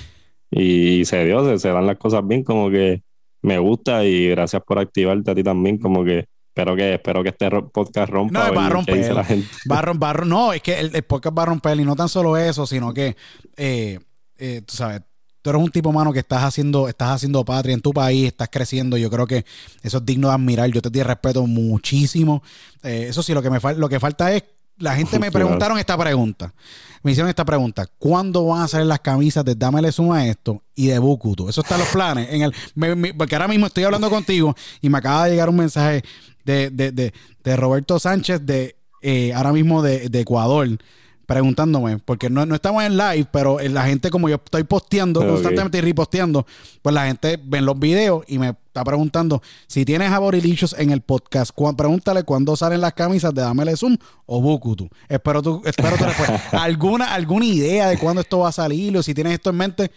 S2: Y se dio, se, se dan las cosas bien, como que me gusta y gracias por activarte a ti también, como que espero que espero que este podcast rompa.
S1: No, va a romper.
S2: la gente.
S1: Va a rom- va a rom- no, es que el, el podcast va a romper y no tan solo eso, sino que, eh, eh, tú sabes, tú eres un tipo, mano, que estás haciendo, estás haciendo patria en tu país, estás creciendo. Yo creo que eso es digno de admirar. Yo te te respeto muchísimo. Eh, eso sí, lo que me lo que falta es, la gente me <laughs> preguntaron esta pregunta. Me hicieron esta pregunta. ¿Cuándo van a salir las camisas de Dámele Suma a esto y de Bukutu? Eso está en los planes. En el, me- me- porque ahora mismo estoy hablando contigo y me acaba de llegar un mensaje de, de, de, de Roberto Sánchez de eh, ahora mismo de, de Ecuador preguntándome, porque no, no estamos en live, pero la gente como yo estoy posteando constantemente y reposteando, pues la gente ve los videos y me está preguntando si tienes a Borilichos en el podcast, cu- pregúntale cuándo salen las camisas de Dámele Zoom o Bukutu. Espero tu, espero tu respuesta. <laughs> ¿Alguna, ¿Alguna idea de cuándo esto va a salir o si tienes esto en mente?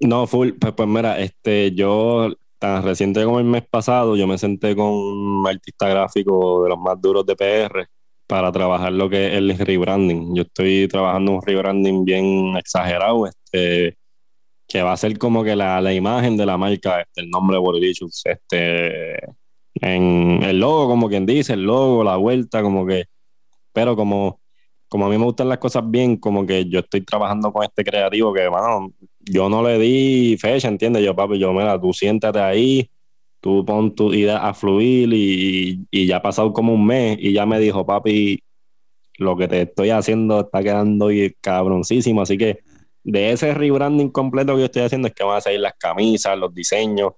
S2: No, full, pues, pues mira, este, yo tan reciente como el mes pasado, yo me senté con un artista gráfico de los más duros de PR para trabajar lo que es el rebranding. Yo estoy trabajando un rebranding bien exagerado, este, que va a ser como que la, la imagen de la marca, este, el nombre de Borilichus, este, en el logo, como quien dice, el logo, la vuelta, como que, pero como, como a mí me gustan las cosas bien, como que yo estoy trabajando con este creativo que, mano, yo no le di fecha, ¿entiendes? Yo, papi, yo, mira, tú siéntate ahí, tú pon tu idea a fluir y, y ya ha pasado como un mes y ya me dijo, papi, lo que te estoy haciendo está quedando cabroncísimo, así que de ese rebranding completo que yo estoy haciendo es que van a salir las camisas, los diseños,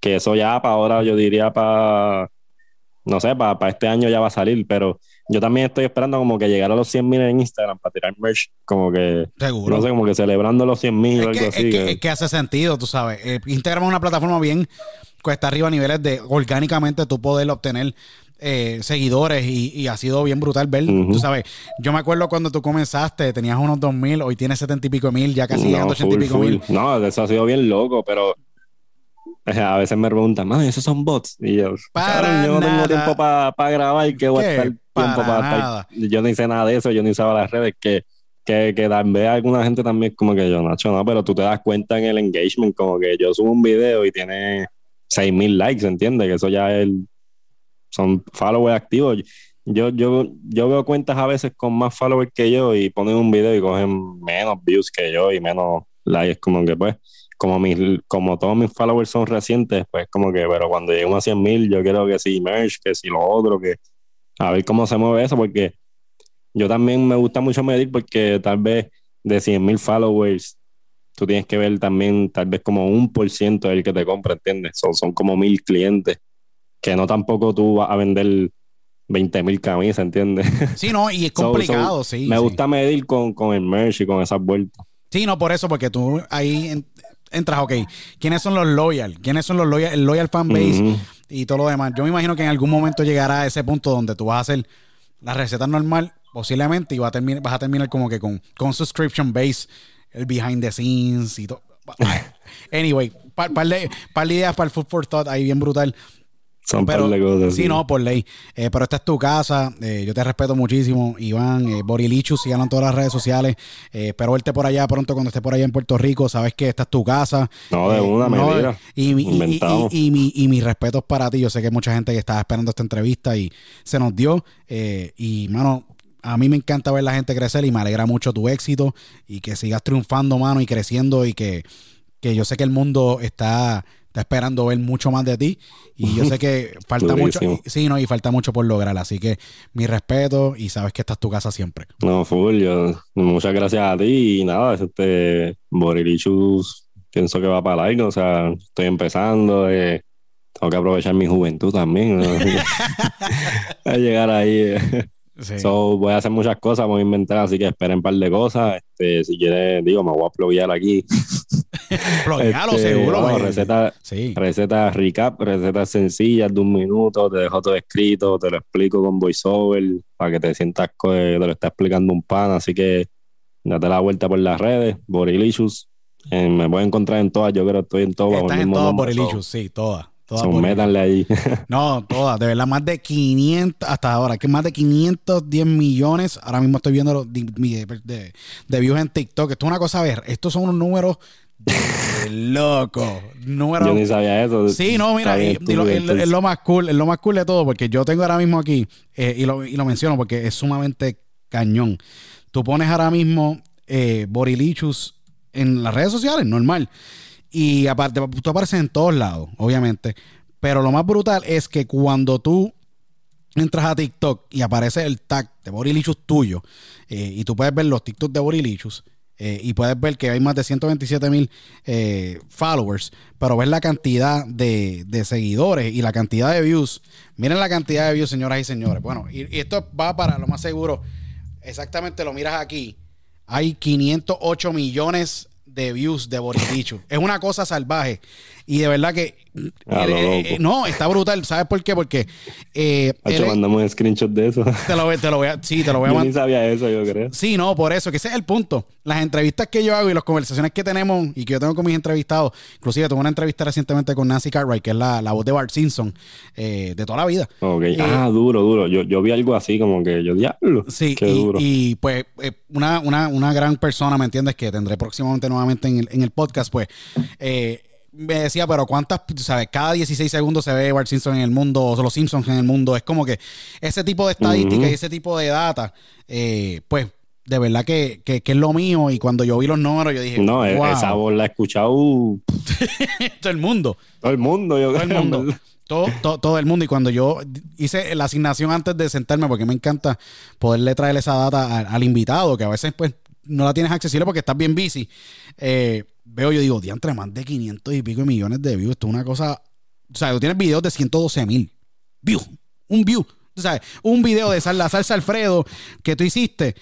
S2: que eso ya para ahora yo diría para, no sé, para, este año ya va a salir, pero yo también estoy esperando como que llegar a los 100 mil en Instagram para tirar merch, como que,
S1: Seguro.
S2: no sé, como que celebrando los 100 mil o algo
S1: que,
S2: así.
S1: es que-
S2: que-
S1: es que hace sentido, tú sabes. Eh, Instagram es una plataforma bien cuesta arriba a niveles de orgánicamente tú poder obtener eh, seguidores y, y ha sido bien brutal ver,
S2: Ujú.
S1: tú sabes. Yo me acuerdo cuando tú comenzaste, tenías unos 2000, hoy tienes 70 y pico mil, ya casi llegando a 80 y pico
S2: full.
S1: mil.
S2: No, eso ha sido bien loco, pero a veces me preguntan, man, esos son bots. Y yo,
S1: Para
S2: "Cabrón, yo no tengo tiempo para grabar, que voy a
S1: ¿Qué?
S2: Tiempo
S1: Para nada.
S2: estar. Yo no hice nada de eso, yo no usaba las redes, que, que, que tal vez alguna gente también como que yo, Nacho, no, pero tú te das cuenta en el engagement, como que yo subo un video y tiene 6000 likes, ¿entiendes? Que eso ya es el- son followers activos. Yo, yo, yo veo cuentas a veces con más followers que yo y ponen un video y cogen menos views que yo y menos likes, como que pues, como mis, como todos mis followers son recientes, pues como que, pero cuando lleguemos a 100 mil, yo quiero que si merch, que si lo otro, que a ver cómo se mueve eso, porque yo también me gusta mucho medir porque tal vez de 100 mil followers, tú tienes que ver también tal vez como un por ciento del que te compra, ¿entiendes? Son, son como mil clientes, que no tampoco tú vas a vender 20 mil camisas, ¿entiendes? <laughs>
S1: Sí, no, y es <laughs>
S2: So- so,
S1: complicado, sí.
S2: me
S1: sí.
S2: gusta medir con, con el merch y con esas vueltas.
S1: Sí, no, por eso, porque tú ahí en- entras, ok, ¿quiénes son los loyal? ¿Quiénes son los loyal? El loyal fan base. Y todo lo demás. Yo me imagino que en algún momento llegará a ese punto donde tú vas a hacer la receta normal, posiblemente, y vas a terminar, vas a terminar como que con, con subscription base, el behind the scenes y todo. <laughs> Anyway, par, par de, par de ideas para el Food for Thought ahí bien brutal.
S2: Son
S1: Pero,
S2: par de cosas.
S1: sí, no, por ley. Eh, pero esta es tu casa. eh, yo te respeto muchísimo, Iván. Eh, Borilichu, síganlo en todas las redes sociales. Espero verte por allá pronto cuando esté por allá en Puerto Rico. Sabes que esta es tu casa.
S2: No, de una medida.
S1: Y, y, y, y, y mi- y mis respetos para ti. Yo sé que hay mucha gente que estaba esperando esta entrevista y se nos dio. y, mano, a mí me encanta ver la gente crecer y me alegra mucho tu éxito y que sigas triunfando, mano, y creciendo y que, que yo sé que el mundo está, está esperando ver mucho más de ti y yo sé que <laughs> falta mucho, sí, no, y falta mucho por lograr, así que mi respeto y sabes que esta es tu casa siempre.
S2: No, full. Yo, muchas gracias a ti y nada, este Borilichus pienso que va para largo, o sea, estoy empezando, eh, tengo que aprovechar mi juventud también, ¿no? <laughs> a llegar ahí. eh.
S1: Sí.
S2: So, voy a hacer muchas cosas, voy a inventar, así que esperen un par de cosas. Este, si quieres, digo, me voy a pluguear aquí. <laughs>
S1: Pluguealo,
S2: Este,
S1: seguro.
S2: no,
S1: güey.
S2: receta,
S1: Sí.
S2: recetas recap, recetas sencillas de un minuto, te dejo todo escrito, te lo explico con voiceover para que te sientas que te lo está explicando un pan, así que date la vuelta por las redes, Borilicious, eh, me pueden encontrar en todas, yo creo que estoy en todas.
S1: Estás en
S2: nombre,
S1: Borilichus, sí, todas. Todas
S2: métanle ahí. <laughs>
S1: No, todas, de verdad, más de 500 hasta ahora, que más de 510 millones. Ahora mismo estoy viendo los de, de- de views en TikTok. Esto es una cosa, a ver, estos son unos números <laughs> loco. Números.
S2: yo ni sabía eso.
S1: Sí, no, mira, y- lo- es, lo más cool, es lo más cool de todo, porque yo tengo ahora mismo aquí, eh, y, lo, y lo menciono porque es sumamente cañón. Tú pones ahora mismo eh, Borilichus en las redes sociales, normal. Y aparte, tú apareces en todos lados, obviamente. Pero lo más brutal es que cuando tú entras a TikTok y aparece el tag de Borilichus tuyo, eh, y tú puedes ver los TikToks de Borilichus, eh, y puedes ver que hay más de 127 mil eh, followers, pero ves la cantidad de, de seguidores y la cantidad de views. Miren la cantidad de views, señoras y señores. Bueno, y, esto va para lo más seguro, exactamente lo miras aquí. Hay 508 millones de views de Borilichus. Es una cosa salvaje. Y de verdad que... Eh, eh, no, está brutal. ¿Sabes por qué? Porque... eh,
S2: Hacho,
S1: él
S2: mandamos un screenshot de eso.
S1: te lo, voy- te lo voy a... Sí, te lo voy a
S2: yo
S1: mandar.
S2: ni sabía eso, yo creo.
S1: Sí, no, por eso, que ese es el punto. Las entrevistas que yo hago y las conversaciones que tenemos y que yo tengo con mis entrevistados, inclusive tuve una entrevista recientemente con Nancy Cartwright, que es la, la voz de Bart Simpson de toda la vida.
S2: Ok.
S1: Eh,
S2: ah, duro, duro. Yo, yo vi algo así como que yo, diablo.
S1: Sí,
S2: Qué
S1: y,
S2: duro.
S1: y, pues eh, una, una, una gran persona, ¿me entiendes? Que tendré próximamente nuevamente en el, en el podcast, pues eh, me decía, pero ¿cuántas, sabes? Cada 16 segundos se ve Bart Simpson en el mundo, o los Simpsons en el mundo. Es como que ese tipo de estadística
S2: Ujú.
S1: y ese tipo de data, eh, pues, de verdad que, que- que es lo mío. Y cuando yo vi los números, yo dije,
S2: No, e-
S1: wow,
S2: esa voz la he escuchado uh, <laughs>
S1: todo el mundo.
S2: todo el mundo, yo
S1: Todo el
S2: creo,
S1: mundo. Todo, todo, todo el mundo. Y cuando yo hice la asignación antes de sentarme, porque me encanta poderle traer esa data al, al invitado, que a veces pues no la tienes accesible porque estás bien busy, eh, veo yo digo, diantre, más de 500 y pico millones de views. Esto es una cosa... O sea, tú tienes videos de 112 mil views. Un view. Tú sabes, un video de la salsa Alfredo que tú hiciste.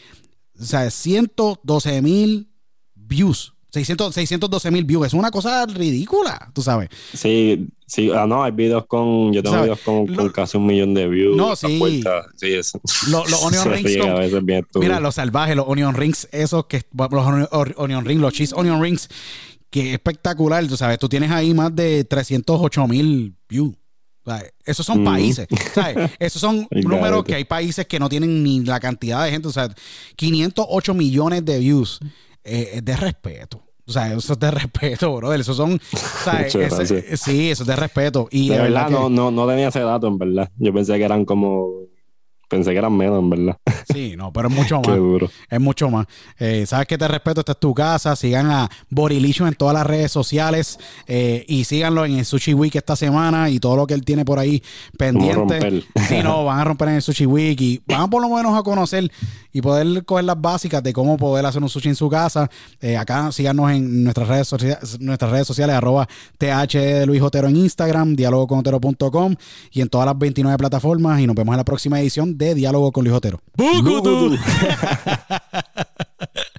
S1: O sea, 112 mil views. 600, 612 mil views. Es una cosa ridícula, tú sabes.
S2: Sí, sí, ah, no, hay videos con, yo tengo
S1: ¿Sabes?
S2: videos con, casi un millón de views.
S1: No, sí.
S2: vuelta, sí, es,
S1: Lo- los <laughs> onion rings con-
S2: a veces bien.
S1: Mira, los salvajes, los onion rings, esos que los onion, rings, los cheese onion rings, que espectacular, tú sabes, tú tienes ahí más de 308 mil views. Esos son
S2: Mm.
S1: países, <laughs> ¿sabes? Esos son números que hay países que no tienen ni la cantidad de gente. O sea, 508 millones de views eh, es de respeto. O sea, eso es de respeto, brother. Esos son,
S2: gracias.
S1: sí, eso es de respeto. Y
S2: de,
S1: de,
S2: verdad,
S1: verdad,
S2: no, no, no tenía ese dato, en verdad. Yo pensé que eran como, pensé que eran menos, en verdad.
S1: sí, no, pero es mucho <laughs>
S2: Qué
S1: más.
S2: duro.
S1: Es mucho más. Eh, Sabes que te respeto, esta es tu casa. Sigan a Borilicious en todas las redes sociales eh, y síganlo en el Sushi Week esta semana y todo lo que él tiene por ahí pendiente.
S2: Vamos a romper.
S1: Sí, no, <laughs> van a romper en el Sushi Week y van por lo menos a conocer y poder coger las básicas de cómo poder hacer un sushi en su casa. Eh, acá síganos en nuestras redes, socia- nuestras redes sociales, arroba TH de Luis Otero en Instagram, dialogoconotero.com y en todas las 29 plataformas y nos vemos en la próxima edición de Diálogo con Luis Otero.
S2: Bucutu. <laughs>